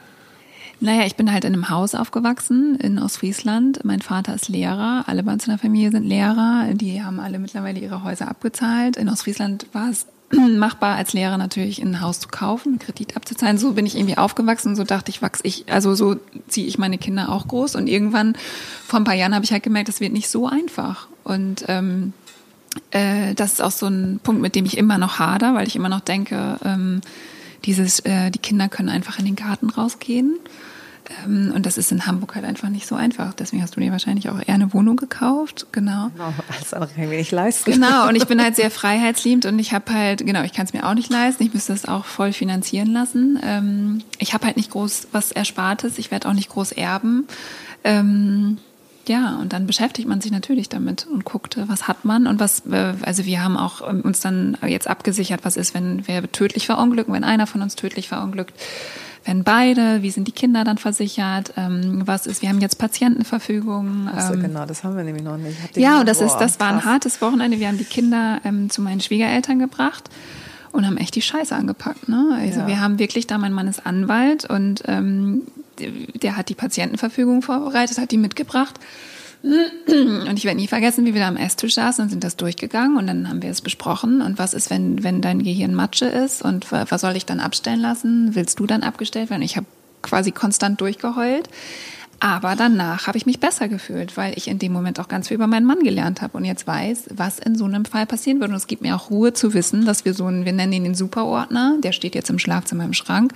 Speaker 2: Naja, ich bin halt in einem Haus aufgewachsen in Ostfriesland. Mein Vater ist Lehrer, alle bei uns in der Familie sind Lehrer. Die haben alle mittlerweile ihre Häuser abgezahlt. In Ostfriesland war es [CLEARS THROAT] machbar, als Lehrer natürlich ein Haus zu kaufen, einen Kredit abzuzahlen. So bin ich irgendwie aufgewachsen. So dachte ich, wachs ich, also so ziehe ich meine Kinder auch groß. Und irgendwann, vor ein paar Jahren, habe ich halt gemerkt, das wird nicht so einfach. Und ähm, äh, das ist auch so ein Punkt, mit dem ich immer noch hader, weil ich immer noch denke, ähm, dieses, äh, die Kinder können einfach in den Garten rausgehen. Ähm, und das ist in Hamburg halt einfach nicht so einfach. Deswegen hast du dir wahrscheinlich auch eher eine Wohnung gekauft. Genau.
Speaker 3: Genau, alles andere kann ich mir nicht leisten.
Speaker 2: Genau, und ich bin halt sehr freiheitsliebend und ich habe halt, genau, ich kann es mir auch nicht leisten, ich müsste es auch voll finanzieren lassen. Ähm, ich habe halt nicht groß was Erspartes, ich werde auch nicht groß erben. Ähm, ja, und dann beschäftigt man sich natürlich damit und guckt, was hat man und was, äh, also wir haben auch uns dann jetzt abgesichert, was ist, wenn wir tödlich verunglücken, wenn einer von uns tödlich verunglückt. Wenn beide, wie sind die Kinder dann versichert? Ähm, was ist, wir haben jetzt Patientenverfügung. Ähm,
Speaker 3: genau, das haben wir nämlich noch nicht.
Speaker 2: Ja, und das ist, das war ein hartes Wochenende. Wir haben die Kinder ähm, zu meinen Schwiegereltern gebracht und haben echt die Scheiße angepackt. Ne? Also
Speaker 3: Ja.
Speaker 2: wir haben wirklich da, mein Mann ist Anwalt und ähm, der hat die Patientenverfügung vorbereitet, hat die mitgebracht. Und ich werde nie vergessen, wie wir da am Esstisch saßen und sind das durchgegangen und dann haben wir es besprochen. Und was ist, wenn, wenn dein Gehirn Matsche ist und wa- was soll ich dann abstellen lassen? Willst du dann abgestellt werden? Ich habe quasi konstant durchgeheult. Aber danach habe ich mich besser gefühlt, weil ich in dem Moment auch ganz viel über meinen Mann gelernt habe und jetzt weiß, was in so einem Fall passieren würde. Und es gibt mir auch Ruhe zu wissen, dass wir so einen, wir nennen ihn den Superordner, der steht jetzt im Schlafzimmer im Schrank.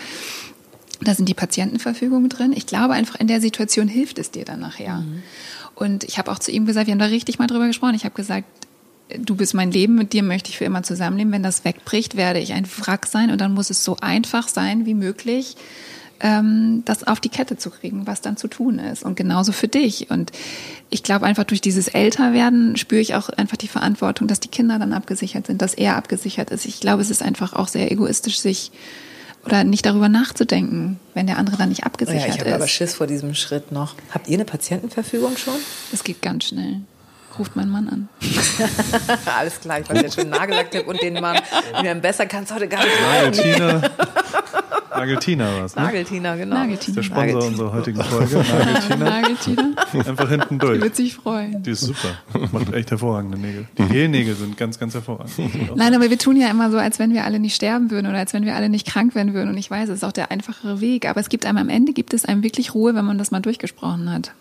Speaker 2: Da sind die Patientenverfügungen drin. Ich glaube einfach, in der Situation hilft es dir dann nachher. Und ich habe auch zu ihm gesagt, wir haben da richtig mal drüber gesprochen. Ich habe gesagt, du bist mein Leben, mit dir möchte ich für immer zusammenleben. Wenn das wegbricht, werde ich ein Wrack sein und dann muss es so einfach sein wie möglich, ähm, das auf die Kette zu kriegen, was dann zu tun ist. Und genauso für dich. Und ich glaube einfach durch dieses Älterwerden spüre ich auch einfach die Verantwortung, dass die Kinder dann abgesichert sind, dass er abgesichert ist. Ich glaube, es ist einfach auch sehr egoistisch, sich Oder nicht darüber nachzudenken, wenn der andere dann nicht
Speaker 3: Ja,
Speaker 2: abgesichert
Speaker 3: ich habe aber
Speaker 2: ist.
Speaker 3: Schiss vor diesem Schritt noch. Habt ihr eine Patientenverfügung schon?
Speaker 2: Das geht ganz schnell. Ruft mein Mann an. [LAUGHS]
Speaker 3: Alles klar, ich weiß jetzt schon Nagellacktipp und den Mann. Den besser kannst heute gar nicht.
Speaker 1: Nageltina. Nageltina war es, ne?
Speaker 3: Nageltina, genau.
Speaker 2: Nageltina.
Speaker 1: Der Sponsor
Speaker 3: Nageltina.
Speaker 1: unserer heutigen Folge. Nageltina.
Speaker 2: Nageltina.
Speaker 1: Einfach hinten
Speaker 2: Die
Speaker 1: durch.
Speaker 2: wird sich freuen.
Speaker 1: Die ist super. Macht echt hervorragende Nägel. Die Gelnägel sind ganz, ganz hervorragend.
Speaker 2: Nein, aber wir tun ja immer so, als wenn wir alle nicht sterben würden oder als wenn wir alle nicht krank werden würden. Und ich weiß, es ist auch der einfachere Weg. Aber es gibt einem am Ende, gibt es einem wirklich Ruhe, wenn man das mal durchgesprochen hat.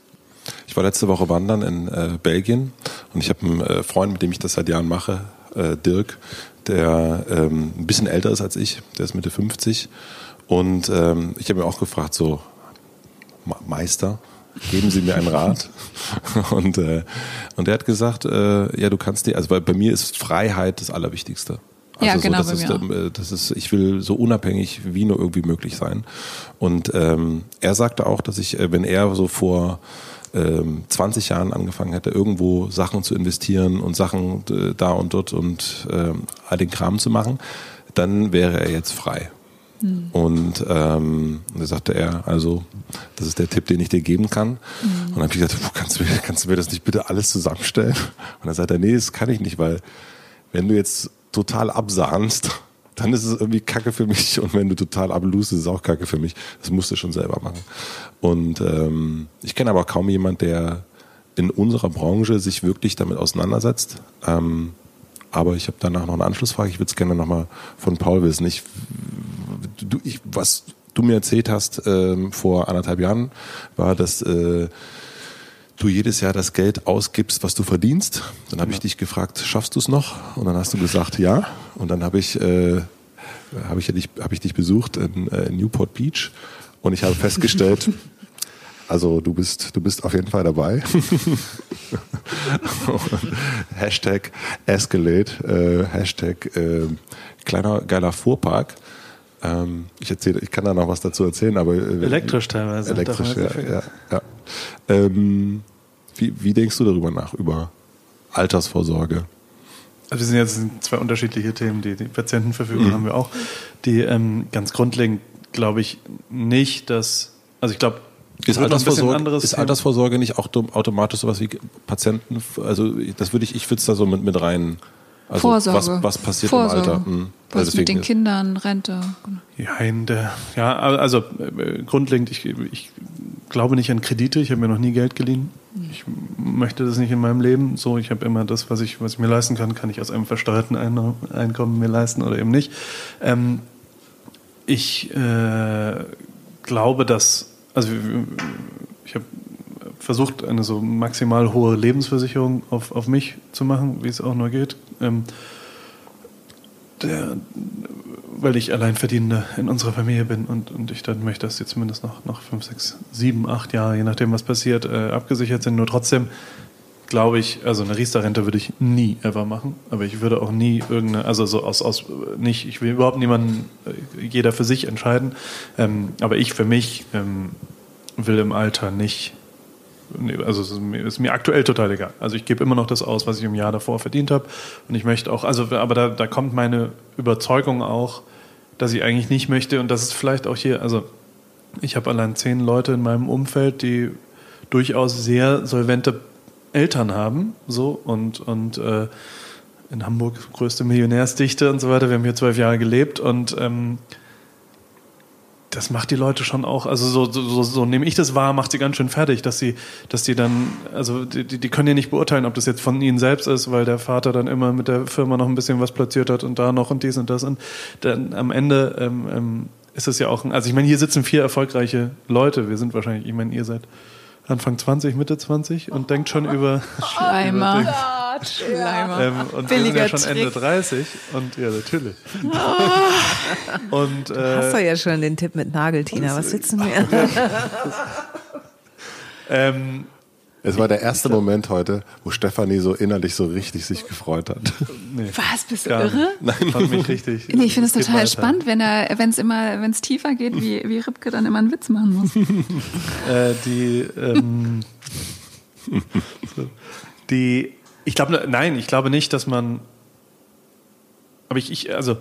Speaker 4: Ich war letzte Woche wandern in äh, Belgien und ich habe einen äh, Freund, mit dem ich das seit Jahren mache, äh, Dirk, der ähm, ein bisschen älter ist als ich, der ist Mitte 50. Und ähm, ich habe ihn auch gefragt, so, "Ma- Meister, geben Sie mir einen Rat. [LAUGHS] und, äh, und er hat gesagt, äh, ja, du kannst dir, also weil bei mir ist Freiheit das Allerwichtigste.
Speaker 2: Ja,
Speaker 4: Also
Speaker 2: genau,
Speaker 4: das
Speaker 2: bei
Speaker 4: ist, äh, das ist, ich will so unabhängig wie nur irgendwie möglich sein. Und ähm, er sagte auch, dass ich, äh, wenn er so vor ähm, 20 Jahren angefangen hätte, irgendwo Sachen zu investieren und Sachen äh, da und dort und ähm, all den Kram zu machen, dann wäre er jetzt frei.
Speaker 2: Hm.
Speaker 4: Und ähm, da sagte er, also, das ist der Tipp, den ich dir geben kann.
Speaker 2: Hm.
Speaker 4: Und dann habe ich gesagt, "Puh, kannst du, mir, kannst du mir das nicht bitte alles zusammenstellen? Und dann sagt er, nee, das kann ich nicht, weil wenn du jetzt total absahnst, dann ist es irgendwie Kacke für mich. Und wenn du total ablust, ist es auch Kacke für mich. Das musst du schon selber machen. Und ähm, ich kenne aber kaum jemand, der in unserer Branche sich wirklich damit auseinandersetzt. Ähm, aber ich habe danach noch eine Anschlussfrage. Ich würde es gerne nochmal von Paul wissen. Ich, du, ich, was du mir erzählt hast ähm, vor anderthalb Jahren, war, dass äh, du jedes Jahr das Geld ausgibst, was du verdienst. Dann habe ich dich gefragt, schaffst du es noch? Und dann hast du gesagt, ja. Und dann habe ich, äh, habe ich, dich, hab ich dich besucht in, äh, in Newport Beach und ich habe [LAUGHS] festgestellt, also du bist, du bist auf jeden Fall dabei. [LAUGHS] Hashtag Escalate, äh, Hashtag äh, kleiner geiler Fuhrpark. Ähm, ich erzähle, ich kann da noch was dazu erzählen, aber äh,
Speaker 1: Elektrisch teilweise.
Speaker 4: Elektrisch, ja, ja, ja. Ähm, wie, wie denkst du darüber nach, über Altersvorsorge?
Speaker 1: Also wir sind jetzt zwei unterschiedliche Themen. Die, die Patientenverfügung
Speaker 4: Mhm.
Speaker 1: haben wir auch. Die ähm, ganz grundlegend glaube ich nicht, dass also ich glaube
Speaker 4: Ist Altersvorsorge, ist. Altersvorsorge nicht auch automatisch sowas wie Patienten? Also das würde ich, ich würde es da so mit, mit rein. Also
Speaker 2: Vorsorge.
Speaker 4: Was, was passiert
Speaker 2: Vorsorge.
Speaker 4: im Alter? Hm.
Speaker 2: Was
Speaker 4: Also
Speaker 2: mit den Kindern, Rente. genau.
Speaker 1: Ja, in der, ja, also äh, grundlegend, ich, ich glaube nicht an Kredite. Ich habe mir noch nie Geld geliehen. Ich möchte das nicht in meinem Leben. So, ich habe immer das, was ich, was ich mir leisten kann, kann ich aus einem versteuerten Ein Einkommen mir leisten oder eben nicht. Ähm, ich äh, glaube, dass, also ich habe versucht, eine so maximal hohe Lebensversicherung auf, auf mich zu machen, wie es auch nur geht. Ähm, der, weil ich Alleinverdienender in unserer Familie bin und, und ich dann möchte, dass die zumindest noch, noch fünf, sechs, sieben, acht Jahre, je nachdem, was passiert, äh, abgesichert sind. Nur trotzdem glaube ich, also eine Riester-Rente würde ich nie ever machen, aber ich würde auch nie irgendeine, also so aus, aus nicht, ich will überhaupt niemanden, äh, jeder für sich entscheiden, ähm, aber ich für mich ähm, will im Alter nicht Also es ist mir, ist mir aktuell total egal. Also ich gebe immer noch das aus, was ich im Jahr davor verdient habe. Und ich möchte auch, also aber da, da kommt meine Überzeugung auch, dass ich eigentlich nicht möchte, und das ist vielleicht auch hier, also ich habe allein zehn Leute in meinem Umfeld, die durchaus sehr solvente Eltern haben, so und, und äh, in Hamburg größte Millionärsdichte und so weiter. Wir haben hier zwölf Jahre gelebt und ähm, das macht die Leute schon auch, also so, so, so, so nehme ich das wahr, macht sie ganz schön fertig, dass sie, dass die dann, also die, die können ja nicht beurteilen, ob das jetzt von ihnen selbst ist, weil der Vater dann immer mit der Firma noch ein bisschen was platziert hat und da noch und dies und das und dann am Ende ähm, ähm, ist es ja auch, ein, also ich meine, hier sitzen vier erfolgreiche Leute, wir sind wahrscheinlich, ich meine, ihr seid Anfang 20, Mitte 20 und denkt schon [LAUGHS] über
Speaker 2: Schleimer. [LAUGHS]
Speaker 3: Gott,
Speaker 2: Schleimer. [LAUGHS]
Speaker 1: ähm, und wir sind
Speaker 3: Billiger
Speaker 1: ja schon Ende
Speaker 3: Trick.
Speaker 1: 30 und ja, natürlich. [LAUGHS] und
Speaker 3: Hast du
Speaker 1: äh,
Speaker 3: ja schon den Tipp mit Nageltina. Was sitzen wir? [LAUGHS]
Speaker 1: ähm,
Speaker 4: Es war der erste Moment heute, wo Stefanie so innerlich so richtig sich gefreut hat.
Speaker 1: nee,
Speaker 2: Was, bist du irre?
Speaker 1: Nein, fand mich richtig.
Speaker 2: Nee, ich finde es total
Speaker 1: weiter.
Speaker 2: spannend, wenn er, wenn es immer, wenn es tiefer geht, wie, wie Ripke dann immer einen Witz machen muss.
Speaker 1: Äh, die, ähm, die, ich glaube, nein, ich glaube nicht, dass man, aber ich, ich also,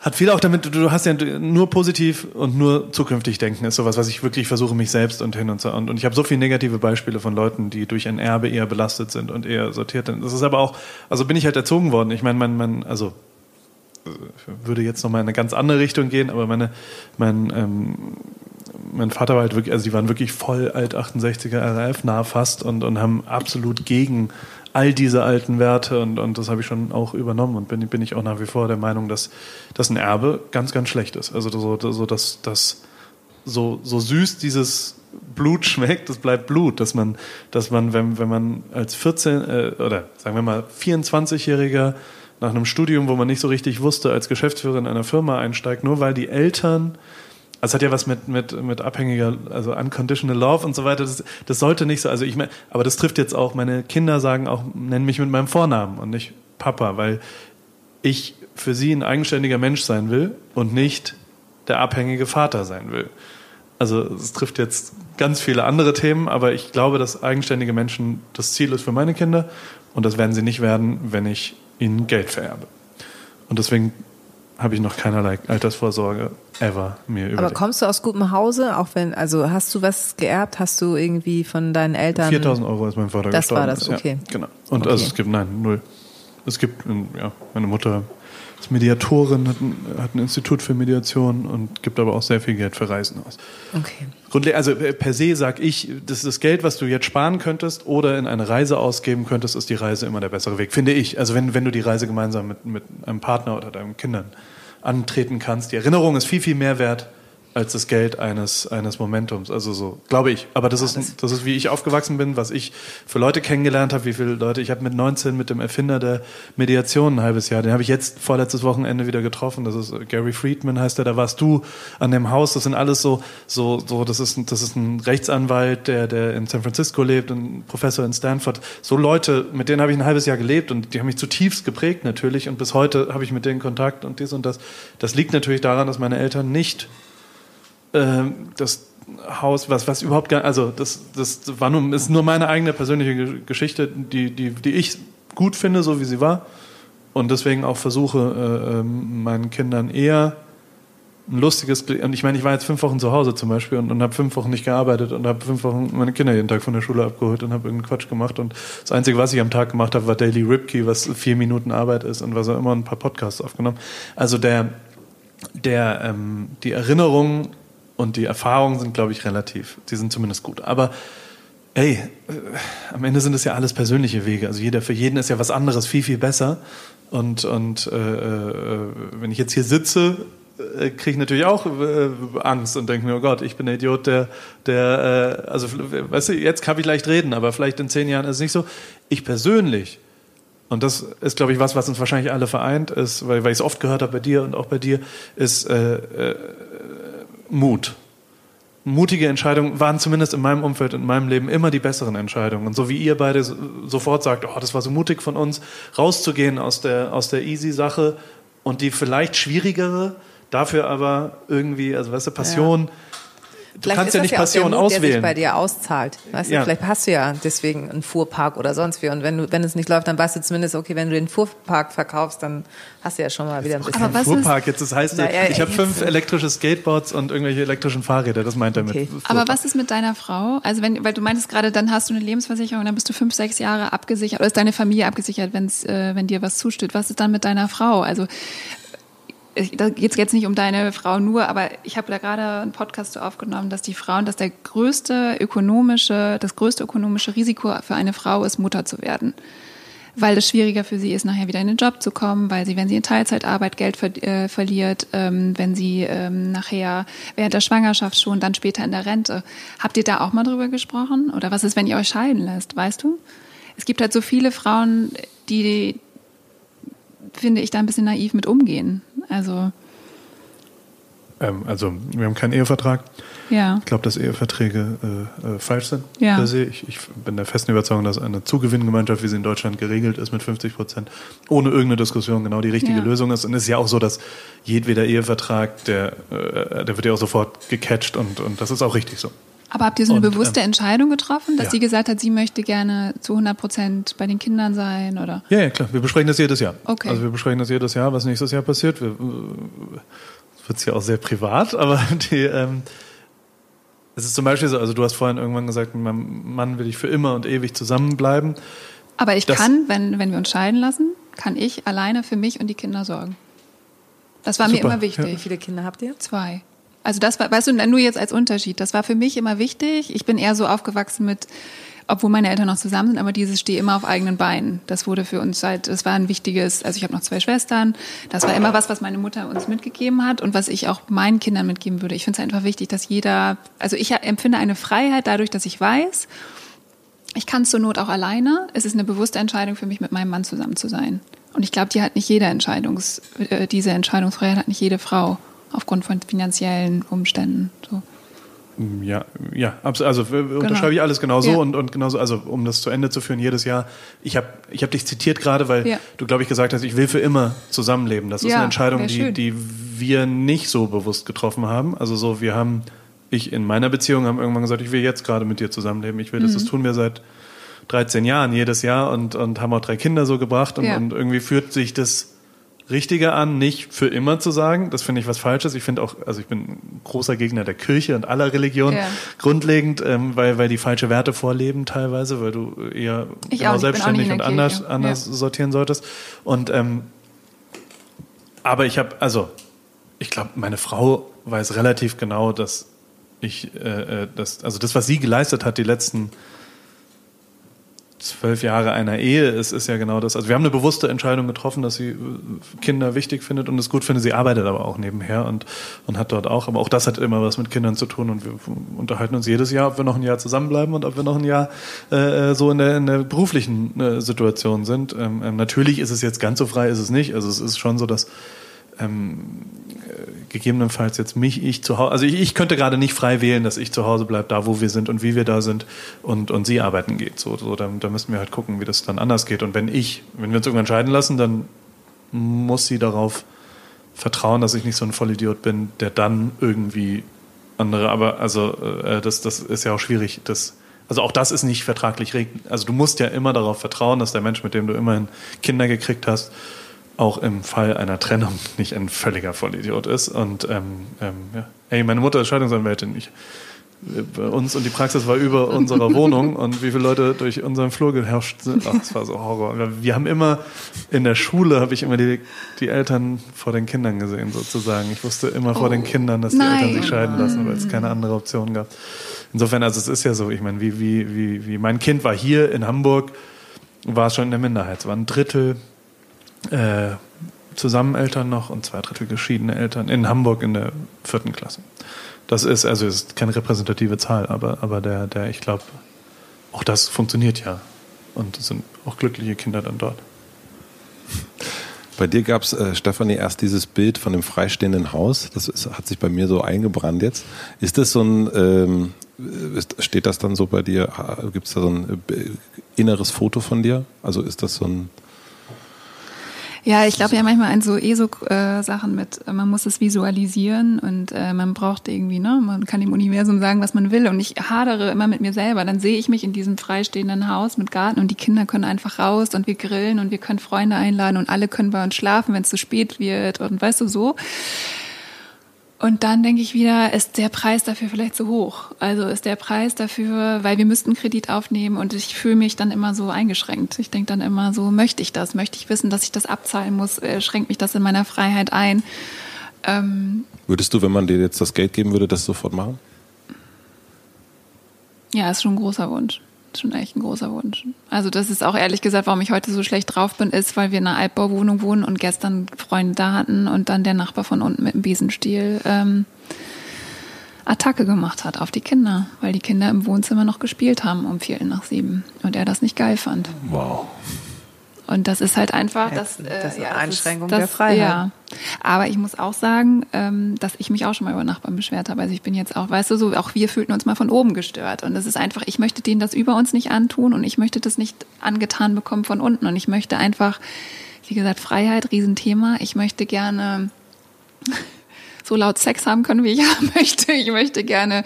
Speaker 1: Hat viel auch damit, du hast ja nur positiv und nur zukünftig denken, ist sowas, was ich wirklich versuche, mich selbst und hin und so. Und, und ich habe so viele negative Beispiele von Leuten, die durch ein Erbe eher belastet sind und eher sortiert sind. Das ist aber auch, also bin ich halt erzogen worden. Ich meine, mein, mein, also würde jetzt nochmal in eine ganz andere Richtung gehen, aber meine, mein, ähm, mein Vater war halt wirklich, also die waren wirklich voll alt 68er RAF nah fast und, und haben absolut gegen all diese alten Werte und, und das habe ich schon auch übernommen und bin, bin ich auch nach wie vor der Meinung, dass, dass ein Erbe ganz, ganz schlecht ist. Also so, so dass, dass so, so süß dieses Blut schmeckt, das bleibt Blut, dass man, dass man, wenn, wenn man als 14 äh, oder sagen wir mal 24-Jähriger nach einem Studium, wo man nicht so richtig wusste, als Geschäftsführer in einer Firma einsteigt, nur weil die Eltern also es hat ja was mit, mit, mit abhängiger, also unconditional love und so weiter. Das, das sollte nicht so, also ich meine, aber das trifft jetzt auch, meine Kinder sagen auch, nennen mich mit meinem Vornamen und nicht Papa, weil ich für sie ein eigenständiger Mensch sein will und nicht der abhängige Vater sein will. Also es trifft jetzt ganz viele andere Themen, aber ich glaube, dass eigenständige Menschen das Ziel ist für meine Kinder und das werden sie nicht werden, wenn ich ihnen Geld vererbe. Und deswegen habe ich noch keinerlei Altersvorsorge ever mir überlegt.
Speaker 3: Aber kommst du aus gutem Hause, auch wenn, also hast du was geerbt? Hast du irgendwie von deinen Eltern?
Speaker 1: 4000 Euro ist mein Vater
Speaker 3: das
Speaker 1: gestorben.
Speaker 3: Das war das, okay.
Speaker 1: Ja, genau. Und
Speaker 3: okay.
Speaker 1: also es gibt, nein, null. Es gibt, ja, meine Mutter ist Mediatorin, hat ein, hat ein, Institut für Mediation und gibt aber auch sehr viel Geld für Reisen aus.
Speaker 3: Okay.
Speaker 1: Also per se sage ich, das ist das Geld, was du jetzt sparen könntest oder in eine Reise ausgeben könntest, ist die Reise immer der bessere Weg, finde ich. Also wenn, wenn du die Reise gemeinsam mit, mit einem Partner oder deinen Kindern antreten kannst, die Erinnerung ist viel, viel mehr wert als das Geld eines, eines Momentums. Also so, glaube ich. Aber das ist, das ist, wie ich aufgewachsen bin, was ich für Leute kennengelernt habe, wie viele Leute. Ich habe mit 19 mit dem Erfinder der Mediation ein halbes Jahr, den habe ich jetzt vorletztes Wochenende wieder getroffen. Das ist Gary Friedman heißt er, da warst du an dem Haus. Das sind alles so, so, so, das ist, das ist ein Rechtsanwalt, der, der in San Francisco lebt, ein Professor in Stanford. So Leute, mit denen habe ich ein halbes Jahr gelebt und die haben mich zutiefst geprägt natürlich und bis heute habe ich mit denen Kontakt und dies und das. Das liegt natürlich daran, dass meine Eltern nicht das Haus, was, was überhaupt gar, also das, das war nur, ist nur meine eigene persönliche Geschichte, die, die, die ich gut finde, so wie sie war. Und deswegen auch versuche, äh, ähm, meinen Kindern eher ein lustiges, und ich meine, ich war jetzt fünf Wochen zu Hause zum Beispiel und, und habe fünf Wochen nicht gearbeitet und habe fünf Wochen meine Kinder jeden Tag von der Schule abgeholt und habe irgendeinen Quatsch gemacht. Und das Einzige, was ich am Tag gemacht habe, war Daily Ripkey, was vier Minuten Arbeit ist und was auch immer ein paar Podcasts aufgenommen. Also der, der, ähm, die Erinnerung und die Erfahrungen sind, glaube ich, relativ. Die sind zumindest gut. Aber ey, äh, am Ende sind es ja alles persönliche Wege. Also jeder für jeden ist ja was anderes viel, viel besser. Und, und äh, äh, wenn ich jetzt hier sitze, äh, kriege ich natürlich auch äh, Angst und denke mir, oh Gott, ich bin der Idiot, der, der äh, also weißt du, jetzt kann ich leicht reden, aber vielleicht in zehn Jahren ist es nicht so. Ich persönlich, und das ist, glaube ich, was, was uns wahrscheinlich alle vereint, ist, weil, weil ich es oft gehört habe bei dir und auch bei dir, ist Mut. Mutige Entscheidungen waren zumindest in meinem Umfeld, in meinem Leben immer die besseren Entscheidungen. Und so wie ihr beide sofort sagt, oh, das war so mutig von uns, rauszugehen aus der, aus der Easy-Sache und die vielleicht schwierigere, dafür aber irgendwie, also weißt du, Passion. Ja du vielleicht kannst ja nicht ja Passion
Speaker 3: Mut,
Speaker 1: auswählen. Der sich
Speaker 3: bei dir auszahlt. Weißt ja. du, vielleicht hast du ja deswegen einen Fuhrpark oder sonst wie. Und wenn du, wenn es nicht läuft, dann weißt du zumindest, okay, wenn du den Fuhrpark verkaufst, dann hast du ja schon mal wieder ein bisschen.
Speaker 1: Aber was Fuhrpark jetzt, das heißt, ja, ich habe fünf elektrische Skateboards und irgendwelche elektrischen Fahrräder. Das meint er okay. mit.
Speaker 2: Aber was ist mit deiner Frau? Also wenn, weil du meintest gerade, dann hast du eine Lebensversicherung, dann bist du fünf, sechs Jahre abgesichert oder ist deine Familie abgesichert, wenn's, äh, wenn dir was zusteht. Was ist dann mit deiner Frau? Also da geht es jetzt nicht um deine Frau nur, aber ich habe da gerade einen Podcast aufgenommen, dass die Frauen, dass der größte ökonomische, das größte ökonomische Risiko für eine Frau ist, Mutter zu werden. Weil es schwieriger für sie ist, nachher wieder in den Job zu kommen, weil sie, wenn sie in Teilzeitarbeit Geld ver äh, verliert, ähm, wenn sie ähm, nachher während der Schwangerschaft schon, dann später in der Rente. Habt ihr da auch mal drüber gesprochen? Oder was ist, wenn ihr euch scheiden lässt, weißt du? Es gibt halt so viele Frauen, die, finde ich, da ein bisschen naiv mit umgehen. Also,
Speaker 1: ähm, also wir haben keinen Ehevertrag.
Speaker 2: Ja.
Speaker 1: Ich glaube, dass Eheverträge äh, äh, falsch sind.
Speaker 2: Ja.
Speaker 1: Ich, ich, bin der festen Überzeugung, dass eine Zugewinngemeinschaft, wie sie in Deutschland geregelt ist, mit 50 Prozent, ohne irgendeine Diskussion genau die richtige ja. Lösung ist. Und es ist ja auch so, dass jedweder Ehevertrag, der, äh, der wird ja auch sofort gecatcht und, und das ist auch richtig so.
Speaker 2: Aber habt ihr so eine
Speaker 1: Und,
Speaker 2: bewusste
Speaker 1: ähm,
Speaker 2: Entscheidung getroffen, dass
Speaker 1: ja.
Speaker 2: sie gesagt hat, sie möchte gerne zu 100 Prozent bei den Kindern sein oder?
Speaker 1: Ja, ja, klar. Wir besprechen das jedes Jahr.
Speaker 2: Okay.
Speaker 1: Also wir besprechen das jedes Jahr, was nächstes Jahr passiert. Wir, äh, wird ja auch sehr privat, [LAUGHS] aber die, ähm, es ist zum Beispiel so, also du hast vorhin irgendwann gesagt, mit meinem Mann will ich für immer und ewig zusammenbleiben.
Speaker 2: Aber ich
Speaker 1: Das-
Speaker 2: kann, wenn, wenn wir uns scheiden lassen, kann ich alleine für mich und die Kinder sorgen. Das war mir
Speaker 1: Super,
Speaker 2: immer
Speaker 3: Wie
Speaker 2: wichtig.
Speaker 3: viele Kinder habt ihr?
Speaker 2: Zwei. Also das war, weißt du, nur jetzt als Unterschied. Das war für mich immer wichtig. Ich bin eher so aufgewachsen mit, obwohl meine Eltern noch zusammen sind, aber dieses stehe immer auf eigenen Beinen. Das wurde für uns halt, das war ein wichtiges, also ich habe noch zwei Schwestern. Das war immer was, was meine Mutter uns mitgegeben hat und was ich auch meinen Kindern mitgeben würde. Ich finde es einfach wichtig, dass jeder, also ich empfinde eine Freiheit dadurch, dass ich weiß, ich kann zur Not auch alleine. Es ist eine bewusste Entscheidung für mich, mit meinem Mann zusammen zu sein. Und ich glaube, die hat nicht jede Entscheidungs, äh, diese Entscheidungsfreiheit hat nicht jede Frau aufgrund von finanziellen Umständen. So.
Speaker 1: Ja, ja, also äh, unterschreibe ich alles genauso
Speaker 2: Ja.
Speaker 1: und, und genauso, also um das zu Ende zu führen, jedes Jahr. Ich habe ich hab dich zitiert gerade, weil
Speaker 2: Ja.
Speaker 1: du, glaube ich, gesagt hast, ich will für immer zusammenleben. Das ist
Speaker 2: Ja,
Speaker 1: eine Entscheidung, die, die wir nicht so bewusst getroffen haben. Also so, wir haben, ich in meiner Beziehung haben irgendwann gesagt, ich will jetzt gerade mit dir zusammenleben. Ich will das, das
Speaker 2: Mhm.
Speaker 1: tun wir seit 13 Jahren jedes Jahr und, und haben auch drei Kinder so gebracht und, und irgendwie fühlt sich das Richtige an, nicht für immer zu sagen. Das finde ich was Falsches. Ich finde auch, also ich bin ein großer Gegner der Kirche und aller Religionen
Speaker 2: Ja.
Speaker 1: grundlegend, ähm, weil, weil die falsche Werte vorleben teilweise, weil du eher
Speaker 2: Ich
Speaker 1: genau
Speaker 2: auch
Speaker 1: selbstständig und
Speaker 2: der
Speaker 1: anders,
Speaker 2: Kirche.
Speaker 1: anders
Speaker 2: Ja.
Speaker 1: sortieren solltest. Und ähm, aber ich habe, also ich glaube, meine Frau weiß relativ genau, dass ich, äh, äh, das, also das, was sie geleistet hat, die letzten zwölf Jahre einer Ehe ist, ist ja genau das. Also wir haben eine bewusste Entscheidung getroffen, dass sie äh, Kinder wichtig findet und es gut findet. Sie arbeitet aber auch nebenher und, und hat dort auch. Aber auch das hat immer was mit Kindern zu tun und wir unterhalten uns jedes Jahr, ob wir noch ein Jahr zusammenbleiben und ob wir noch ein Jahr äh, so in der, in der beruflichen äh, Situation sind. Ähm, ähm, natürlich ist es jetzt ganz so frei, ist es nicht. Also es ist schon so, dass ähm, äh, gegebenenfalls jetzt mich, ich zu Hause, also ich, ich könnte gerade nicht frei wählen, dass ich zu Hause bleibe, da wo wir sind und wie wir da sind und, und sie arbeiten geht. So, so da, da müssten wir halt gucken, wie das dann anders geht. Und wenn ich, wenn wir uns irgendwann scheiden lassen, dann muss sie darauf vertrauen, dass ich nicht so ein Vollidiot bin, der dann irgendwie andere, aber also äh, das, das ist ja auch schwierig, das also auch das ist nicht vertraglich regel. Also du musst ja immer darauf vertrauen, dass der Mensch, mit dem du immerhin Kinder gekriegt hast, auch im Fall einer Trennung nicht ein völliger Vollidiot ist. Und ähm, ähm, ja. Ey, meine Mutter ist Scheidungsanwältin. Ich, äh, bei uns und die Praxis war über [LAUGHS] unserer Wohnung und wie viele Leute durch unseren Flur geherrscht sind. Ach, das war so Horror. Wir haben immer in der Schule habe ich immer die, die Eltern vor den Kindern gesehen, sozusagen. Ich wusste immer vor den Kindern, dass die
Speaker 2: nein.
Speaker 1: Eltern sich scheiden lassen, weil es keine andere Option gab. Insofern, also es ist ja so, ich meine, wie, wie, wie, wie mein Kind war hier in Hamburg, war es schon in der Minderheit. Es waren ein Drittel äh, zusammen Eltern noch und zwei Drittel geschiedene Eltern in Hamburg in der vierten Klasse. Das ist, also ist keine repräsentative Zahl, aber, aber der, der, ich glaube, auch das funktioniert ja. Und es sind auch glückliche Kinder dann dort.
Speaker 4: Bei dir gab es, äh, Stefanie, erst dieses Bild von dem freistehenden Haus. Das ist, hat sich bei mir so eingebrannt jetzt. Ist das so ein, ähm, ist, steht das dann so bei dir? Gibt es da so ein äh, inneres Foto von dir? Also ist das so ein.
Speaker 2: Ja, ich glaube ja manchmal an so ESO-Sachen mit, äh, man muss es visualisieren und äh, man braucht irgendwie, ne, man kann dem Universum sagen, was man will und ich hadere immer mit mir selber. Dann sehe ich mich in diesem freistehenden Haus mit Garten und die Kinder können einfach raus und wir grillen und wir können Freunde einladen und alle können bei uns schlafen, wenn es zu spät wird und weißt du so. Und dann denke ich wieder, ist der Preis dafür vielleicht zu hoch? Also ist der Preis dafür, weil wir müssten Kredit aufnehmen und ich fühle mich dann immer so eingeschränkt. Ich denke dann immer so, möchte ich das? Möchte ich wissen, dass ich das abzahlen muss? Äh, Schränkt mich das in meiner Freiheit ein? Ähm,
Speaker 4: Würdest du, wenn man dir jetzt das Geld geben würde, das sofort machen?
Speaker 2: ja, ist schon ein großer Wunsch. Schon echt ein großer Wunsch. Also das ist auch ehrlich gesagt, warum ich heute so schlecht drauf bin, ist, weil wir in einer Altbauwohnung wohnen und gestern Freunde da hatten und dann der Nachbar von unten mit dem Besenstiel ähm, Attacke gemacht hat auf die Kinder, weil die Kinder im Wohnzimmer noch gespielt haben um Viertel nach sieben und er das nicht geil fand.
Speaker 4: Wow.
Speaker 2: Und das ist halt einfach,
Speaker 3: Ja,
Speaker 2: das,
Speaker 3: das ist eine
Speaker 2: das
Speaker 3: Einschränkung
Speaker 2: das,
Speaker 3: der Freiheit.
Speaker 2: Ja. Aber ich muss auch sagen, ähm, dass ich mich auch schon mal über Nachbarn beschwert habe. Also ich bin jetzt auch, weißt du, so auch wir fühlten uns mal von oben gestört. Und das ist einfach, ich möchte denen das über uns nicht antun und ich möchte das nicht angetan bekommen von unten. Und ich möchte einfach, wie gesagt, Freiheit, Riesenthema. Ich möchte gerne [LAUGHS] so laut Sex haben können, wie ich haben [LAUGHS] möchte. Ich möchte gerne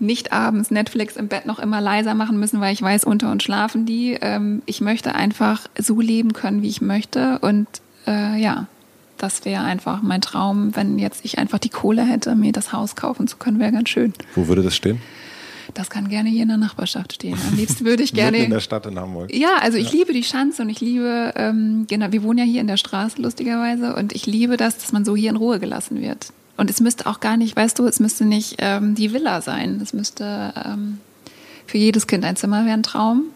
Speaker 2: nicht abends Netflix im Bett noch immer leiser machen müssen, weil ich weiß, unter uns schlafen die. Ähm, ich möchte einfach so leben können, wie ich möchte. Und äh, ja, das wäre einfach mein Traum, wenn jetzt ich einfach die Kohle hätte, mir das Haus kaufen zu können, wäre ganz schön.
Speaker 4: Wo würde das stehen?
Speaker 2: Das kann gerne hier in der Nachbarschaft stehen. Am liebsten würde ich [LAUGHS] gerne.
Speaker 4: In der Stadt in Hamburg.
Speaker 2: Ja, also ich liebe die Schanze und ich liebe, ähm, genau, wir wohnen ja hier in der Straße lustigerweise und ich liebe das, dass man so hier in Ruhe gelassen wird. Und es müsste auch gar nicht, weißt du, es müsste nicht ähm, die Villa sein. Es müsste ähm, für jedes Kind ein Zimmer wäre ein Traum.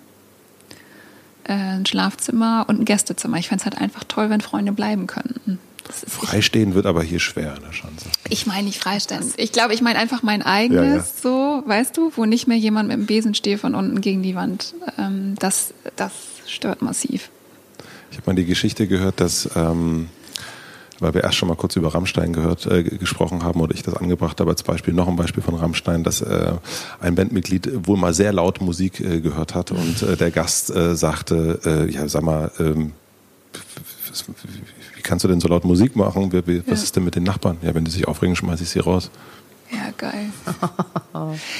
Speaker 2: Äh, ein Schlafzimmer und ein Gästezimmer. Ich fände es halt einfach toll, wenn Freunde bleiben könnten. Ist, ich,
Speaker 4: Freistehen wird aber hier schwer in der Schanze.
Speaker 2: ich meine nicht freistellen. Ich glaube, ich meine einfach mein eigenes, so, weißt du, wo nicht mehr jemand mit dem Besen steht von unten gegen die Wand. Ähm, das, das stört massiv.
Speaker 4: Ich habe mal die Geschichte gehört, dass, ähm, weil wir erst schon mal kurz über Rammstein gehört, äh, gesprochen haben oder ich das angebracht habe als Beispiel, noch ein Beispiel von Rammstein, dass äh, ein Bandmitglied wohl mal sehr laut Musik äh, gehört hat und äh, der Gast äh, sagte, äh, ja sag mal, ähm, wie kannst du denn so laut Musik machen? Was
Speaker 2: Ja.
Speaker 4: ist denn mit den Nachbarn? Ja, wenn die sich aufregen, schmeiße ich sie raus.
Speaker 2: Ja, geil.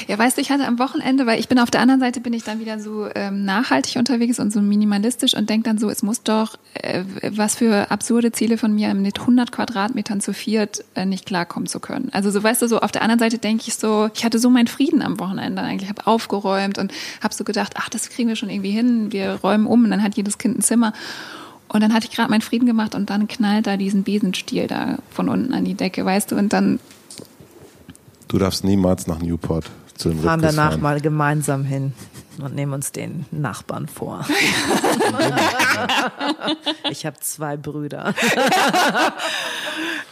Speaker 2: ja, weißt du, ich hatte am Wochenende, weil ich bin auf der anderen Seite, bin ich dann wieder so ähm, nachhaltig unterwegs und so minimalistisch und denke dann so, es muss doch, äh, was für absurde Ziele von mir, mit 100 Quadratmetern zu viert äh, nicht klarkommen zu können. Also so, weißt du, so auf der anderen Seite denke ich so, ich hatte so meinen Frieden am Wochenende eigentlich, habe aufgeräumt und habe so gedacht, ach, das kriegen wir schon irgendwie hin, wir räumen um und dann hat jedes Kind ein Zimmer. Und dann hatte ich gerade meinen Frieden gemacht und dann knallt da diesen Besenstiel da von unten an die Decke, weißt du, und dann
Speaker 4: Du darfst niemals nach Newport zu den
Speaker 3: fahren
Speaker 4: Ripkes
Speaker 3: danach
Speaker 4: fahren.
Speaker 3: mal gemeinsam hin und nehmen uns den Nachbarn vor. [LAUGHS] ich habe zwei Brüder.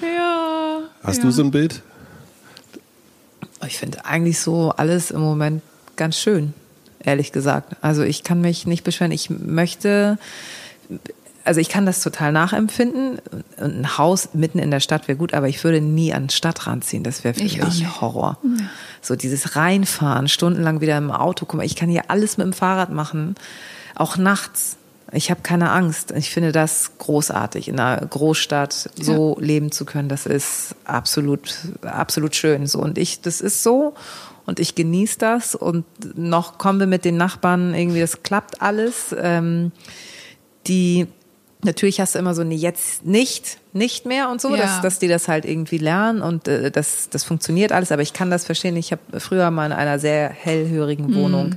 Speaker 2: Ja.
Speaker 4: Hast du so ein Bild?
Speaker 3: Ich finde eigentlich so alles im Moment ganz schön, ehrlich gesagt. Also ich kann mich nicht beschweren. Ich möchte, also ich kann das total nachempfinden. Und Ein Haus mitten in der Stadt wäre gut, aber ich würde nie an den Stadtrand ziehen. Das wäre für
Speaker 2: Ich
Speaker 3: mich. Horror. So dieses Reinfahren, stundenlang wieder im Auto. Guck mal, ich kann hier alles mit dem Fahrrad machen, auch nachts. Ich habe keine Angst. Ich finde das großartig, in einer Großstadt so leben zu können. Das ist absolut, absolut schön. So und ich, das ist so und ich genieße das und noch kommen wir mit den Nachbarn irgendwie. Das klappt alles. Ähm, die natürlich hast du immer so eine jetzt nicht, nicht mehr und so,
Speaker 2: Ja.
Speaker 3: dass, dass die das halt irgendwie lernen und äh, das, das funktioniert alles, aber ich kann das verstehen. Ich habe früher mal in einer sehr hellhörigen Wohnung.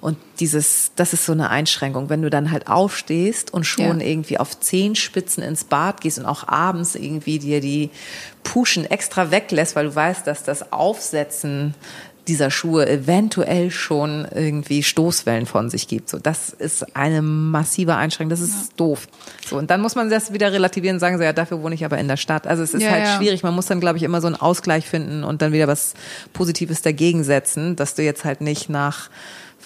Speaker 3: Und dieses, das ist so eine Einschränkung, wenn du dann halt aufstehst und schon
Speaker 2: Ja.
Speaker 3: irgendwie auf Zehenspitzen ins Bad gehst und auch abends irgendwie dir die Puschen extra weglässt, weil du weißt, dass das Aufsetzen dieser Schuhe eventuell schon irgendwie Stoßwellen von sich gibt. So, das ist eine massive Einschränkung. Das ist doof. So, und dann muss man das wieder relativieren und sagen, so, ja, dafür wohne ich aber in der Stadt. Also es ist
Speaker 2: Ja,
Speaker 3: halt
Speaker 2: ja.
Speaker 3: schwierig. Man muss dann, glaube ich, immer so einen Ausgleich finden und dann wieder was Positives dagegen setzen, dass du jetzt halt nicht nach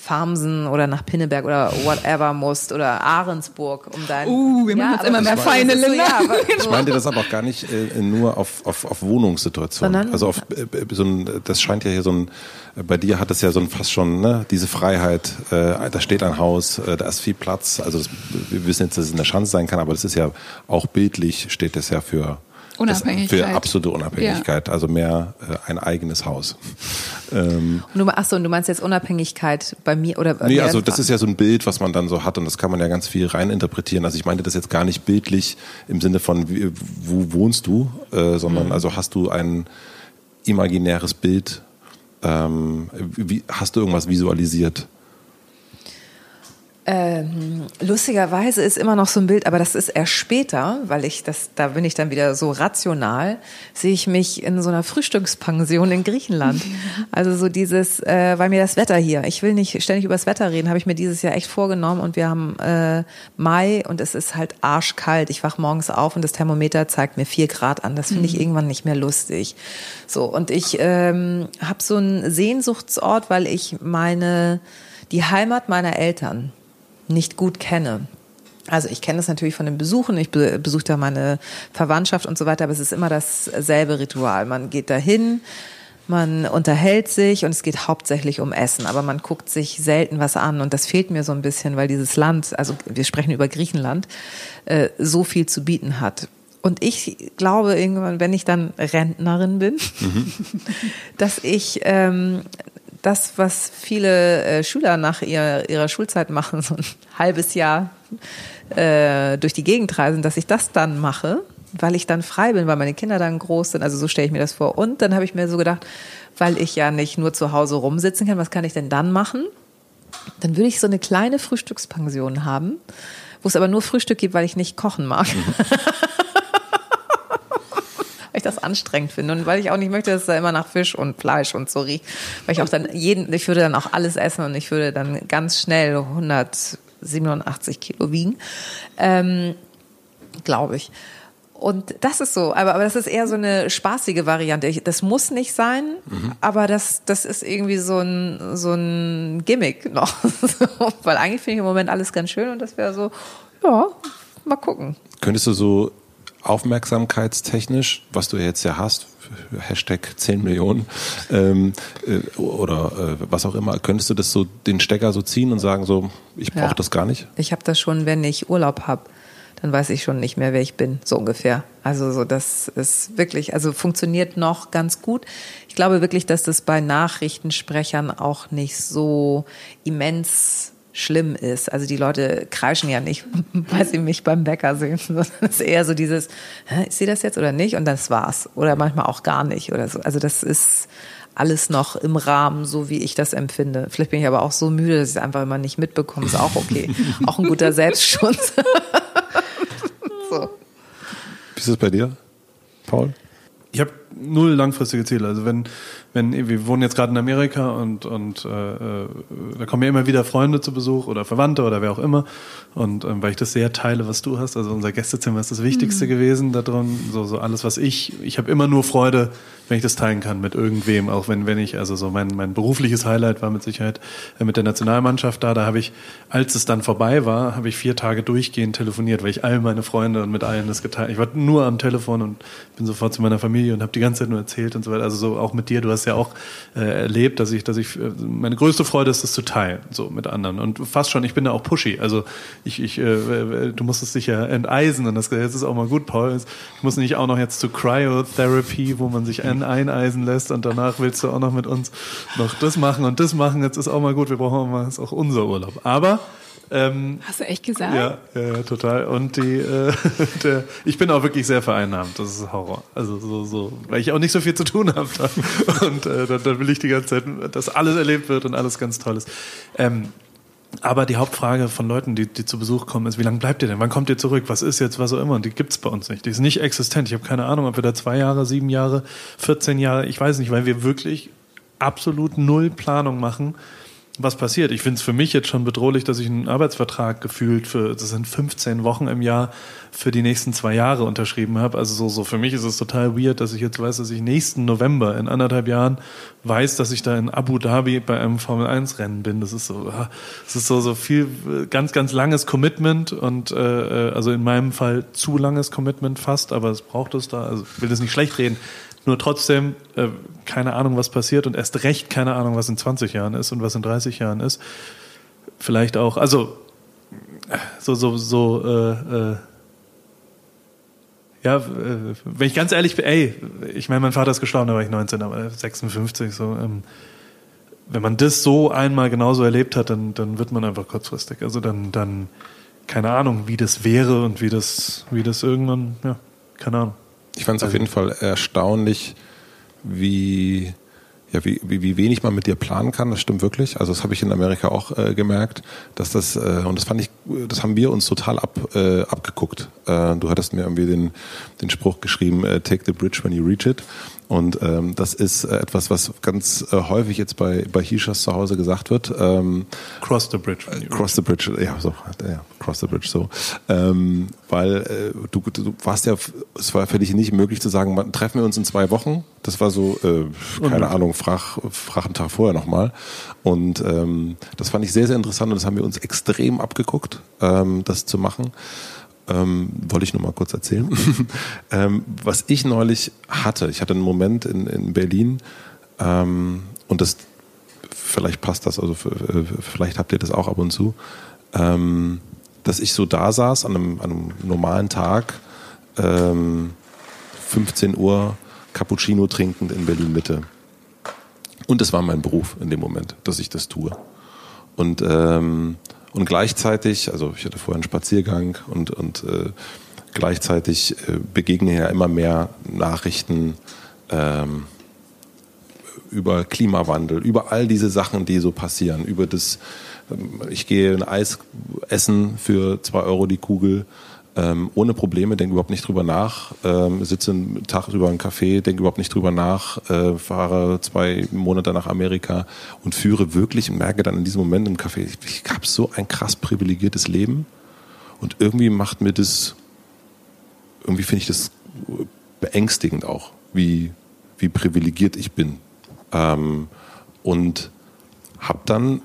Speaker 3: Farmsen oder nach Pinneberg oder whatever musst oder Ahrensburg, um dein.
Speaker 2: Uh, wir machen jetzt
Speaker 3: aber
Speaker 2: immer mehr feine
Speaker 3: so,
Speaker 2: Länder.
Speaker 3: ja, aber [LAUGHS]
Speaker 4: Ich
Speaker 3: so.
Speaker 4: meinte das aber auch gar nicht äh, nur auf, auf, auf Wohnungssituationen.
Speaker 3: Sondern-
Speaker 4: Also auf äh, so ein, das scheint ja hier so ein, bei dir hat es ja so ein fast schon, ne, diese Freiheit, äh, da steht ein Haus, äh, da ist viel Platz. Also das, wir wissen jetzt, dass es eine Chance sein kann, aber das ist ja auch bildlich steht das ja für das,
Speaker 2: Unabhängigkeit.
Speaker 4: für absolute Unabhängigkeit, also mehr äh, ein eigenes Haus. Ähm,
Speaker 3: Und du, ach so, und du meinst jetzt Unabhängigkeit bei mir oder bei
Speaker 4: Nee, also das ist ja so ein Bild, was man dann so hat und das kann man ja ganz viel reininterpretieren. Also ich meinte das jetzt gar nicht bildlich im Sinne von, wie, wo wohnst du, äh, sondern also hast du ein imaginäres Bild, ähm, wie, hast du irgendwas visualisiert?
Speaker 3: Ähm, lustigerweise ist immer noch so ein Bild, aber das ist erst später, weil ich das, da bin ich dann wieder so rational, sehe ich mich in so einer Frühstückspension in Griechenland. [LAUGHS] Also so dieses, äh, weil mir das Wetter hier, ich will nicht ständig über das Wetter reden, habe ich mir dieses Jahr echt vorgenommen und wir haben äh, Mai und es ist halt arschkalt. Ich wach morgens auf und das Thermometer zeigt mir vier Grad an. Das finde ich irgendwann nicht mehr lustig. So und ich ähm, habe so einen Sehnsuchtsort, weil ich meine die Heimat meiner Eltern nicht gut kenne. Also ich kenne das natürlich von den Besuchen, ich be besuche da meine Verwandtschaft und so weiter, aber es ist immer dasselbe Ritual. Man geht dahin, man unterhält sich und es geht hauptsächlich um Essen, aber man guckt sich selten was an und das fehlt mir so ein bisschen, weil dieses Land, also wir sprechen über Griechenland, äh, so viel zu bieten hat. Und ich glaube irgendwann, wenn ich dann Rentnerin bin, [LAUGHS] dass ich ähm, das, was viele äh, Schüler nach ihrer, ihrer Schulzeit machen, [LAUGHS] so ein halbes Jahr äh, durch die Gegend reisen, dass ich das dann mache, weil ich dann frei bin, weil meine Kinder dann groß sind. Also so stelle ich mir das vor. Und dann habe ich mir so gedacht, weil ich ja nicht nur zu Hause rumsitzen kann, was kann ich denn dann machen? Dann würde ich so eine kleine Frühstückspension haben, wo es aber nur Frühstück gibt, weil ich nicht kochen mag. [LAUGHS] Weil ich das anstrengend finde und weil ich auch nicht möchte, dass es da immer nach Fisch und Fleisch und so riecht. Weil ich auch dann jeden, ich würde dann auch alles essen und ich würde dann ganz schnell 187 Kilo wiegen, ähm, glaube ich. Und das ist so, aber, aber das ist eher so eine spaßige Variante. Das muss nicht sein, mhm. aber das, das ist irgendwie so ein, so ein Gimmick noch. [LAUGHS] Weil eigentlich finde ich im Moment alles ganz schön und das wäre so, ja, mal gucken.
Speaker 4: Könntest du so aufmerksamkeitstechnisch, was du jetzt ja hast, Hashtag 10 Millionen ähm, äh, oder äh, was auch immer, könntest du das so den Stecker so ziehen und sagen so, ich brauche ja. das gar nicht?
Speaker 3: Ich habe das schon, wenn ich Urlaub habe dann weiß ich schon nicht mehr, wer ich bin, so ungefähr. Also so, das ist wirklich, also funktioniert noch ganz gut. Ich glaube wirklich, dass das bei Nachrichtensprechern auch nicht so immens schlimm ist. Also die Leute kreischen ja nicht, [LAUGHS] weil sie mich beim Bäcker sehen. [LAUGHS] Das ist eher so dieses, ist sie das jetzt oder nicht? Und das war's. Oder manchmal auch gar nicht oder so. Also das ist alles noch im Rahmen, so wie ich das empfinde. Vielleicht bin ich aber auch so müde, dass ich es einfach immer nicht mitbekomme. Ist auch okay. [LAUGHS] auch ein guter Selbstschutz.
Speaker 4: so. Wie ist es bei dir, Paul?
Speaker 1: Ich habe null langfristige Ziele. Also wenn, wenn wir wohnen jetzt gerade in Amerika und, und äh, äh, da kommen ja immer wieder Freunde zu Besuch oder Verwandte oder wer auch immer. Und ähm, weil ich das sehr teile, was du hast, also unser Gästezimmer ist das Wichtigste mhm. gewesen da drin. So, so alles, was ich, ich habe immer nur Freude, wenn ich das teilen kann mit irgendwem, auch wenn, wenn ich, also so mein, mein berufliches Highlight war mit Sicherheit äh, mit der Nationalmannschaft da. Da habe ich, als es dann vorbei war, habe ich vier Tage durchgehend telefoniert, weil ich all meine Freunde und mit allen das geteilt. Ich war nur am Telefon und bin sofort zu meiner Familie und habe die ganze Zeit nur erzählt und so weiter. Also so auch mit dir, du hast ja auch äh, erlebt, dass ich, dass ich, äh, meine größte Freude ist, das zu teilen, so mit anderen. Und fast schon, ich bin da auch pushy. Also ich, ich, äh, du musstest dich ja enteisen und das jetzt ist auch mal gut, Paul. Ich muss nicht auch noch jetzt zu Cryotherapy, wo man sich ein, eineisen lässt und danach willst du auch noch mit uns noch das machen und das machen. Jetzt ist auch mal gut, wir brauchen auch mal, ist auch unser Urlaub. Aber
Speaker 2: ähm, Hast du echt gesagt?
Speaker 1: Ja, ja, total. Und die, äh, [LAUGHS] der, ich bin auch wirklich sehr vereinnahmt. Das ist Horror. Also so, so, weil ich auch nicht so viel zu tun habe. [LAUGHS] Und äh, dann, dann will ich die ganze Zeit, dass alles erlebt wird und alles ganz toll ist. Ähm, aber die Hauptfrage von Leuten, die, die zu Besuch kommen, ist, wie lange bleibt ihr denn? Wann kommt ihr zurück? Was ist jetzt, was auch immer? Und die gibt's bei uns nicht. Die ist nicht existent. Ich habe keine Ahnung, ob wir da zwei Jahre, sieben Jahre, 14 Jahre, ich weiß nicht, weil wir wirklich absolut null Planung machen was passiert. Ich finde es für mich jetzt schon bedrohlich, dass ich einen Arbeitsvertrag gefühlt für, das sind 15 Wochen im Jahr, für die nächsten zwei Jahre unterschrieben habe. Also so, so für mich ist es total weird, dass ich jetzt weiß, dass ich nächsten November in anderthalb Jahren weiß, dass ich da in Abu Dhabi bei einem Formel 1 Rennen bin. Das ist so, ah, das ist so, so viel, ganz, ganz langes Commitment und, äh, äh, also in meinem Fall zu langes Commitment fast, aber es braucht es da. Also ich will das nicht schlecht reden. Nur trotzdem, äh, keine Ahnung, was passiert und erst recht keine Ahnung, was in 20 Jahren ist und was in 30 Jahren ist. Vielleicht auch, also so, so, so, äh, äh, ja, äh, wenn ich ganz ehrlich bin, ey, ich meine, mein Vater ist gestorben, da war ich 19, aber 56, so, ähm, wenn man das so einmal genauso erlebt hat, dann, dann wird man einfach kurzfristig. Also dann, dann, keine Ahnung, wie das wäre und wie das, wie das irgendwann, ja, keine Ahnung.
Speaker 4: Ich fand es auf jeden Fall erstaunlich, wie, ja, wie, wie, wie wenig man mit dir planen kann. Das stimmt wirklich. Also das habe ich in Amerika auch äh, gemerkt, dass das äh, und das fand ich, das haben wir uns total ab, äh, abgeguckt. Äh, du hattest mir irgendwie den, den Spruch geschrieben: äh, "Take the bridge when you reach it." Und ähm, das ist äh, etwas, was ganz äh, häufig jetzt bei, bei Hishas zu Hause gesagt wird. Ähm,
Speaker 1: cross the bridge.
Speaker 4: Äh, cross the bridge, ja, so, ja, cross the bridge, so. Ähm, weil äh, du, du warst ja, es war für dich nicht möglich zu sagen, man, treffen wir uns in zwei Wochen. Das war so, äh, keine Ahnung, frag, frag einen Tag vorher nochmal. Und ähm, das fand ich sehr, sehr interessant und das haben wir uns extrem abgeguckt, ähm, das zu machen ähm, wollte ich nur mal kurz erzählen. [LAUGHS] ähm, was ich neulich hatte, ich hatte einen Moment in, in Berlin ähm, und das, vielleicht passt das, also vielleicht habt ihr das auch ab und zu, ähm, dass ich so da saß an einem, an einem normalen Tag, 15 ähm, Uhr Cappuccino trinkend in Berlin Mitte. Und es war mein Beruf in dem Moment, dass ich das tue. Und, ähm, und gleichzeitig, also ich hatte vorher einen Spaziergang und, und äh, gleichzeitig äh, begegnen ja immer mehr Nachrichten ähm, über Klimawandel, über all diese Sachen, die so passieren, über das, ähm, ich gehe ein Eis essen für zwei Euro die Kugel, ähm, ohne Probleme, denke überhaupt nicht drüber nach, ähm, sitze einen Tag über einen Café, denke überhaupt nicht drüber nach, äh, fahre zwei Monate nach Amerika und führe wirklich und merke dann in diesem Moment im Café, ich, ich habe so ein krass privilegiertes Leben und irgendwie macht mir das, irgendwie finde ich das beängstigend auch, wie, wie privilegiert ich bin. Ähm, und habe dann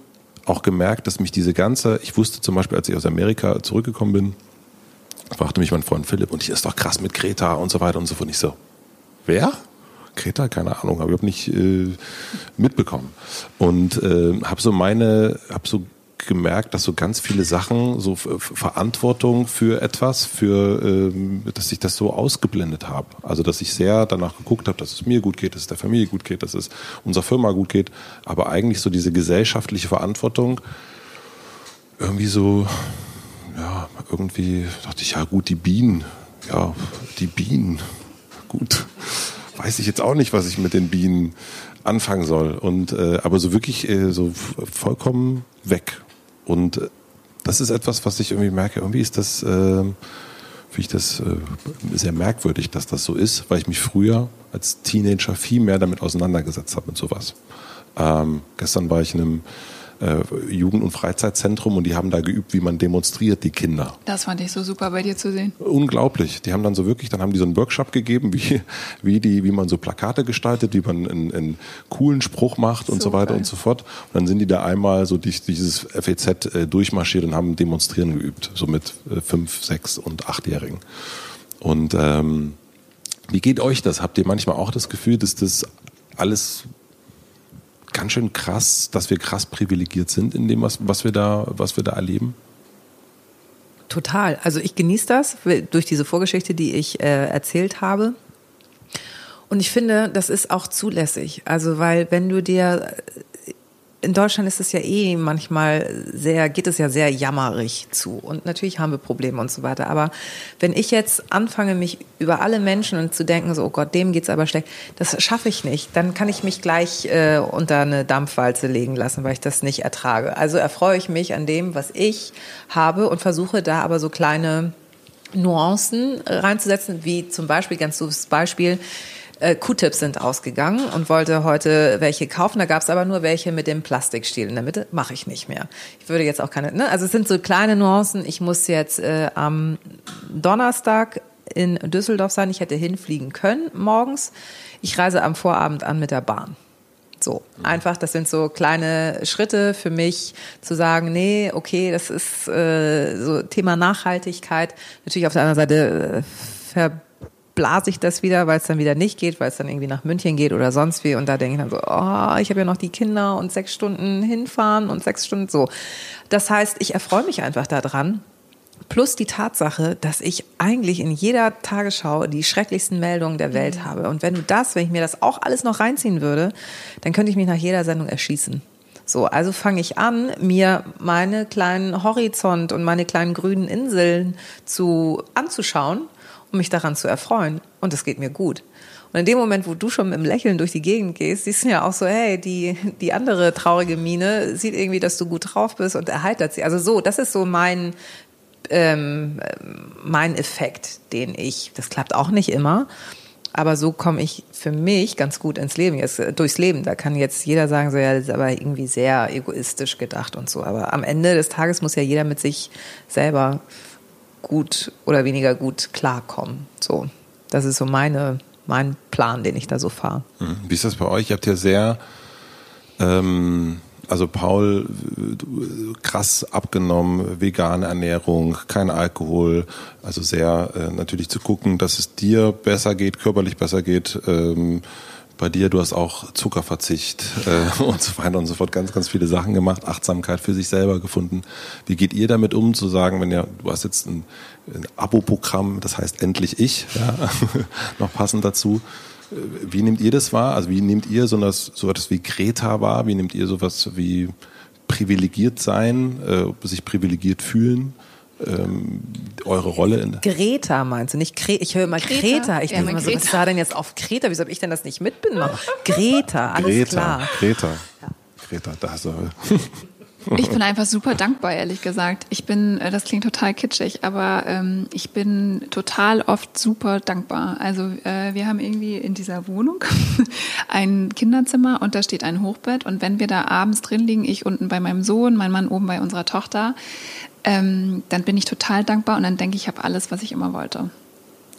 Speaker 4: auch gemerkt, dass mich diese ganze, ich wusste zum Beispiel, als ich aus Amerika zurückgekommen bin, fragte mich mein Freund Philipp und hier ist doch krass mit Kreta und so weiter und so fort. Und ich so, wer? Kreta, keine Ahnung, habe ich nicht äh, mitbekommen. Und äh, habe so meine, habe so gemerkt, dass so ganz viele Sachen, so Verantwortung für etwas, für, ähm, dass ich das so ausgeblendet habe. Also dass ich sehr danach geguckt habe, dass es mir gut geht, dass es der Familie gut geht, dass es unserer Firma gut geht, aber eigentlich so diese gesellschaftliche Verantwortung irgendwie so ja, irgendwie dachte ich, ja gut, die Bienen, ja, die Bienen, gut. Weiß ich jetzt auch nicht, was ich mit den Bienen anfangen soll. Und äh, aber so wirklich äh, so vollkommen weg. Und äh, das ist etwas, was ich irgendwie merke. Irgendwie ist das, äh, finde ich das äh, sehr merkwürdig, dass das so ist, weil ich mich früher als Teenager viel mehr damit auseinandergesetzt habe mit sowas. Ähm, gestern war ich in einem äh, Jugend- und Freizeitzentrum und die haben da geübt, wie man demonstriert, die Kinder.
Speaker 2: Das fand ich so super bei dir zu sehen.
Speaker 4: Unglaublich. Die haben dann so wirklich, dann haben die so einen Workshop gegeben, wie, wie, die, wie man so Plakate gestaltet, wie man einen, einen coolen Spruch macht und so, so weiter geil. und so fort. Und dann sind die da einmal so durch dieses FEZ äh, durchmarschiert und haben Demonstrieren geübt, so mit äh, fünf, sechs und achtjährigen. Und ähm, wie geht euch das? Habt ihr manchmal auch das Gefühl, dass das alles ganz schön krass, dass wir krass privilegiert sind in dem, was, was, wir, da, was wir da erleben?
Speaker 3: Total. Also ich genieße das durch diese Vorgeschichte, die ich äh, erzählt habe. Und ich finde, das ist auch zulässig. Also, weil wenn du dir in Deutschland ist es ja eh manchmal sehr, geht es ja sehr jammerig zu. Und natürlich haben wir Probleme und so weiter. Aber wenn ich jetzt anfange, mich über alle Menschen zu denken, so, oh Gott, dem geht's aber schlecht, das schaffe ich nicht. Dann kann ich mich gleich äh, unter eine Dampfwalze legen lassen, weil ich das nicht ertrage. Also erfreue ich mich an dem, was ich habe und versuche da aber so kleine Nuancen reinzusetzen, wie zum Beispiel, ganz doofes Beispiel, äh, Q-Tips sind ausgegangen und wollte heute welche kaufen. Da gab es aber nur welche mit dem Plastikstiel in der Mitte. Mache ich nicht mehr. Ich würde jetzt auch keine. Ne? Also es sind so kleine Nuancen. Ich muss jetzt äh, am Donnerstag in Düsseldorf sein. Ich hätte hinfliegen können morgens. Ich reise am Vorabend an mit der Bahn. So, einfach, das sind so kleine Schritte für mich zu sagen, nee, okay, das ist äh, so Thema Nachhaltigkeit. Natürlich auf der anderen Seite äh, blase ich das wieder, weil es dann wieder nicht geht, weil es dann irgendwie nach München geht oder sonst wie. Und da denke ich dann so, oh, ich habe ja noch die Kinder und sechs Stunden hinfahren und sechs Stunden so. Das heißt, ich erfreue mich einfach daran. Plus die Tatsache, dass ich eigentlich in jeder Tagesschau die schrecklichsten Meldungen der Welt mhm. habe. Und wenn du das, wenn ich mir das auch alles noch reinziehen würde, dann könnte ich mich nach jeder Sendung erschießen. So, also fange ich an, mir meine kleinen Horizont und meine kleinen grünen Inseln zu anzuschauen um mich daran zu erfreuen. Und es geht mir gut. Und in dem Moment, wo du schon mit einem Lächeln durch die Gegend gehst, siehst du ja auch so, hey, die, die andere traurige Miene sieht irgendwie, dass du gut drauf bist und erheitert sie. Also so, das ist so mein, ähm, mein Effekt, den ich, das klappt auch nicht immer, aber so komme ich für mich ganz gut ins Leben, jetzt äh, durchs Leben. Da kann jetzt jeder sagen, so ja, das ist aber irgendwie sehr egoistisch gedacht und so. Aber am Ende des Tages muss ja jeder mit sich selber gut oder weniger gut klarkommen. So, das ist so meine, mein Plan, den ich da so fahre.
Speaker 4: Mhm. Wie ist das bei euch? Ihr habt ja sehr, ähm, also Paul, krass abgenommen, vegane Ernährung, kein Alkohol, also sehr äh, natürlich zu gucken, dass es dir besser geht, körperlich besser geht. Ähm, bei dir, du hast auch Zuckerverzicht äh, [LAUGHS] und so weiter und so fort, ganz, ganz viele Sachen gemacht, Achtsamkeit für sich selber gefunden. Wie geht ihr damit um, zu sagen, wenn ja, du hast jetzt ein, ein Abo-Programm, das heißt endlich ich, ja, [LAUGHS] noch passend dazu. Wie nehmt ihr das wahr? Also wie nehmt ihr sowas, sowas wie Greta wahr? Wie nehmt ihr sowas wie privilegiert sein, äh, sich privilegiert fühlen? Ähm, eure Rolle in
Speaker 3: Greta meinst du? Nicht Kre ich höre immer Greta, Greta. ich ja, denke immer so was ist da denn jetzt auf Greta? Wieso habe ich denn das nicht mitbekommen? Greta alles
Speaker 4: Greta,
Speaker 3: klar.
Speaker 4: Greta. Ja. Greta da hast du [LAUGHS] [LAUGHS]
Speaker 2: ich bin einfach super dankbar, ehrlich gesagt. Ich bin, äh, das klingt total kitschig, aber ähm, ich bin total oft super dankbar. Also äh, wir haben irgendwie in dieser Wohnung [LAUGHS] ein Kinderzimmer und da steht ein Hochbett. Und wenn wir da abends drin liegen, ich unten bei meinem Sohn, mein Mann oben bei unserer Tochter, ähm, dann bin ich total dankbar und dann denke ich, ich habe alles, was ich immer wollte.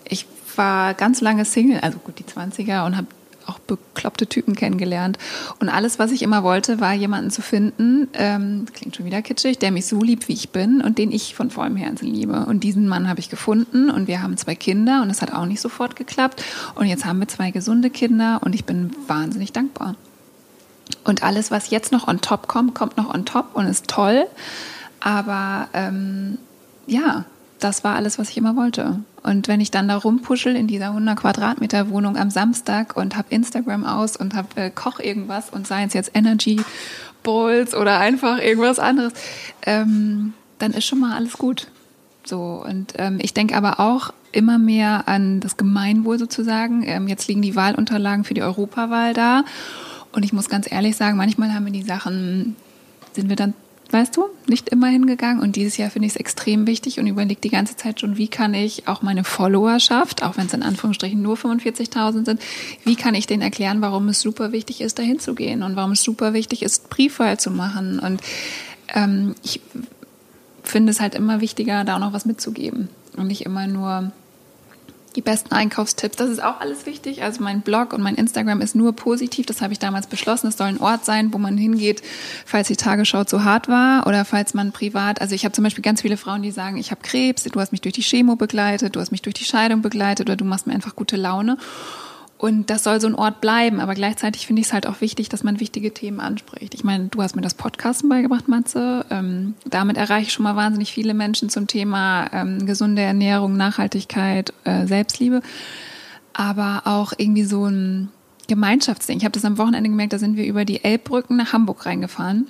Speaker 2: Ich war ganz lange Single, also gut die 20er und habe auch bekloppte Typen kennengelernt. Und alles, was ich immer wollte, war jemanden zu finden, ähm, klingt schon wieder kitschig, der mich so liebt, wie ich bin und den ich von vollem Herzen liebe. Und diesen Mann habe ich gefunden und wir haben zwei Kinder und es hat auch nicht sofort geklappt. Und jetzt haben wir zwei gesunde Kinder und ich bin wahnsinnig dankbar. Und alles, was jetzt noch on top kommt, kommt noch on top und ist toll. Aber ähm, ja, das war alles, was ich immer wollte. Und wenn ich dann da rumpuschel in dieser 100 Quadratmeter Wohnung am Samstag und habe Instagram aus und habe äh, Koch irgendwas und seien es jetzt Energy Bowls oder einfach irgendwas anderes, ähm, dann ist schon mal alles gut. So und ähm, ich denke aber auch immer mehr an das Gemeinwohl sozusagen. Ähm, jetzt liegen die Wahlunterlagen für die Europawahl da und ich muss ganz ehrlich sagen, manchmal haben wir die Sachen sind wir dann weißt du, nicht immer hingegangen. Und dieses Jahr finde ich es extrem wichtig und überlege die ganze Zeit schon, wie kann ich auch meine Followerschaft, auch wenn es in Anführungsstrichen nur 45.000 sind, wie kann ich denen erklären, warum es super wichtig ist, dahin zu gehen und warum es super wichtig ist, Briefwahl zu machen. Und ähm, ich finde es halt immer wichtiger, da auch noch was mitzugeben und nicht immer nur die besten Einkaufstipps. Das ist auch alles wichtig. Also mein Blog und mein Instagram ist nur positiv. Das habe ich damals beschlossen. Es soll ein Ort sein, wo man hingeht, falls die Tagesschau zu hart war oder falls man privat. Also ich habe zum Beispiel ganz viele Frauen, die sagen, ich habe Krebs, du hast mich durch die Chemo begleitet, du hast mich durch die Scheidung begleitet oder du machst mir einfach gute Laune. Und das soll so ein Ort bleiben, aber gleichzeitig finde ich es halt auch wichtig, dass man wichtige Themen anspricht. Ich meine, du hast mir das Podcasten beigebracht, Matze. Ähm, damit erreiche ich schon mal wahnsinnig viele Menschen zum Thema ähm, gesunde Ernährung, Nachhaltigkeit, äh, Selbstliebe. Aber auch irgendwie so ein Gemeinschaftsding. Ich habe das am Wochenende gemerkt, da sind wir über die Elbbrücken nach Hamburg reingefahren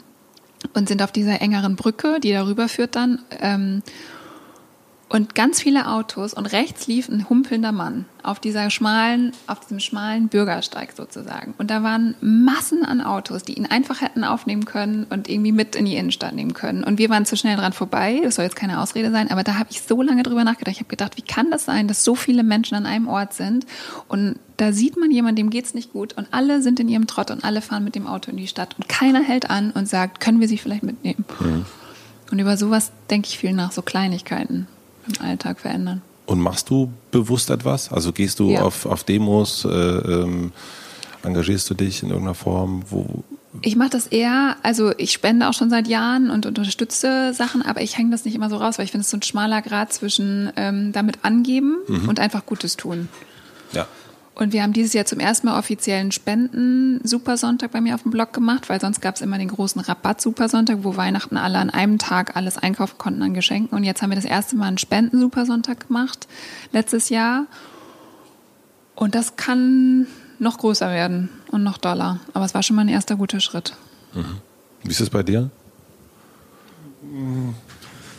Speaker 2: und sind auf dieser engeren Brücke, die darüber führt dann. Ähm, und ganz viele Autos und rechts lief ein humpelnder Mann auf dieser schmalen, auf diesem schmalen Bürgersteig sozusagen. Und da waren Massen an Autos, die ihn einfach hätten aufnehmen können und irgendwie mit in die Innenstadt nehmen können. Und wir waren zu schnell dran vorbei. Das soll jetzt keine Ausrede sein, aber da habe ich so lange drüber nachgedacht. Ich habe gedacht, wie kann das sein, dass so viele Menschen an einem Ort sind und da sieht man jemanden, dem geht's nicht gut und alle sind in ihrem Trott und alle fahren mit dem Auto in die Stadt und keiner hält an und sagt, können wir sie vielleicht mitnehmen? Mhm. Und über sowas denke ich viel nach, so Kleinigkeiten im Alltag verändern.
Speaker 4: Und machst du bewusst etwas? Also gehst du ja. auf, auf Demos, äh, ähm, engagierst du dich in irgendeiner Form? Wo?
Speaker 2: Ich mache das eher, also ich spende auch schon seit Jahren und unterstütze Sachen, aber ich hänge das nicht immer so raus, weil ich finde es so ein schmaler Grad zwischen ähm, damit angeben mhm. und einfach Gutes tun.
Speaker 4: Ja.
Speaker 2: Und wir haben dieses Jahr zum ersten Mal offiziellen Spenden-Supersonntag bei mir auf dem Blog gemacht, weil sonst gab es immer den großen Rabatt-Supersonntag, wo Weihnachten alle an einem Tag alles einkaufen konnten an Geschenken. Und jetzt haben wir das erste Mal einen Spenden-Supersonntag gemacht, letztes Jahr. Und das kann noch größer werden und noch doller. Aber es war schon mal ein erster guter Schritt.
Speaker 4: Mhm. Wie ist es bei dir?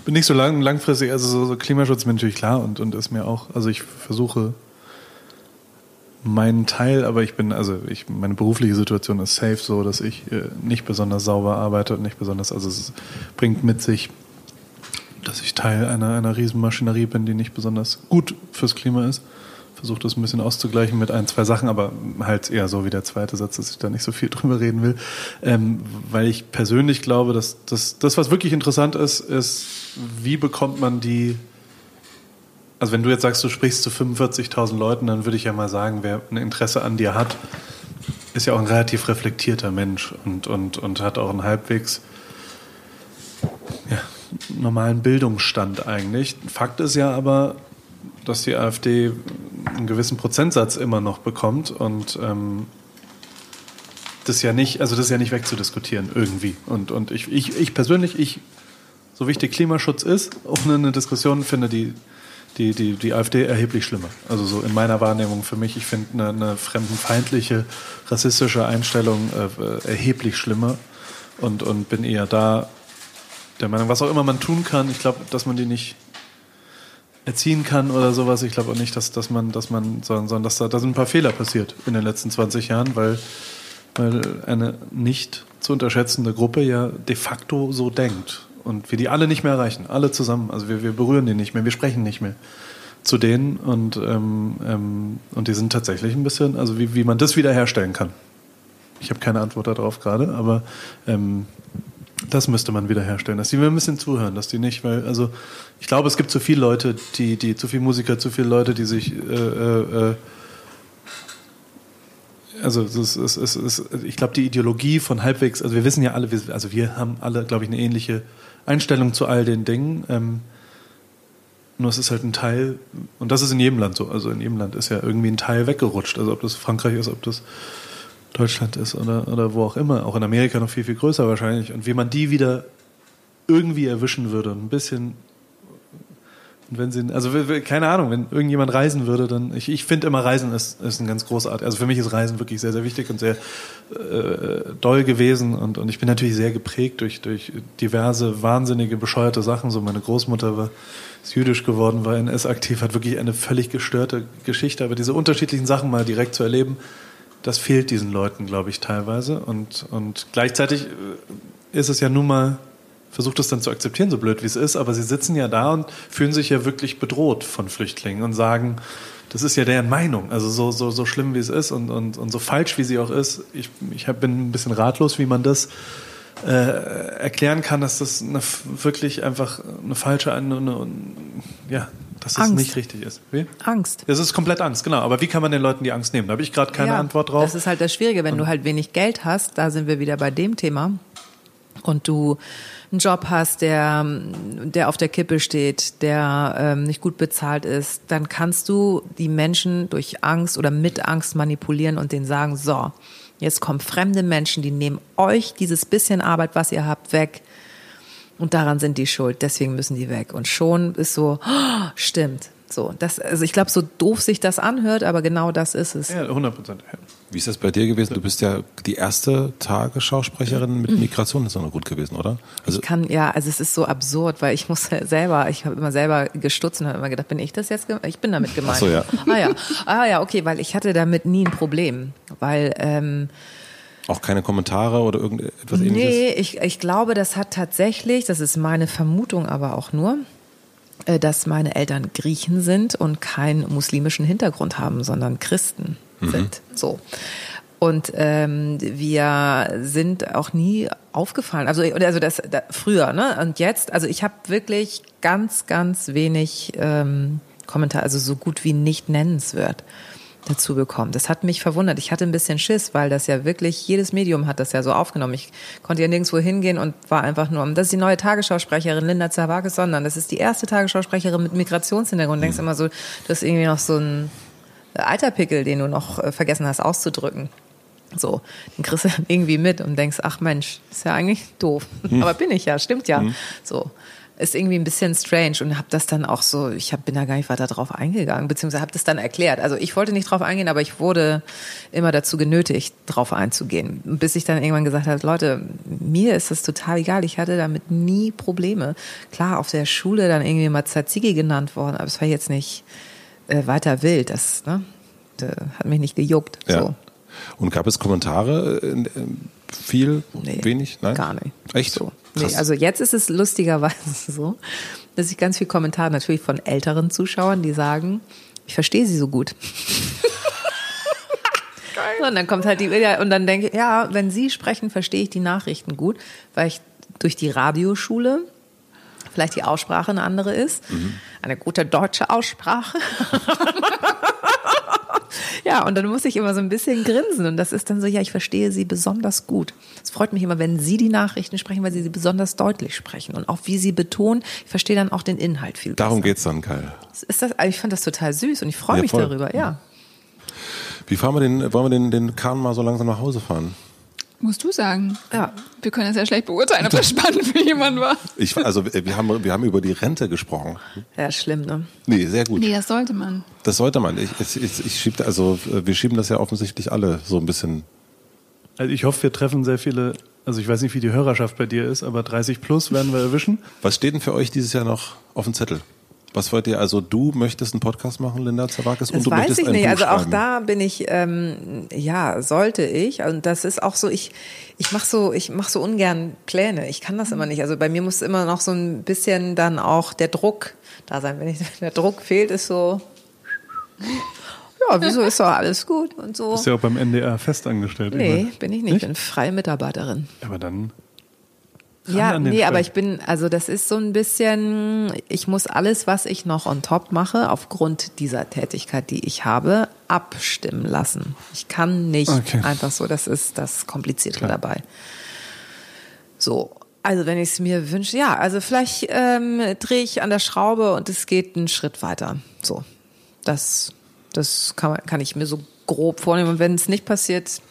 Speaker 1: Bin nicht so lang, langfristig, also so, so Klimaschutz ist mir natürlich klar und, und ist mir auch, also ich versuche meinen Teil, aber ich bin, also ich, meine berufliche Situation ist safe so, dass ich äh, nicht besonders sauber arbeite und nicht besonders, also es bringt mit sich, dass ich Teil einer, einer Riesenmaschinerie bin, die nicht besonders gut fürs Klima ist. Versuche das ein bisschen auszugleichen mit ein, zwei Sachen, aber halt eher so wie der zweite Satz, dass ich da nicht so viel [LAUGHS] drüber reden will. Ähm, weil ich persönlich glaube, dass, dass das, was wirklich interessant ist, ist, wie bekommt man die also wenn du jetzt sagst, du sprichst zu 45.000 Leuten, dann würde ich ja mal sagen, wer ein Interesse an dir hat, ist ja auch ein relativ reflektierter Mensch und, und, und hat auch einen halbwegs ja, normalen Bildungsstand eigentlich. Fakt ist ja aber, dass die AfD einen gewissen Prozentsatz immer noch bekommt und ähm, das ja nicht, also das ist ja nicht wegzudiskutieren irgendwie. Und, und ich, ich, ich persönlich, ich, so wichtig Klimaschutz ist, ohne eine Diskussion finde, die die, die, die AfD erheblich schlimmer. Also so in meiner Wahrnehmung für mich, ich finde eine, eine fremdenfeindliche, rassistische Einstellung äh, erheblich schlimmer und, und bin eher da der Meinung, was auch immer man tun kann, ich glaube, dass man die nicht erziehen kann oder sowas. Ich glaube auch nicht, dass, dass man, dass man, sondern, sondern dass da, da sind ein paar Fehler passiert in den letzten 20 Jahren, weil, weil eine nicht zu unterschätzende Gruppe ja de facto so denkt. Und wir die alle nicht mehr erreichen, alle zusammen. Also wir, wir berühren die nicht mehr, wir sprechen nicht mehr zu denen und, ähm, ähm, und die sind tatsächlich ein bisschen, also wie, wie man das wiederherstellen kann. Ich habe keine Antwort darauf gerade, aber ähm, das müsste man wiederherstellen, dass die mir ein bisschen zuhören, dass die nicht, weil, also ich glaube, es gibt zu viele Leute, die, die, zu viele Musiker, zu viele Leute, die sich, äh, äh, äh also es ist, es ist, ich glaube, die Ideologie von halbwegs, also wir wissen ja alle, also wir haben alle, glaube ich, eine ähnliche Einstellung zu all den Dingen. Ähm, nur es ist halt ein Teil, und das ist in jedem Land so, also in jedem Land ist ja irgendwie ein Teil weggerutscht. Also ob das Frankreich ist, ob das Deutschland ist oder, oder wo auch immer, auch in Amerika noch viel, viel größer wahrscheinlich. Und wie man die wieder irgendwie erwischen würde, ein bisschen. Und wenn sie, also keine Ahnung, wenn irgendjemand reisen würde, dann, ich, ich finde immer Reisen ist, ist ein ganz großartig, also für mich ist Reisen wirklich sehr, sehr wichtig und sehr äh, doll gewesen und, und ich bin natürlich sehr geprägt durch, durch diverse wahnsinnige, bescheuerte Sachen. So meine Großmutter war, ist jüdisch geworden, war NS-aktiv, hat wirklich eine völlig gestörte Geschichte, aber diese unterschiedlichen Sachen mal direkt zu erleben, das fehlt diesen Leuten, glaube ich, teilweise. Und, und gleichzeitig äh, ist es ja nun mal, versucht es dann zu akzeptieren, so blöd wie es ist, aber sie sitzen ja da und fühlen sich ja wirklich bedroht von Flüchtlingen und sagen, das ist ja deren Meinung. Also so, so, so schlimm wie es ist und, und, und so falsch wie sie auch ist. Ich, ich bin ein bisschen ratlos, wie man das äh, erklären kann, dass das eine, wirklich einfach eine falsche, eine, eine, ja, dass es nicht richtig ist.
Speaker 3: Wie? Angst.
Speaker 1: Es ist komplett Angst, genau. Aber wie kann man den Leuten die Angst nehmen? Da habe ich gerade keine
Speaker 3: ja,
Speaker 1: Antwort drauf.
Speaker 3: Das ist halt das Schwierige, wenn du halt wenig Geld hast, da sind wir wieder bei dem Thema, und du einen Job hast, der, der auf der Kippe steht, der ähm, nicht gut bezahlt ist, dann kannst du die Menschen durch Angst oder mit Angst manipulieren und denen sagen, so, jetzt kommen fremde Menschen, die nehmen euch dieses bisschen Arbeit, was ihr habt, weg und daran sind die schuld, deswegen müssen die weg. Und schon ist so, oh, stimmt. So, das, also ich glaube, so doof sich das anhört, aber genau das ist es.
Speaker 1: Ja, 100 Prozent.
Speaker 4: Wie ist das bei dir gewesen? Du bist ja die erste Tagesschausprecherin mit Migration, ist auch noch gut gewesen, oder?
Speaker 3: Also ich kann, ja, also es ist so absurd, weil ich muss selber, ich habe immer selber gestutzt und habe immer gedacht, bin ich das jetzt? Ich bin damit gemeint. Ach so, ja. Ah ja, ah ja, okay, weil ich hatte damit nie ein Problem, weil ähm,
Speaker 4: auch keine Kommentare oder irgendetwas ähnliches?
Speaker 3: Nee, ich, ich glaube, das hat tatsächlich, das ist meine Vermutung aber auch nur, äh, dass meine Eltern Griechen sind und keinen muslimischen Hintergrund haben, sondern Christen mhm. sind. So. Und ähm, wir sind auch nie aufgefallen. Also, also das, das früher, ne? Und jetzt, also ich habe wirklich ganz, ganz wenig ähm, Kommentare, also so gut wie nicht nennenswert dazu bekommen. Das hat mich verwundert. Ich hatte ein bisschen Schiss, weil das ja wirklich, jedes Medium hat das ja so aufgenommen. Ich konnte ja nirgendwo hingehen und war einfach nur, das ist die neue Tagesschausprecherin Linda Zawakis, sondern das ist die erste Tagesschausprecherin mit Migrationshintergrund. Du denkst immer so, du hast irgendwie noch so einen Alterpickel, den du noch äh, vergessen hast auszudrücken. So, den kriegst du irgendwie mit und denkst, ach Mensch, ist ja eigentlich doof. Hm. Aber bin ich ja, stimmt ja. Hm. So ist irgendwie ein bisschen strange und habe das dann auch so, ich hab, bin da gar nicht weiter drauf eingegangen, beziehungsweise habe das dann erklärt. Also ich wollte nicht drauf eingehen, aber ich wurde immer dazu genötigt, drauf einzugehen. Bis ich dann irgendwann gesagt habe, Leute, mir ist das total egal, ich hatte damit nie Probleme. Klar, auf der Schule dann irgendwie mal Tzatziki genannt worden, aber es war jetzt nicht äh, weiter wild. Das, ne, das hat mich nicht gejuckt. Ja. So.
Speaker 4: Und gab es Kommentare? Äh, viel? Nee, wenig? Nein?
Speaker 3: Gar nicht.
Speaker 4: Echt?
Speaker 3: So. Nee, also jetzt ist es lustigerweise [LAUGHS] so, dass ich ganz viel Kommentare natürlich von älteren Zuschauern, die sagen, ich verstehe sie so gut. [LAUGHS] Geil. Und dann kommt halt die, und dann denke ich, ja, wenn Sie sprechen, verstehe ich die Nachrichten gut, weil ich durch die Radioschule vielleicht die Aussprache eine andere ist. Mhm. Eine gute deutsche Aussprache. [LAUGHS] Ja, und dann muss ich immer so ein bisschen grinsen. Und das ist dann so, ja, ich verstehe Sie besonders gut. Es freut mich immer, wenn Sie die Nachrichten sprechen, weil Sie sie besonders deutlich sprechen. Und auch wie Sie betonen, ich verstehe dann auch den Inhalt viel
Speaker 4: Darum besser. geht's dann, Kai.
Speaker 3: Ist das, ich fand das total süß und ich freue ja, mich voll. darüber, ja.
Speaker 4: Wie fahren wir den, wollen wir den, den Kahn mal so langsam nach Hause fahren?
Speaker 2: Musst du sagen.
Speaker 3: Ja.
Speaker 2: Wir können das ja schlecht beurteilen, ob das spannend für jemanden war.
Speaker 4: Ich, also wir haben, wir haben über die Rente gesprochen.
Speaker 3: Ja, schlimm, ne?
Speaker 4: Nee, sehr gut.
Speaker 2: Nee, das sollte man.
Speaker 4: Das sollte man. Ich, ich, ich, schieb, also wir schieben das ja offensichtlich alle so ein bisschen.
Speaker 1: Also ich hoffe, wir treffen sehr viele, also ich weiß nicht, wie die Hörerschaft bei dir ist, aber 30 plus werden wir erwischen.
Speaker 4: Was steht denn für euch dieses Jahr noch auf dem Zettel? Was wollt ihr? Also du möchtest einen Podcast machen, Linda Zawakis,
Speaker 3: und
Speaker 4: du
Speaker 3: weiß
Speaker 4: möchtest
Speaker 3: ich nicht. Also auch
Speaker 4: schreiben.
Speaker 3: da bin ich, ähm, ja, sollte ich. Und das ist auch so, ich, ich mache so, ich mache so ungern Pläne. Ich kann das immer nicht. Also bei mir muss immer noch so ein bisschen dann auch der Druck da sein. Wenn ich, [LAUGHS] der Druck fehlt, ist so, ja, wieso ist doch alles gut und so.
Speaker 1: Bist ja auch beim NDR festangestellt.
Speaker 3: Nee,
Speaker 1: immer.
Speaker 3: bin ich nicht. Ich bin freie Mitarbeiterin.
Speaker 1: Aber dann.
Speaker 3: Ja, nee,
Speaker 1: Stall.
Speaker 3: aber ich bin, also das ist so ein bisschen, ich muss alles, was ich noch on top mache, aufgrund dieser Tätigkeit, die ich habe, abstimmen lassen. Ich kann nicht
Speaker 1: Okay.
Speaker 3: einfach so, das ist das Komplizierte
Speaker 1: Klar.
Speaker 3: dabei. So, also wenn ich es mir wünsche, ja, also vielleicht ähm, drehe ich an der Schraube und es geht einen Schritt weiter. So, das, das kann, kann ich mir so grob vornehmen und wenn es nicht passiert,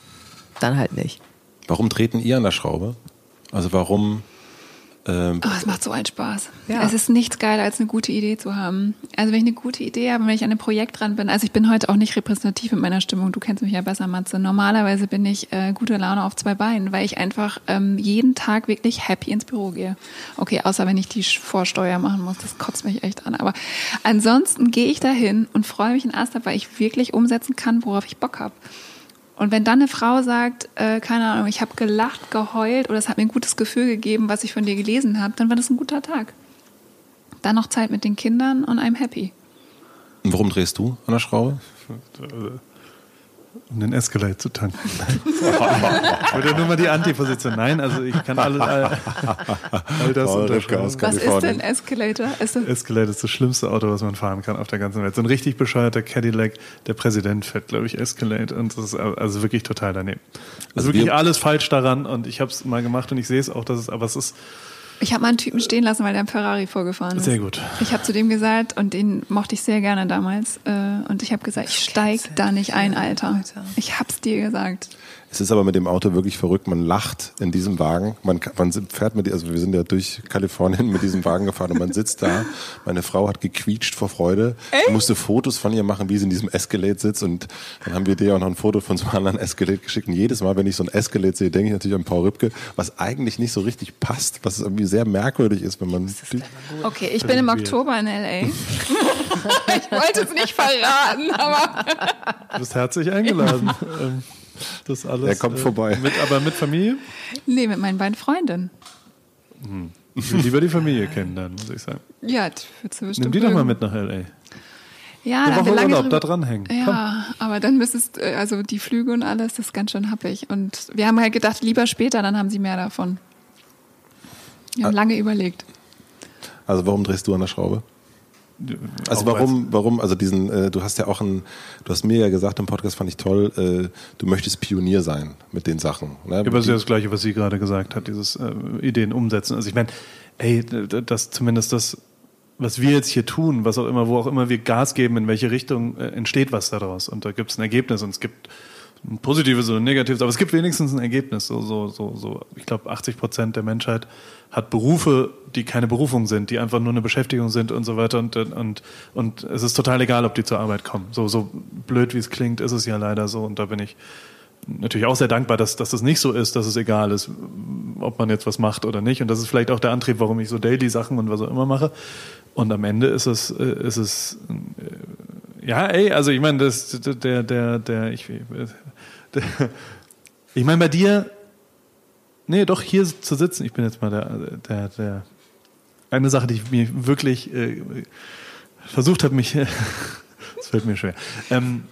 Speaker 3: dann halt nicht.
Speaker 4: Warum treten ihr an der Schraube? Also warum? Ähm,
Speaker 2: Oh, es macht so einen Spaß.
Speaker 3: Ja.
Speaker 2: Es ist nichts geiler, als eine gute Idee zu haben. Also wenn ich eine gute Idee habe, wenn ich an einem Projekt dran bin, also ich bin heute auch nicht repräsentativ mit meiner Stimmung, du kennst mich ja besser, Matze. Normalerweise bin ich äh, gute Laune auf zwei Beinen, weil ich einfach ähm, jeden Tag wirklich happy ins Büro gehe. Okay, außer wenn ich die Vorsteuer machen muss, das kotzt mich echt an. Aber ansonsten gehe ich dahin und freue mich in Ast weil ich wirklich umsetzen kann, worauf ich Bock habe. Und wenn dann eine Frau sagt, äh, keine Ahnung, ich habe gelacht, geheult oder es hat mir ein gutes Gefühl gegeben, was ich von dir gelesen habe, dann war das ein guter Tag. Dann noch Zeit mit den Kindern und I'm happy.
Speaker 4: warum drehst du an der Schraube? [LAUGHS]
Speaker 1: Um den Escalade zu tanken. [LAUGHS] ich wollte nur mal die Antiposition. Nein, also ich kann alles, all, all das
Speaker 4: Oh,
Speaker 1: unterschreiben.
Speaker 2: Was ist denn Escalator? Ist
Speaker 1: Escalade ist das schlimmste Auto, was man fahren kann auf der ganzen Welt. So ein richtig bescheuerter Cadillac. Der Präsident fährt, glaube ich, Escalade. Und das ist also wirklich total daneben. Also,
Speaker 4: Also
Speaker 1: wirklich
Speaker 4: wir-
Speaker 1: alles falsch daran. Und ich habe es mal gemacht und ich sehe es auch, dass es, aber es ist
Speaker 2: ich habe mal einen Typen stehen lassen, weil der am Ferrari vorgefahren ist.
Speaker 1: sehr gut.
Speaker 2: Ich habe zu dem gesagt, und den mochte ich sehr gerne damals, äh, und ich habe gesagt, ich steig da nicht ein, Alter. Ich hab's dir gesagt.
Speaker 4: Es ist aber mit dem Auto wirklich verrückt. Man lacht in diesem Wagen. Man, man fährt mit, also wir sind ja durch Kalifornien mit diesem Wagen gefahren und man sitzt da. Meine Frau hat gequietscht vor Freude. Ich musste Fotos von ihr machen, wie sie in diesem Escalade sitzt und dann haben wir dir auch noch ein Foto von so einem anderen Escalade geschickt. Und jedes Mal, wenn ich so ein Escalade sehe, denke ich natürlich an Paul Rübke, was eigentlich nicht so richtig passt, was irgendwie sehr merkwürdig ist, wenn man.
Speaker 2: Okay, ich bin im Oktober in L.A. [LAUGHS] ich wollte es nicht verraten, aber
Speaker 1: Du bist herzlich eingeladen. [LAUGHS] [LAUGHS] Das alles.
Speaker 4: Er kommt vorbei.
Speaker 1: Mit, aber mit Familie?
Speaker 2: nee, mit meinen beiden Freundinnen.
Speaker 1: Ich will lieber die Familie kennenlernen, muss ich sagen.
Speaker 2: Ja, für zu bestimmt.
Speaker 1: Nimm die doch mal mit nach L.A.
Speaker 2: Ja,
Speaker 1: Eine
Speaker 2: da haben wir
Speaker 1: Woche
Speaker 2: lange
Speaker 1: Urlaub, da dranhängen.
Speaker 2: Ja, aber dann müsstest äh, also die Flüge und alles, das ist ganz schön happig. Und wir haben halt gedacht, lieber später, dann haben sie mehr davon. Wir haben lange überlegt.
Speaker 4: Also warum drehst du an der Schraube? Also warum, warum, also diesen, äh, du hast ja auch ein, du hast mir ja gesagt im Podcast, fand ich toll, äh, du möchtest Pionier sein mit den Sachen. Ne?
Speaker 1: Ja, aber das ist ja das Gleiche, was sie gerade gesagt hat, dieses äh, Ideen umsetzen. Also ich meine, ey, das zumindest das, was wir jetzt hier tun, was auch immer, wo auch immer wir Gas geben, in welche Richtung äh, entsteht was daraus. Und da gibt es ein Ergebnis und es gibt ein positives oder ein negatives, aber es gibt wenigstens ein Ergebnis. So, so, so, so. Ich glaube, 80 Prozent der Menschheit hat Berufe, die keine Berufung sind, die einfach nur eine Beschäftigung sind und so weiter. Und, und, und es ist total egal, ob die zur Arbeit kommen. So, so blöd wie es klingt, ist es ja leider so. Und da bin ich natürlich auch sehr dankbar, dass, dass das nicht so ist, dass es egal ist, ob man jetzt was macht oder nicht. Und das ist vielleicht auch der Antrieb, warum ich so Daily-Sachen und was auch immer mache. Und am Ende ist es, äh, ist es, äh, ja, ey, also ich meine, das, der, der, der, ich, [LAUGHS] ich meine, bei dir, nee, doch hier zu sitzen, ich bin jetzt mal der, der, der, eine Sache, die ich mir wirklich äh, versucht habe, mich, [LAUGHS] das fällt mir schwer, ähm,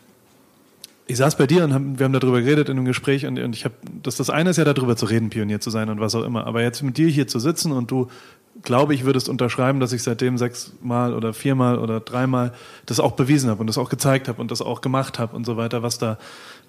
Speaker 1: ich saß bei dir und hab, wir haben darüber geredet in einem Gespräch und, und ich habe, das, das eine ist ja darüber zu reden, Pionier zu sein und was auch immer. Aber jetzt mit dir hier zu sitzen und du glaube ich, würdest unterschreiben, dass ich seitdem sechsmal oder viermal oder dreimal das auch bewiesen habe und das auch gezeigt habe und das auch gemacht habe und so weiter, was da,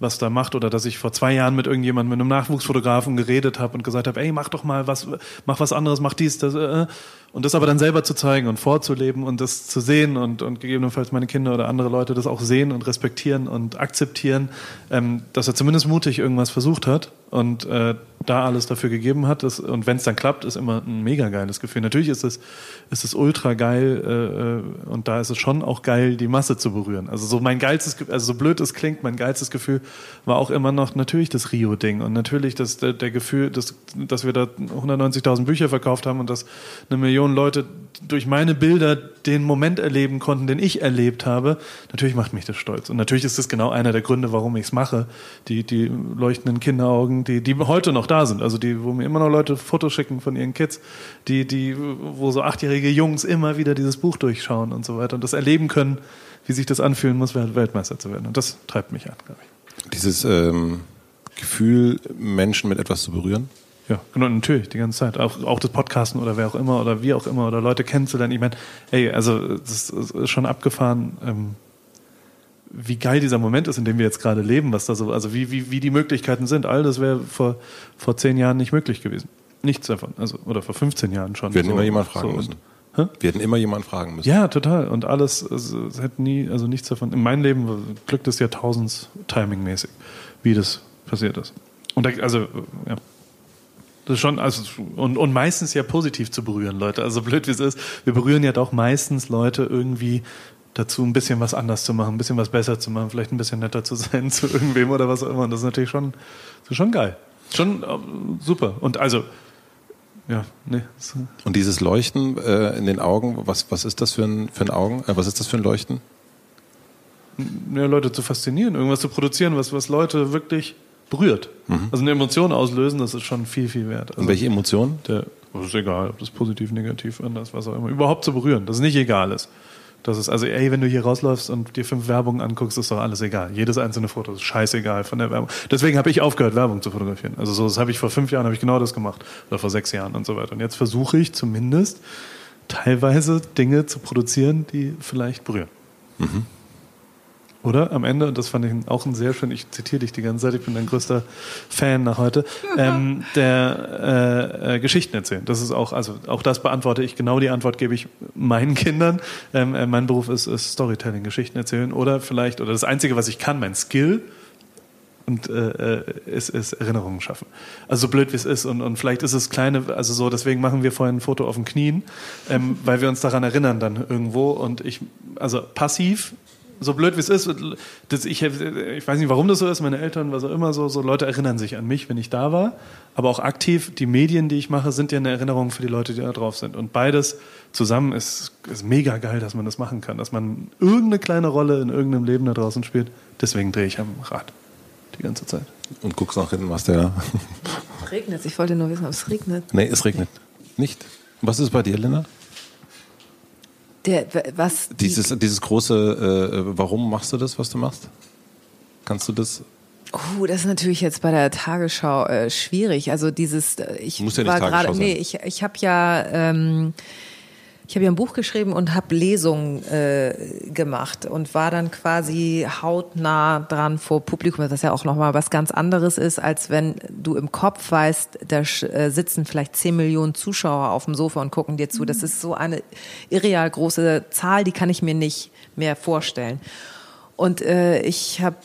Speaker 1: was da macht. Oder dass ich vor zwei Jahren mit irgendjemandem, mit einem Nachwuchsfotografen geredet habe und gesagt habe, ey, mach doch mal was, mach was anderes, mach dies, das. Äh. Und das aber dann selber zu zeigen und vorzuleben und das zu sehen und, und gegebenenfalls meine Kinder oder andere Leute das auch sehen und respektieren und akzeptieren, ähm, dass er zumindest mutig irgendwas versucht hat und äh, da alles dafür gegeben hat. Das, und wenn es dann klappt, ist immer ein mega geiles Gefühl. Natürlich ist es, ist es ultra geil äh, äh, und da ist es schon auch geil, die Masse zu berühren. Also so mein geilstes, also so blöd es klingt, mein geilstes Gefühl war auch immer noch natürlich das Rio-Ding und natürlich das, der, der Gefühl, dass, dass wir da 190.000 Bücher verkauft haben und dass eine Million Leute durch meine Bilder den Moment erleben konnten, den ich erlebt habe. Natürlich macht mich das stolz. Und natürlich ist das genau einer der Gründe, warum ich es mache. Die, die leuchtenden Kinderaugen, die, die heute noch da sind. Also die, wo mir immer noch Leute Fotos schicken von ihren Kids, die, die, wo so achtjährige Jungs immer wieder dieses Buch durchschauen und so weiter und das erleben können, wie sich das anfühlen muss, Weltmeister zu werden. Und das treibt mich an, glaube ich.
Speaker 4: Dieses ähm, Gefühl, Menschen mit etwas zu berühren?
Speaker 1: Ja, genau, natürlich, die ganze Zeit. Auch, auch das Podcasten oder wer auch immer oder wie auch immer oder Leute kennenzulernen. Ich meine, ey, also das ist schon abgefahren, ähm, wie geil dieser Moment ist, in dem wir jetzt gerade leben, was da so, also wie, wie, wie die Möglichkeiten sind. All das wäre vor, vor zehn Jahren nicht möglich gewesen. Nichts davon. Also, oder vor 15 Jahren schon.
Speaker 4: Wir hätten so, immer jemand fragen so. müssen. Hä? Wir hätten immer jemanden fragen müssen.
Speaker 1: Ja, total. Und alles, also, es hätte nie, also nichts davon. In meinem Leben Glück des Jahrtausends timingmäßig, wie das passiert ist. Und da, also, ja. Das ist schon, also, und, und meistens ja positiv zu berühren, Leute. Also blöd wie es ist, wir berühren ja doch meistens Leute irgendwie dazu, ein bisschen was anders zu machen, ein bisschen was besser zu machen, vielleicht ein bisschen netter zu sein [LAUGHS] zu irgendwem oder was auch immer. Und das ist natürlich schon, das ist schon geil. Schon äh, super. Und also, ja, nee.
Speaker 4: Und dieses Leuchten äh, in den Augen, was, was ist das für ein, für ein Augen? Äh, was ist das für ein Leuchten?
Speaker 1: Ja, Leute zu faszinieren, irgendwas zu produzieren, was, was Leute wirklich berührt. Mhm. Also eine Emotion auslösen, das ist schon viel, viel wert. Also
Speaker 4: Und welche Emotion?
Speaker 1: Der, das ist egal, ob das positiv, negativ, anders, was auch immer. Überhaupt zu berühren, dass es nicht egal ist. Das ist also, ey, wenn du hier rausläufst und dir fünf Werbungen anguckst, ist doch alles egal. Jedes einzelne Foto ist scheißegal von der Werbung. Deswegen habe ich aufgehört, Werbung zu fotografieren. Also so, das habe ich vor fünf Jahren habe ich genau das gemacht oder vor sechs Jahren und so weiter. Und jetzt versuche ich zumindest teilweise Dinge zu produzieren, die vielleicht berühren. Mhm. Oder? Am Ende, und das fand ich auch ein sehr schön, ich zitiere dich die ganze Zeit, ich bin dein größter Fan nach heute, ähm, [LAUGHS] der äh, äh, Geschichten erzählen. Das ist auch, also auch das beantworte ich, genau die Antwort gebe ich meinen Kindern. Ähm, äh, mein Beruf ist, ist Storytelling, Geschichten erzählen oder vielleicht, oder das Einzige, was ich kann, mein Skill, und äh, äh ist, ist Erinnerungen schaffen. Also so blöd wie es ist. Und, und vielleicht ist es kleine, also so deswegen machen wir vorhin ein Foto auf den Knien, ähm, weil wir uns daran erinnern dann irgendwo. Und ich, also passiv so blöd wie es ist, das, ich, ich weiß nicht, warum das so ist, meine Eltern, was auch immer, so, so Leute erinnern sich an mich, wenn ich da war. Aber auch aktiv, die Medien, die ich mache, sind ja eine Erinnerung für die Leute, die da drauf sind. Und beides zusammen ist, ist mega geil, dass man das machen kann, dass man irgendeine kleine Rolle in irgendeinem Leben da draußen spielt. Deswegen drehe ich am Rad die ganze Zeit.
Speaker 4: Und guckst nach hinten, was der.
Speaker 3: Regnet Ich wollte nur wissen, ob es regnet.
Speaker 4: Nee, es regnet nicht. Was ist bei dir, Lena?
Speaker 3: Der, was
Speaker 4: dieses, dieses große, äh, warum machst du das, was du machst? Kannst du das?
Speaker 3: Oh, das ist natürlich jetzt bei der Tagesschau äh, schwierig. Also dieses, äh, ich
Speaker 4: Muss ja nicht war gerade,
Speaker 3: nee, ich, ich habe ja ähm, ich habe ja ein Buch geschrieben und habe Lesungen äh, gemacht und war dann quasi hautnah dran vor Publikum, was ja auch nochmal was ganz anderes ist, als wenn du im Kopf weißt, da äh, sitzen vielleicht zehn Millionen Zuschauer auf dem Sofa und gucken dir zu. Das ist so eine irreal große Zahl, die kann ich mir nicht mehr vorstellen. Und äh, ich habe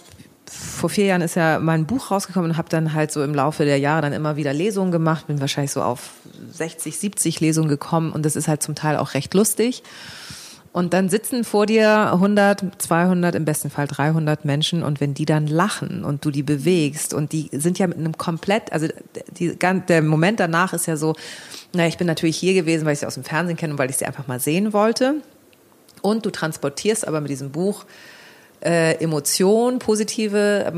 Speaker 3: vor vier Jahren ist ja mein Buch rausgekommen und habe dann halt so im Laufe der Jahre dann immer wieder Lesungen gemacht, bin wahrscheinlich so auf 60, 70 Lesungen gekommen und das ist halt zum Teil auch recht lustig. Und dann sitzen vor dir 100, 200, im besten Fall 300 Menschen und wenn die dann lachen und du die bewegst und die sind ja mit einem komplett, also die, der Moment danach ist ja so, naja, ich bin natürlich hier gewesen, weil ich sie aus dem Fernsehen kenne und weil ich sie einfach mal sehen wollte. Und du transportierst aber mit diesem Buch äh, Emotion, positive.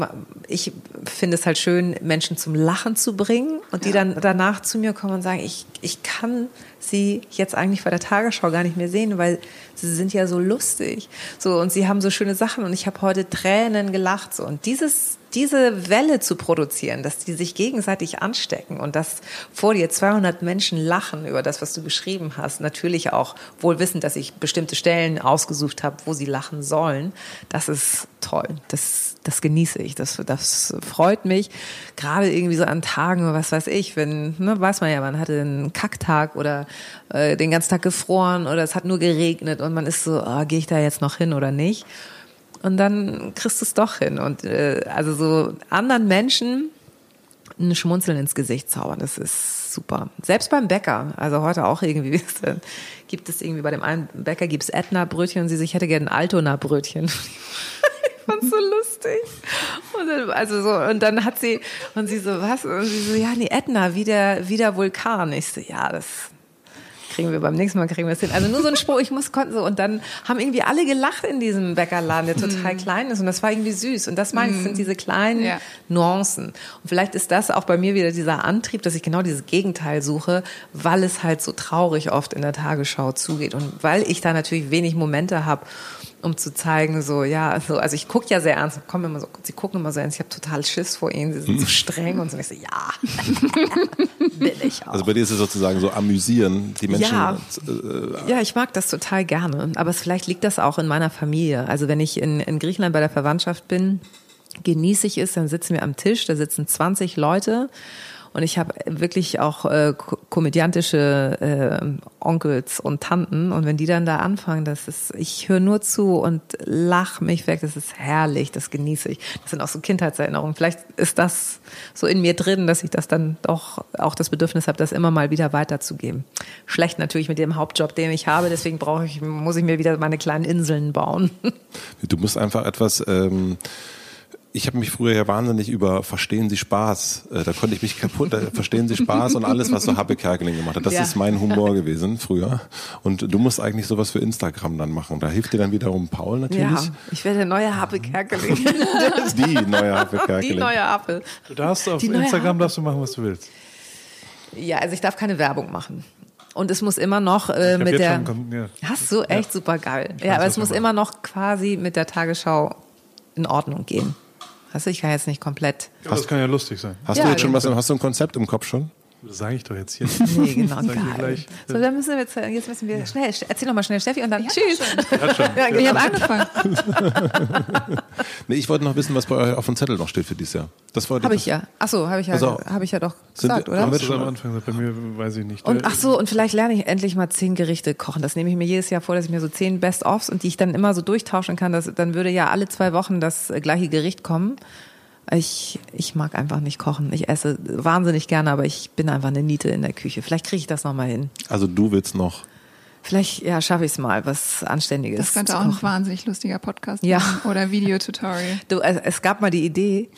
Speaker 3: Ich finde es halt schön, Menschen zum Lachen zu bringen und die ja. dann danach zu mir kommen und sagen, ich ich kann sie jetzt eigentlich bei der Tagesschau gar nicht mehr sehen, weil sie sind ja so lustig. So, und sie haben so schöne Sachen und ich habe heute Tränen gelacht. So. Und dieses, diese Welle zu produzieren, dass die sich gegenseitig anstecken und dass vor dir 200 Menschen lachen über das, was du geschrieben hast, natürlich auch wohl wissend, dass ich bestimmte Stellen ausgesucht habe, wo sie lachen sollen, das ist toll. Das, das genieße ich. Das, das freut mich. Gerade irgendwie so an Tagen, was weiß ich, wenn, ne, weiß man ja, man hatte einen Kacktag oder äh, den ganzen Tag gefroren oder es hat nur geregnet und man ist so, oh, gehe ich da jetzt noch hin oder nicht? Und dann kriegst du es doch hin. Und äh, also so anderen Menschen ein Schmunzeln ins Gesicht zaubern, das ist super. Selbst beim Bäcker, also heute auch irgendwie, [LAUGHS] gibt es irgendwie bei dem einen Bäcker gibt es Ätna-Brötchen und sie sich hätte gerne ein Altona-Brötchen. [LAUGHS] fand's so lustig. Und dann, also so, und dann hat sie, und sie so, was? Und sie so, ja, nee, Ätna, wie der, wie der Vulkan. Ich so, ja, das kriegen wir beim nächsten Mal kriegen wir es hin. Also nur so ein Spruch, ich muss konnten so und dann haben irgendwie alle gelacht in diesem Bäckerladen, der total mm. klein ist und das war irgendwie süß und das meine ich, sind diese kleinen ja. Nuancen. Und vielleicht ist das auch bei mir wieder dieser Antrieb, dass ich genau dieses Gegenteil suche, weil es halt so traurig oft in der Tagesschau zugeht und weil ich da natürlich wenig Momente habe um zu zeigen, so, ja, also, also ich gucke ja sehr ernst, komm immer so, sie gucken immer so ernst, ich habe total Schiss vor ihnen, sie sind so [LAUGHS] streng und so, und ich so, ja, [LAUGHS] will ich auch.
Speaker 4: Also bei dir ist es sozusagen so amüsieren, die Menschen.
Speaker 3: Ja, äh, ja ich mag das total gerne, aber vielleicht liegt das auch in meiner Familie. Also wenn ich in, in Griechenland bei der Verwandtschaft bin, genieße ich es, dann sitzen wir am Tisch, da sitzen 20 Leute und ich habe wirklich auch äh, komödiantische äh, Onkels und Tanten. Und wenn die dann da anfangen, das ist, ich höre nur zu und lach mich weg. Das ist herrlich, das genieße ich. Das sind auch so Kindheitserinnerungen. Vielleicht ist das so in mir drin, dass ich das dann doch auch das Bedürfnis habe, das immer mal wieder weiterzugeben. Schlecht natürlich mit dem Hauptjob, den ich habe. Deswegen brauche ich, muss ich mir wieder meine kleinen Inseln bauen.
Speaker 4: Du musst einfach etwas ähm ich habe mich früher ja wahnsinnig über Verstehen Sie Spaß, äh, da konnte ich mich kaputt, da Verstehen Sie Spaß und alles, was so Happe Kerkeling gemacht hat. Das ja. ist mein Humor gewesen früher. Und du musst eigentlich sowas für Instagram dann machen. Da hilft dir dann wiederum Paul natürlich. Ja,
Speaker 3: ich werde der neue Happe Kerkeling. [LAUGHS]
Speaker 4: Die neue Happe Kerkeling.
Speaker 3: Die neue Happe.
Speaker 1: Du darfst auf Instagram darfst du machen, was du willst.
Speaker 3: Ja, also ich darf keine Werbung machen. Und es muss immer noch äh, mit der. Schon, ja. Hast du echt ja. super geil. Ja, aber es muss immer noch quasi mit der Tagesschau in Ordnung gehen. Hast du, ich kann jetzt nicht komplett.
Speaker 1: Ja, das kann ja lustig sein.
Speaker 4: Hast ja, du jetzt schon was, hast du ein Konzept im Kopf schon?
Speaker 1: Das sage ich doch jetzt hier. [LAUGHS]
Speaker 3: Nee, genau. Gleich. So, dann müssen wir jetzt, jetzt müssen wir schnell, erzähl noch mal schnell Steffi und dann ja, tschüss. Ja, schon. Ja, ich habe angefangen.
Speaker 4: nee, ich wollte noch wissen, was bei euch auf dem Zettel noch steht für dieses Jahr. Das
Speaker 3: Habe ich ja. Ach so, habe ich ja, also, habe ich ja doch gesagt, sind, oder?
Speaker 1: Haben wir schon am Anfang gesagt, bei mir weiß ich nicht.
Speaker 3: Und ach so, und vielleicht lerne ich endlich mal zehn Gerichte kochen. Das nehme ich mir jedes Jahr vor, dass ich mir so zehn Best-ofs und die ich dann immer so durchtauschen kann. Dass, dann würde ja alle zwei Wochen das gleiche Gericht kommen. Ich, ich mag einfach nicht kochen. Ich esse wahnsinnig gerne, aber ich bin einfach eine Niete in der Küche. Vielleicht kriege ich das nochmal hin.
Speaker 4: Also du willst noch
Speaker 3: Vielleicht ja, schaffe ich es mal, was Anständiges.
Speaker 2: Das könnte auch ein wahnsinnig lustiger Podcast ja. Machen. Oder Videotutorial.
Speaker 3: Du, es, es, gab mal die Idee,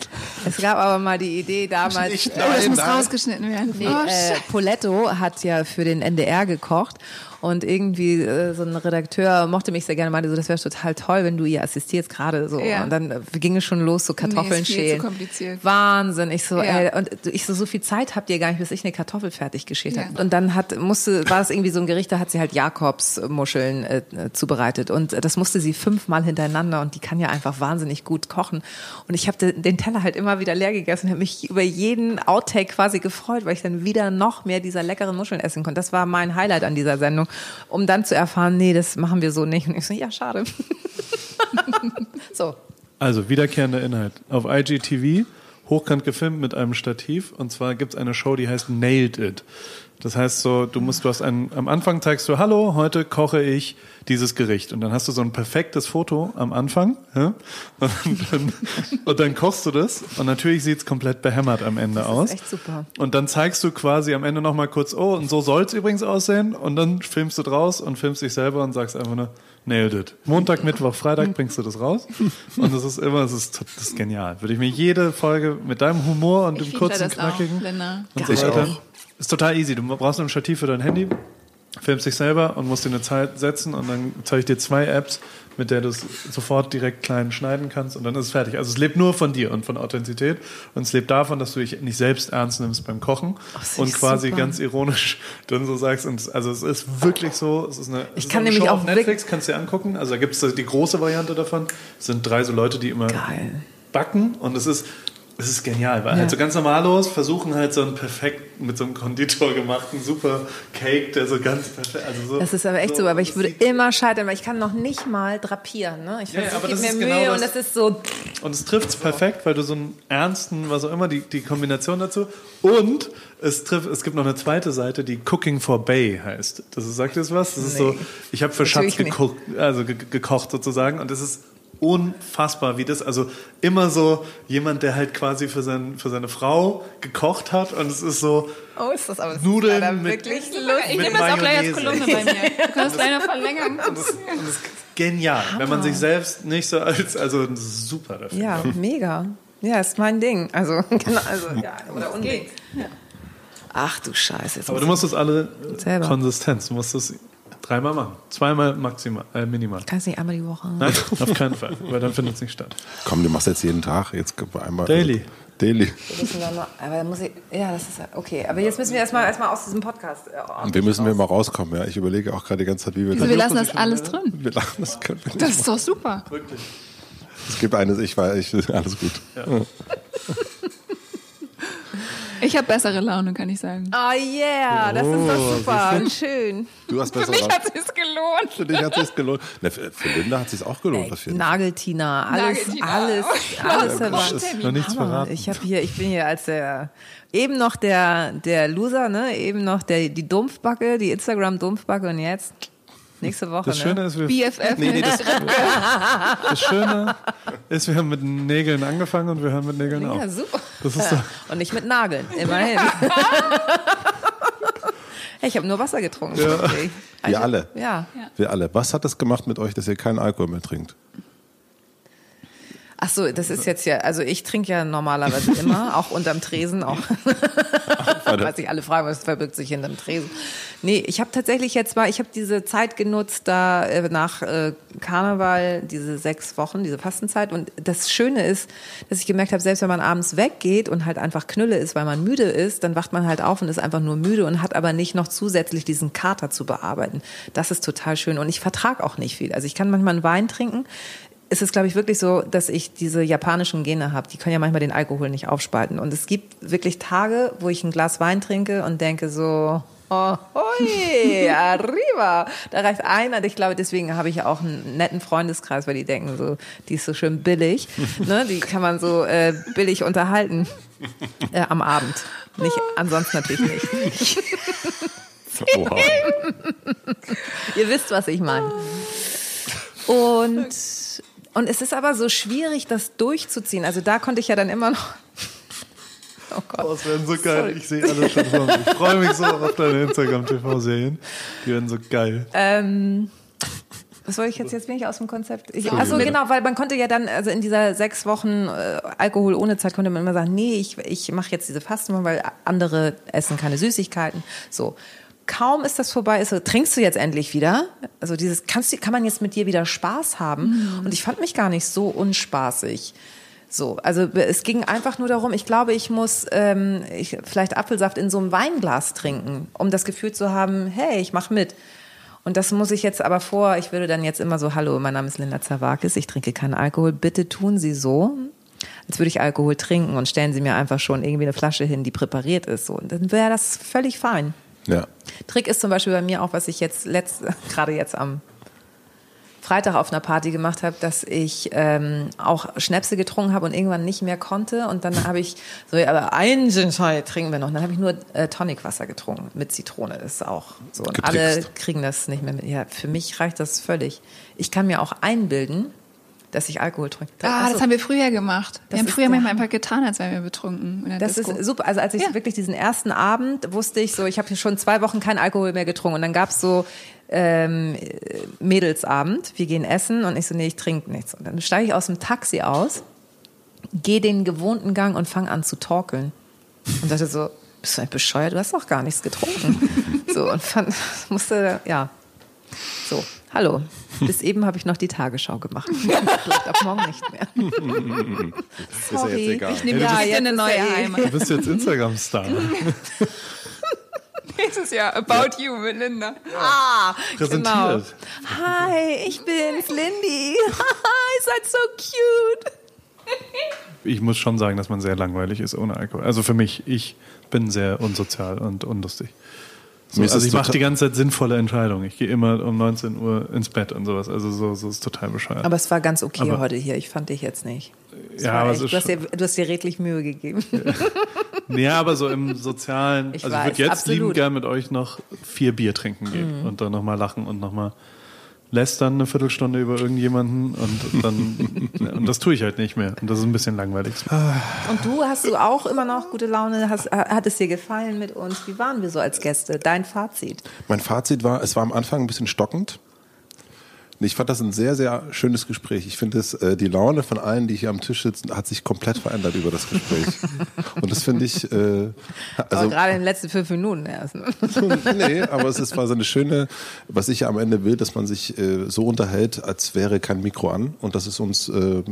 Speaker 3: es gab aber mal die Idee damals.
Speaker 2: Nicht, nein, oh, das muss nein. rausgeschnitten werden.
Speaker 3: Nee, oh, äh, Poletto hat ja für den NDR gekocht und irgendwie äh, so ein Redakteur mochte mich sehr gerne, meinte so, das wäre total toll, wenn du ihr assistierst gerade so. Ja. Und dann äh, ging es schon los, so Kartoffeln nee, schälen. Wahnsinn. Ich so, ja. ey, und ich so, so viel Zeit habt ihr gar nicht, bis ich eine Kartoffel fertig geschält ja. habe. Und dann hat, musste, war es irgendwie so ein Gericht, da hat sie halt Jakobsmuscheln äh, zubereitet. Und das musste sie fünfmal hintereinander und die kann ja einfach wahnsinnig gut kochen. Und ich habe den Teller halt immer wieder leer gegessen und habe mich über jeden Outtake quasi gefreut, weil ich dann wieder noch mehr dieser leckeren Muscheln essen konnte. Das war mein Highlight an dieser Sendung um dann zu erfahren, nee, das machen wir so nicht. Und ich so, ja, schade. [LAUGHS]
Speaker 1: so. Also, wiederkehrender Inhalt. Auf IGTV, hochkant gefilmt mit einem Stativ. Und zwar gibt es eine Show, die heißt Nailed It. Das heißt so, du musst, du hast einen, am Anfang zeigst du, hallo, heute koche ich dieses Gericht. Und dann hast du so ein perfektes Foto am Anfang. Ja? [LAUGHS] Und, dann, und dann kochst du das. Und natürlich sieht's komplett behämmert am Ende
Speaker 3: das
Speaker 1: aus.
Speaker 3: Ist echt super.
Speaker 1: Und dann zeigst du quasi am Ende nochmal kurz, oh, und so soll's übrigens aussehen. Und dann filmst du draus und filmst dich selber und sagst einfach nur, nailed it. Montag, Mittwoch, Freitag bringst du das raus. Und das ist immer, das ist, das ist genial. Würde ich mir jede Folge mit deinem Humor und ich dem kurzen, knackigen
Speaker 2: auch,
Speaker 1: und so weiter. Ist total easy. Du brauchst nur ein Stativ für dein Handy filmst dich selber und musst dir eine Zeit setzen und dann zeige ich dir zwei Apps, mit der du es sofort direkt klein schneiden kannst und dann ist es fertig. Also es lebt nur von dir und von Authentizität und es lebt davon, dass du dich nicht selbst ernst nimmst beim Kochen
Speaker 3: das
Speaker 1: und quasi
Speaker 3: super.
Speaker 1: ganz ironisch dann so sagst und also es ist wirklich so, es ist eine,
Speaker 3: Ich kann nämlich
Speaker 1: Show
Speaker 3: auch
Speaker 1: auf Netflix, kannst du dir angucken, also da gibt es die große Variante davon, es sind drei so Leute, die immer
Speaker 3: Geil.
Speaker 1: backen und es ist es ist genial, weil
Speaker 3: Ja.
Speaker 1: halt so ganz normallos versuchen halt so einen perfekt mit so einem Konditor gemachten super Cake, der so ganz perfekt, also so.
Speaker 3: Das ist aber echt so, aber ich würde immer scheitern, weil ich kann noch nicht mal drapieren. Ne? Ich
Speaker 1: Ja, ja,
Speaker 3: versuche,
Speaker 1: das
Speaker 3: mir
Speaker 1: ist
Speaker 3: Mühe
Speaker 1: genau
Speaker 3: und
Speaker 1: das-
Speaker 3: ist so.
Speaker 1: Und es trifft es perfekt, weil du so einen ernsten, was auch immer, die, die Kombination dazu. Und es trifft, es gibt noch eine zweite Seite, die Cooking for Bay heißt. Das ist, sagt ihr das was? Das ist so, ich habe für Schatz
Speaker 3: Natürlich nicht.
Speaker 1: gekocht, also ge gekocht sozusagen. Und es ist unfassbar, wie das, also immer so jemand, der halt quasi für, sein, für seine Frau gekocht hat. Und es ist so,
Speaker 3: Oh, ist das aber
Speaker 1: Nudeln
Speaker 3: leider
Speaker 1: mit-
Speaker 3: wirklich
Speaker 2: Ich
Speaker 3: lustig.
Speaker 1: Mit
Speaker 2: nehme das auch gleich als. Kolumne bei mir. [LAUGHS] Du kannst leider verlängern.
Speaker 1: und es, und es ist genial, wenn man sich selbst nicht so als, also das super dafür.
Speaker 3: Ja, mega. Ja, ist mein Ding. Also, [LAUGHS] genau, also, ja, oder unbedingt. Ach du Scheiße. Jetzt
Speaker 1: Aber du musst das alle
Speaker 3: Selber.
Speaker 1: Konsistenz, du musst das dreimal machen. Zweimal maximal, äh, minimal.
Speaker 3: Kannst nicht einmal die Woche.
Speaker 1: Nein, auf keinen Fall, weil dann findet es nicht statt.
Speaker 4: Komm, du machst jetzt jeden Tag. Jetzt einmal.
Speaker 1: Daily.
Speaker 4: Daily.
Speaker 3: Wir noch, aber muss ich, ja, das ist ja- okay. Aber jetzt müssen wir erstmal erstmal aus diesem Podcast. äh,
Speaker 4: Und wir müssen wir
Speaker 3: raus.
Speaker 4: mal rauskommen, ja. Ich überlege auch gerade die ganze Zeit, wie wir
Speaker 2: Wieso, wir lassen das alles drin.
Speaker 4: Wir lachen, das können wir.
Speaker 2: Das ist doch super.
Speaker 1: Wirklich.
Speaker 4: Es gibt eines, ich war, ich, alles gut. [LAUGHS]
Speaker 2: Ich habe bessere Laune, kann ich sagen.
Speaker 3: Oh yeah, das ist
Speaker 4: Oh,
Speaker 3: doch super. Schön.
Speaker 4: Du hast [LAUGHS]
Speaker 2: Für
Speaker 4: besser
Speaker 2: mich hat es gelohnt.
Speaker 4: Für dich hat es sich gelohnt. Ne, für, für Linda hat es sich auch gelohnt.
Speaker 3: Ey,
Speaker 4: auf jeden Fall.
Speaker 3: Nageltina, alles,
Speaker 2: Nageltina.
Speaker 3: alles, alles
Speaker 1: Das
Speaker 3: dabei.
Speaker 1: ist noch nichts
Speaker 3: Hammer.
Speaker 1: verraten.
Speaker 3: Ich habe hier, ich bin hier als der eben noch der der Loser, ne, eben noch der die Dumpfbacke, die Instagram Dumpfbacke und jetzt nächste Woche,
Speaker 1: Das
Speaker 3: ne?
Speaker 1: Schöne ist, wir,
Speaker 2: BFF.
Speaker 4: Nee, nee, das, [LAUGHS]
Speaker 1: das Schöne ist, wir haben mit Nägeln angefangen und wir hören mit Nägeln
Speaker 3: Ja,
Speaker 1: auf.
Speaker 3: super.
Speaker 1: Das ist doch,
Speaker 3: Und nicht mit Nageln, immerhin. [LAUGHS] Hey, ich habe nur Wasser getrunken. Okay.
Speaker 4: wir alle.
Speaker 3: Ja.
Speaker 4: Wir alle. Was hat das gemacht mit euch, dass ihr keinen Alkohol mehr trinkt?
Speaker 3: Ach so, das ist jetzt ja, also ich trinke ja normalerweise [LAUGHS] immer, auch unterm Tresen, auch. [LAUGHS] Was sich alle fragen, was verbirgt sich hinterm Tresen. Nee, ich habe tatsächlich jetzt mal, ich habe diese Zeit genutzt, da äh, nach äh, Karneval, diese sechs Wochen, diese Fastenzeit. Und das Schöne ist, dass ich gemerkt habe, selbst wenn man abends weggeht und halt einfach Knülle ist, weil man müde ist, dann wacht man halt auf und ist einfach nur müde und hat aber nicht noch zusätzlich diesen Kater zu bearbeiten. Das ist total schön. Und ich vertrage auch nicht viel. Also ich kann manchmal einen Wein trinken es ist, glaube ich, wirklich so, dass ich diese japanischen Gene habe. Die können ja manchmal den Alkohol nicht aufspalten. Und es gibt wirklich Tage, wo ich ein Glas Wein trinke und denke so, oh, hoi, [LAUGHS] arriba. Da reicht einer. Ich glaube, deswegen habe ich auch einen netten Freundeskreis, weil die denken so, die ist so schön billig. [LAUGHS] Ne? Die kann man so äh, billig unterhalten äh, am Abend. Nicht, ansonsten natürlich nicht. [LAUGHS]
Speaker 4: Oha.
Speaker 3: Ihr wisst, was ich meine. Und, und es ist aber so schwierig, das durchzuziehen. Also da konnte ich ja dann immer noch. [LAUGHS] Oh Gott.
Speaker 1: das werden so geil. Ich sehe alles schon vor mir. Ich freue mich so auf deine Instagram-TV-Serien. Die werden so geil.
Speaker 3: Ähm, was soll ich jetzt? Jetzt bin ich aus dem Konzept. Ich, also genau, weil man konnte ja dann, also in dieser sechs Wochen äh, Alkohol ohne Zeit, konnte man immer sagen, nee, ich, ich mache jetzt diese Fasten, weil andere essen keine Süßigkeiten. So. Kaum ist das vorbei, ist so, trinkst du jetzt endlich wieder? Also dieses, kannst du, kann man jetzt mit dir wieder Spaß haben? Und ich fand mich gar nicht so unspaßig. So, also es ging einfach nur darum, ich glaube, ich muss ähm, ich, vielleicht Apfelsaft in so einem Weinglas trinken, um das Gefühl zu haben, hey, ich mach mit. Und das muss ich jetzt aber vor, ich würde dann jetzt immer so, hallo, mein Name ist Linda Zawakis, ich trinke keinen Alkohol, bitte tun Sie so, als würde ich Alkohol trinken und stellen Sie mir einfach schon irgendwie eine Flasche hin, die präpariert ist. So. Und dann wäre das völlig fein.
Speaker 4: Ja.
Speaker 3: Trick ist zum Beispiel bei mir auch, was ich jetzt [LAUGHS] gerade jetzt am Freitag auf einer Party gemacht habe, dass ich ähm, auch Schnäpse getrunken habe und irgendwann nicht mehr konnte. Und dann habe ich so, ja, aber einen Gin Tonic trinken wir noch. Und dann habe ich nur äh, Tonicwasser getrunken mit Zitrone. Das ist auch so. Und alle
Speaker 4: Getrickst.
Speaker 3: kriegen das nicht mehr mit. Ja, für mich reicht das völlig. Ich kann mir auch einbilden, dass ich Alkohol trinke.
Speaker 2: Ah,
Speaker 3: Achso.
Speaker 2: das haben wir früher gemacht. Wir haben früher manchmal einfach getan, als wären wir betrunken.
Speaker 3: Das
Speaker 2: Disco.
Speaker 3: ist super. Also als ich
Speaker 2: Ja.
Speaker 3: wirklich diesen ersten Abend wusste ich so, ich habe schon zwei Wochen keinen Alkohol mehr getrunken und dann gab's so ähm, Mädelsabend, wir gehen essen und ich so, nee, ich trinke nichts. Und dann steige ich aus dem Taxi aus, gehe den gewohnten Gang und fange an zu torkeln. Und dachte so, bist du eigentlich bescheuert? Du hast doch gar nichts getrunken. [LAUGHS] So, und fand, musste, ja. So, hallo. Bis [LAUGHS] eben habe ich noch die Tagesschau gemacht. [LAUGHS] Vielleicht ab morgen nicht mehr. [LAUGHS]
Speaker 4: Ist ja jetzt egal.
Speaker 2: Ich nehme
Speaker 3: Ja,
Speaker 2: ja,
Speaker 3: jetzt
Speaker 2: eine neue
Speaker 3: ja
Speaker 2: Heimat.
Speaker 1: Du bist jetzt Instagram-Star.
Speaker 2: Nächstes Jahr About You mit Linda.
Speaker 3: Ah,
Speaker 1: Präsentiert.
Speaker 3: Genau. Hi, ich bin's, Lindy. Ihr seid so cute.
Speaker 1: Ich muss schon sagen, dass man sehr langweilig ist ohne Alkohol. Also für mich, ich bin sehr unsozial und unlustig. So, also ich mache die ganze Zeit sinnvolle Entscheidungen. Ich gehe immer um 19 Uhr ins Bett und sowas. Also so, so ist total bescheuert.
Speaker 3: Aber es war ganz okay
Speaker 1: Aber-
Speaker 3: heute hier. Ich fand dich jetzt nicht. Es
Speaker 1: ja, aber
Speaker 3: echt,
Speaker 1: es ist
Speaker 3: du, hast dir, du hast dir redlich Mühe gegeben.
Speaker 1: ja, aber so im sozialen.
Speaker 3: Ich
Speaker 1: also ich würde jetzt
Speaker 3: absolut.
Speaker 1: lieben gern mit euch noch vier Bier trinken gehen und dann nochmal lachen und nochmal lästern eine Viertelstunde über irgendjemanden und dann [LAUGHS] und das tue ich halt nicht mehr und das ist ein bisschen langweilig.
Speaker 3: Und du hast du auch immer noch gute Laune? Hast, hat es dir gefallen mit uns? Wie waren wir so als Gäste? Dein Fazit?
Speaker 4: Mein Fazit war, es war am Anfang ein bisschen stockend. Ich fand das ein sehr, sehr schönes Gespräch. Ich finde, es, äh, die Laune von allen, die hier am Tisch sitzen, hat sich komplett verändert über das Gespräch. [LAUGHS] Und das finde ich, äh,
Speaker 3: Aber
Speaker 4: also,
Speaker 3: gerade in den letzten fünf Minuten erst. Ne? [LAUGHS]
Speaker 4: nee, aber es ist, war so eine schöne, was ich ja am Ende will, dass man sich äh, so unterhält, als wäre kein Mikro an. Und das ist uns äh,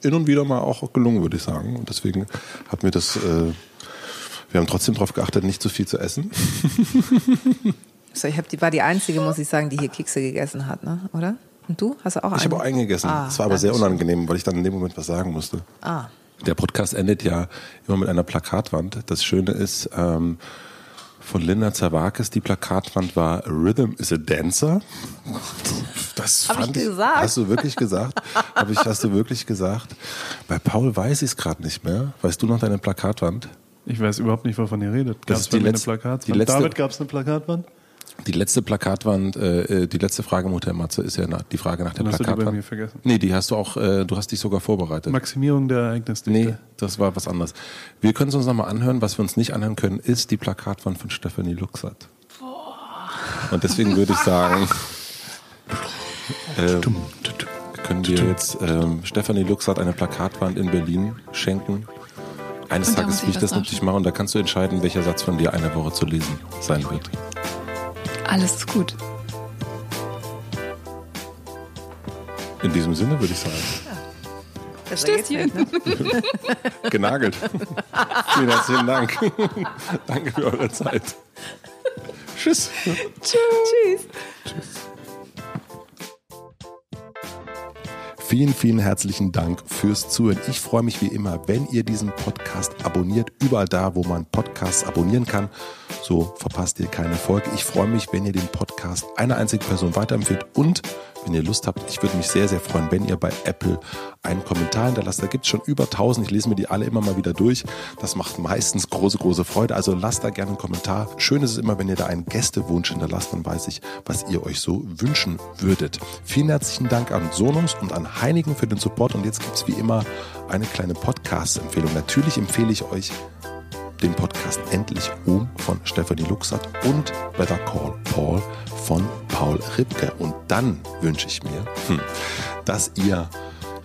Speaker 4: hin und wieder mal auch gelungen, würde ich sagen. Und deswegen hat mir das, äh, wir haben trotzdem darauf geachtet, nicht zu viel zu essen. [LAUGHS]
Speaker 3: So, ich hab die, war die Einzige, muss ich sagen, die hier Kekse gegessen hat, ne? oder? Und du? Hast du auch
Speaker 4: Ich habe auch
Speaker 3: einen?
Speaker 4: eingegessen.
Speaker 3: Ah,
Speaker 4: das war aber sehr unangenehm, weil ich dann in dem Moment was sagen musste.
Speaker 3: Ah,
Speaker 4: Der Podcast endet ja immer mit einer Plakatwand. Das Schöne ist, ähm, von Linda Zerwakis, die Plakatwand war Rhythm is a Dancer. Das
Speaker 3: Hab
Speaker 4: fand
Speaker 3: ich gesagt?
Speaker 4: Hast du wirklich gesagt? Hab ich, hast du wirklich gesagt? Bei Paul weiß ich es gerade nicht mehr. Weißt du noch deine Plakatwand?
Speaker 1: Ich weiß überhaupt nicht, wovon ihr redet. Gab es
Speaker 4: die
Speaker 1: bei mir eine
Speaker 4: letzte-
Speaker 1: Plakatwand?
Speaker 4: die letzte-
Speaker 1: David, gab es eine Plakatwand?
Speaker 4: Die letzte Plakatwand, äh, die letzte Frage, Mutter Matze, ist ja die Frage nach der
Speaker 1: Dann hast du die bei
Speaker 4: Plakatwand.
Speaker 1: mir vergessen.
Speaker 4: Nee, die hast du auch, äh, du hast dich sogar vorbereitet.
Speaker 1: Maximierung der Ereignisdichte.
Speaker 4: Nee, das war was anderes. Wir können es uns nochmal anhören. Was wir uns nicht anhören können, ist die Plakatwand von Stefanie Luxert. Und deswegen würde ich sagen, [LAUGHS] ähm, können wir jetzt ähm, Stefanie Luxert eine Plakatwand in Berlin schenken. Eines Tages will
Speaker 2: ich was
Speaker 4: das natürlich machen und da kannst du entscheiden, welcher Satz von dir eine Woche zu lesen sein wird.
Speaker 2: Alles ist gut.
Speaker 4: In diesem Sinne würde ich sagen,
Speaker 3: besser geht's
Speaker 2: Stößchen.
Speaker 3: ne? [LAUGHS] [LAUGHS]
Speaker 4: genagelt. Vielen herzlichen Dank. [LAUGHS] Danke für eure Zeit. Tschüss.
Speaker 3: Tschüss.
Speaker 4: Vielen, vielen herzlichen Dank fürs Zuhören. Ich freue mich wie immer, wenn ihr diesen Podcast abonniert, überall da, wo man Podcasts abonnieren kann. So verpasst ihr keine Folge. Ich freue mich, wenn ihr den Podcast einer einzigen Person weiterempfehlt und wenn ihr Lust habt, ich würde mich sehr, sehr freuen, wenn ihr bei Apple einen Kommentar hinterlasst. Da gibt es schon über 1000. Ich lese mir die alle immer mal wieder durch. Das macht meistens große, große Freude. Also lasst da gerne einen Kommentar. Schön ist es immer, wenn ihr da einen Gästewunsch hinterlasst, dann weiß ich, was ihr euch so wünschen würdet. Vielen herzlichen Dank an Sonos und an Heinigen für den Support. Und jetzt gibt es wie immer eine kleine Podcast-Empfehlung. Natürlich empfehle ich euch den Podcast Endlich Um von Stefanie Luxert und Better Call Paul von Paul Ripke. Und dann wünsche ich mir, hm, dass ihr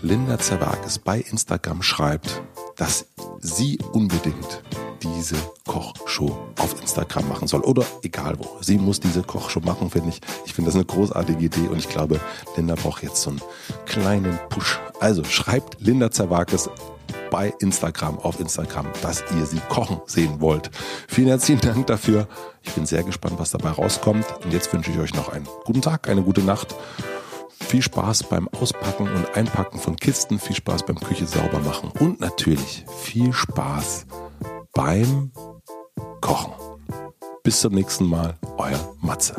Speaker 4: Linda Zerwakis bei Instagram schreibt, dass sie unbedingt diese Kochshow auf Instagram machen soll. Oder egal wo. Sie muss diese Kochshow machen, finde ich. Ich finde das eine großartige Idee und ich glaube, Linda braucht jetzt so einen kleinen Push. Also schreibt Linda Zerwakis bei Instagram, auf Instagram, dass ihr sie kochen sehen wollt. Vielen herzlichen Dank dafür. Ich bin sehr gespannt, was dabei rauskommt. Und jetzt wünsche ich euch noch einen guten Tag, eine gute Nacht. Viel Spaß beim Auspacken und Einpacken von Kisten, viel Spaß beim Küche sauber machen und natürlich viel Spaß beim Kochen. Bis zum nächsten Mal, euer Matze.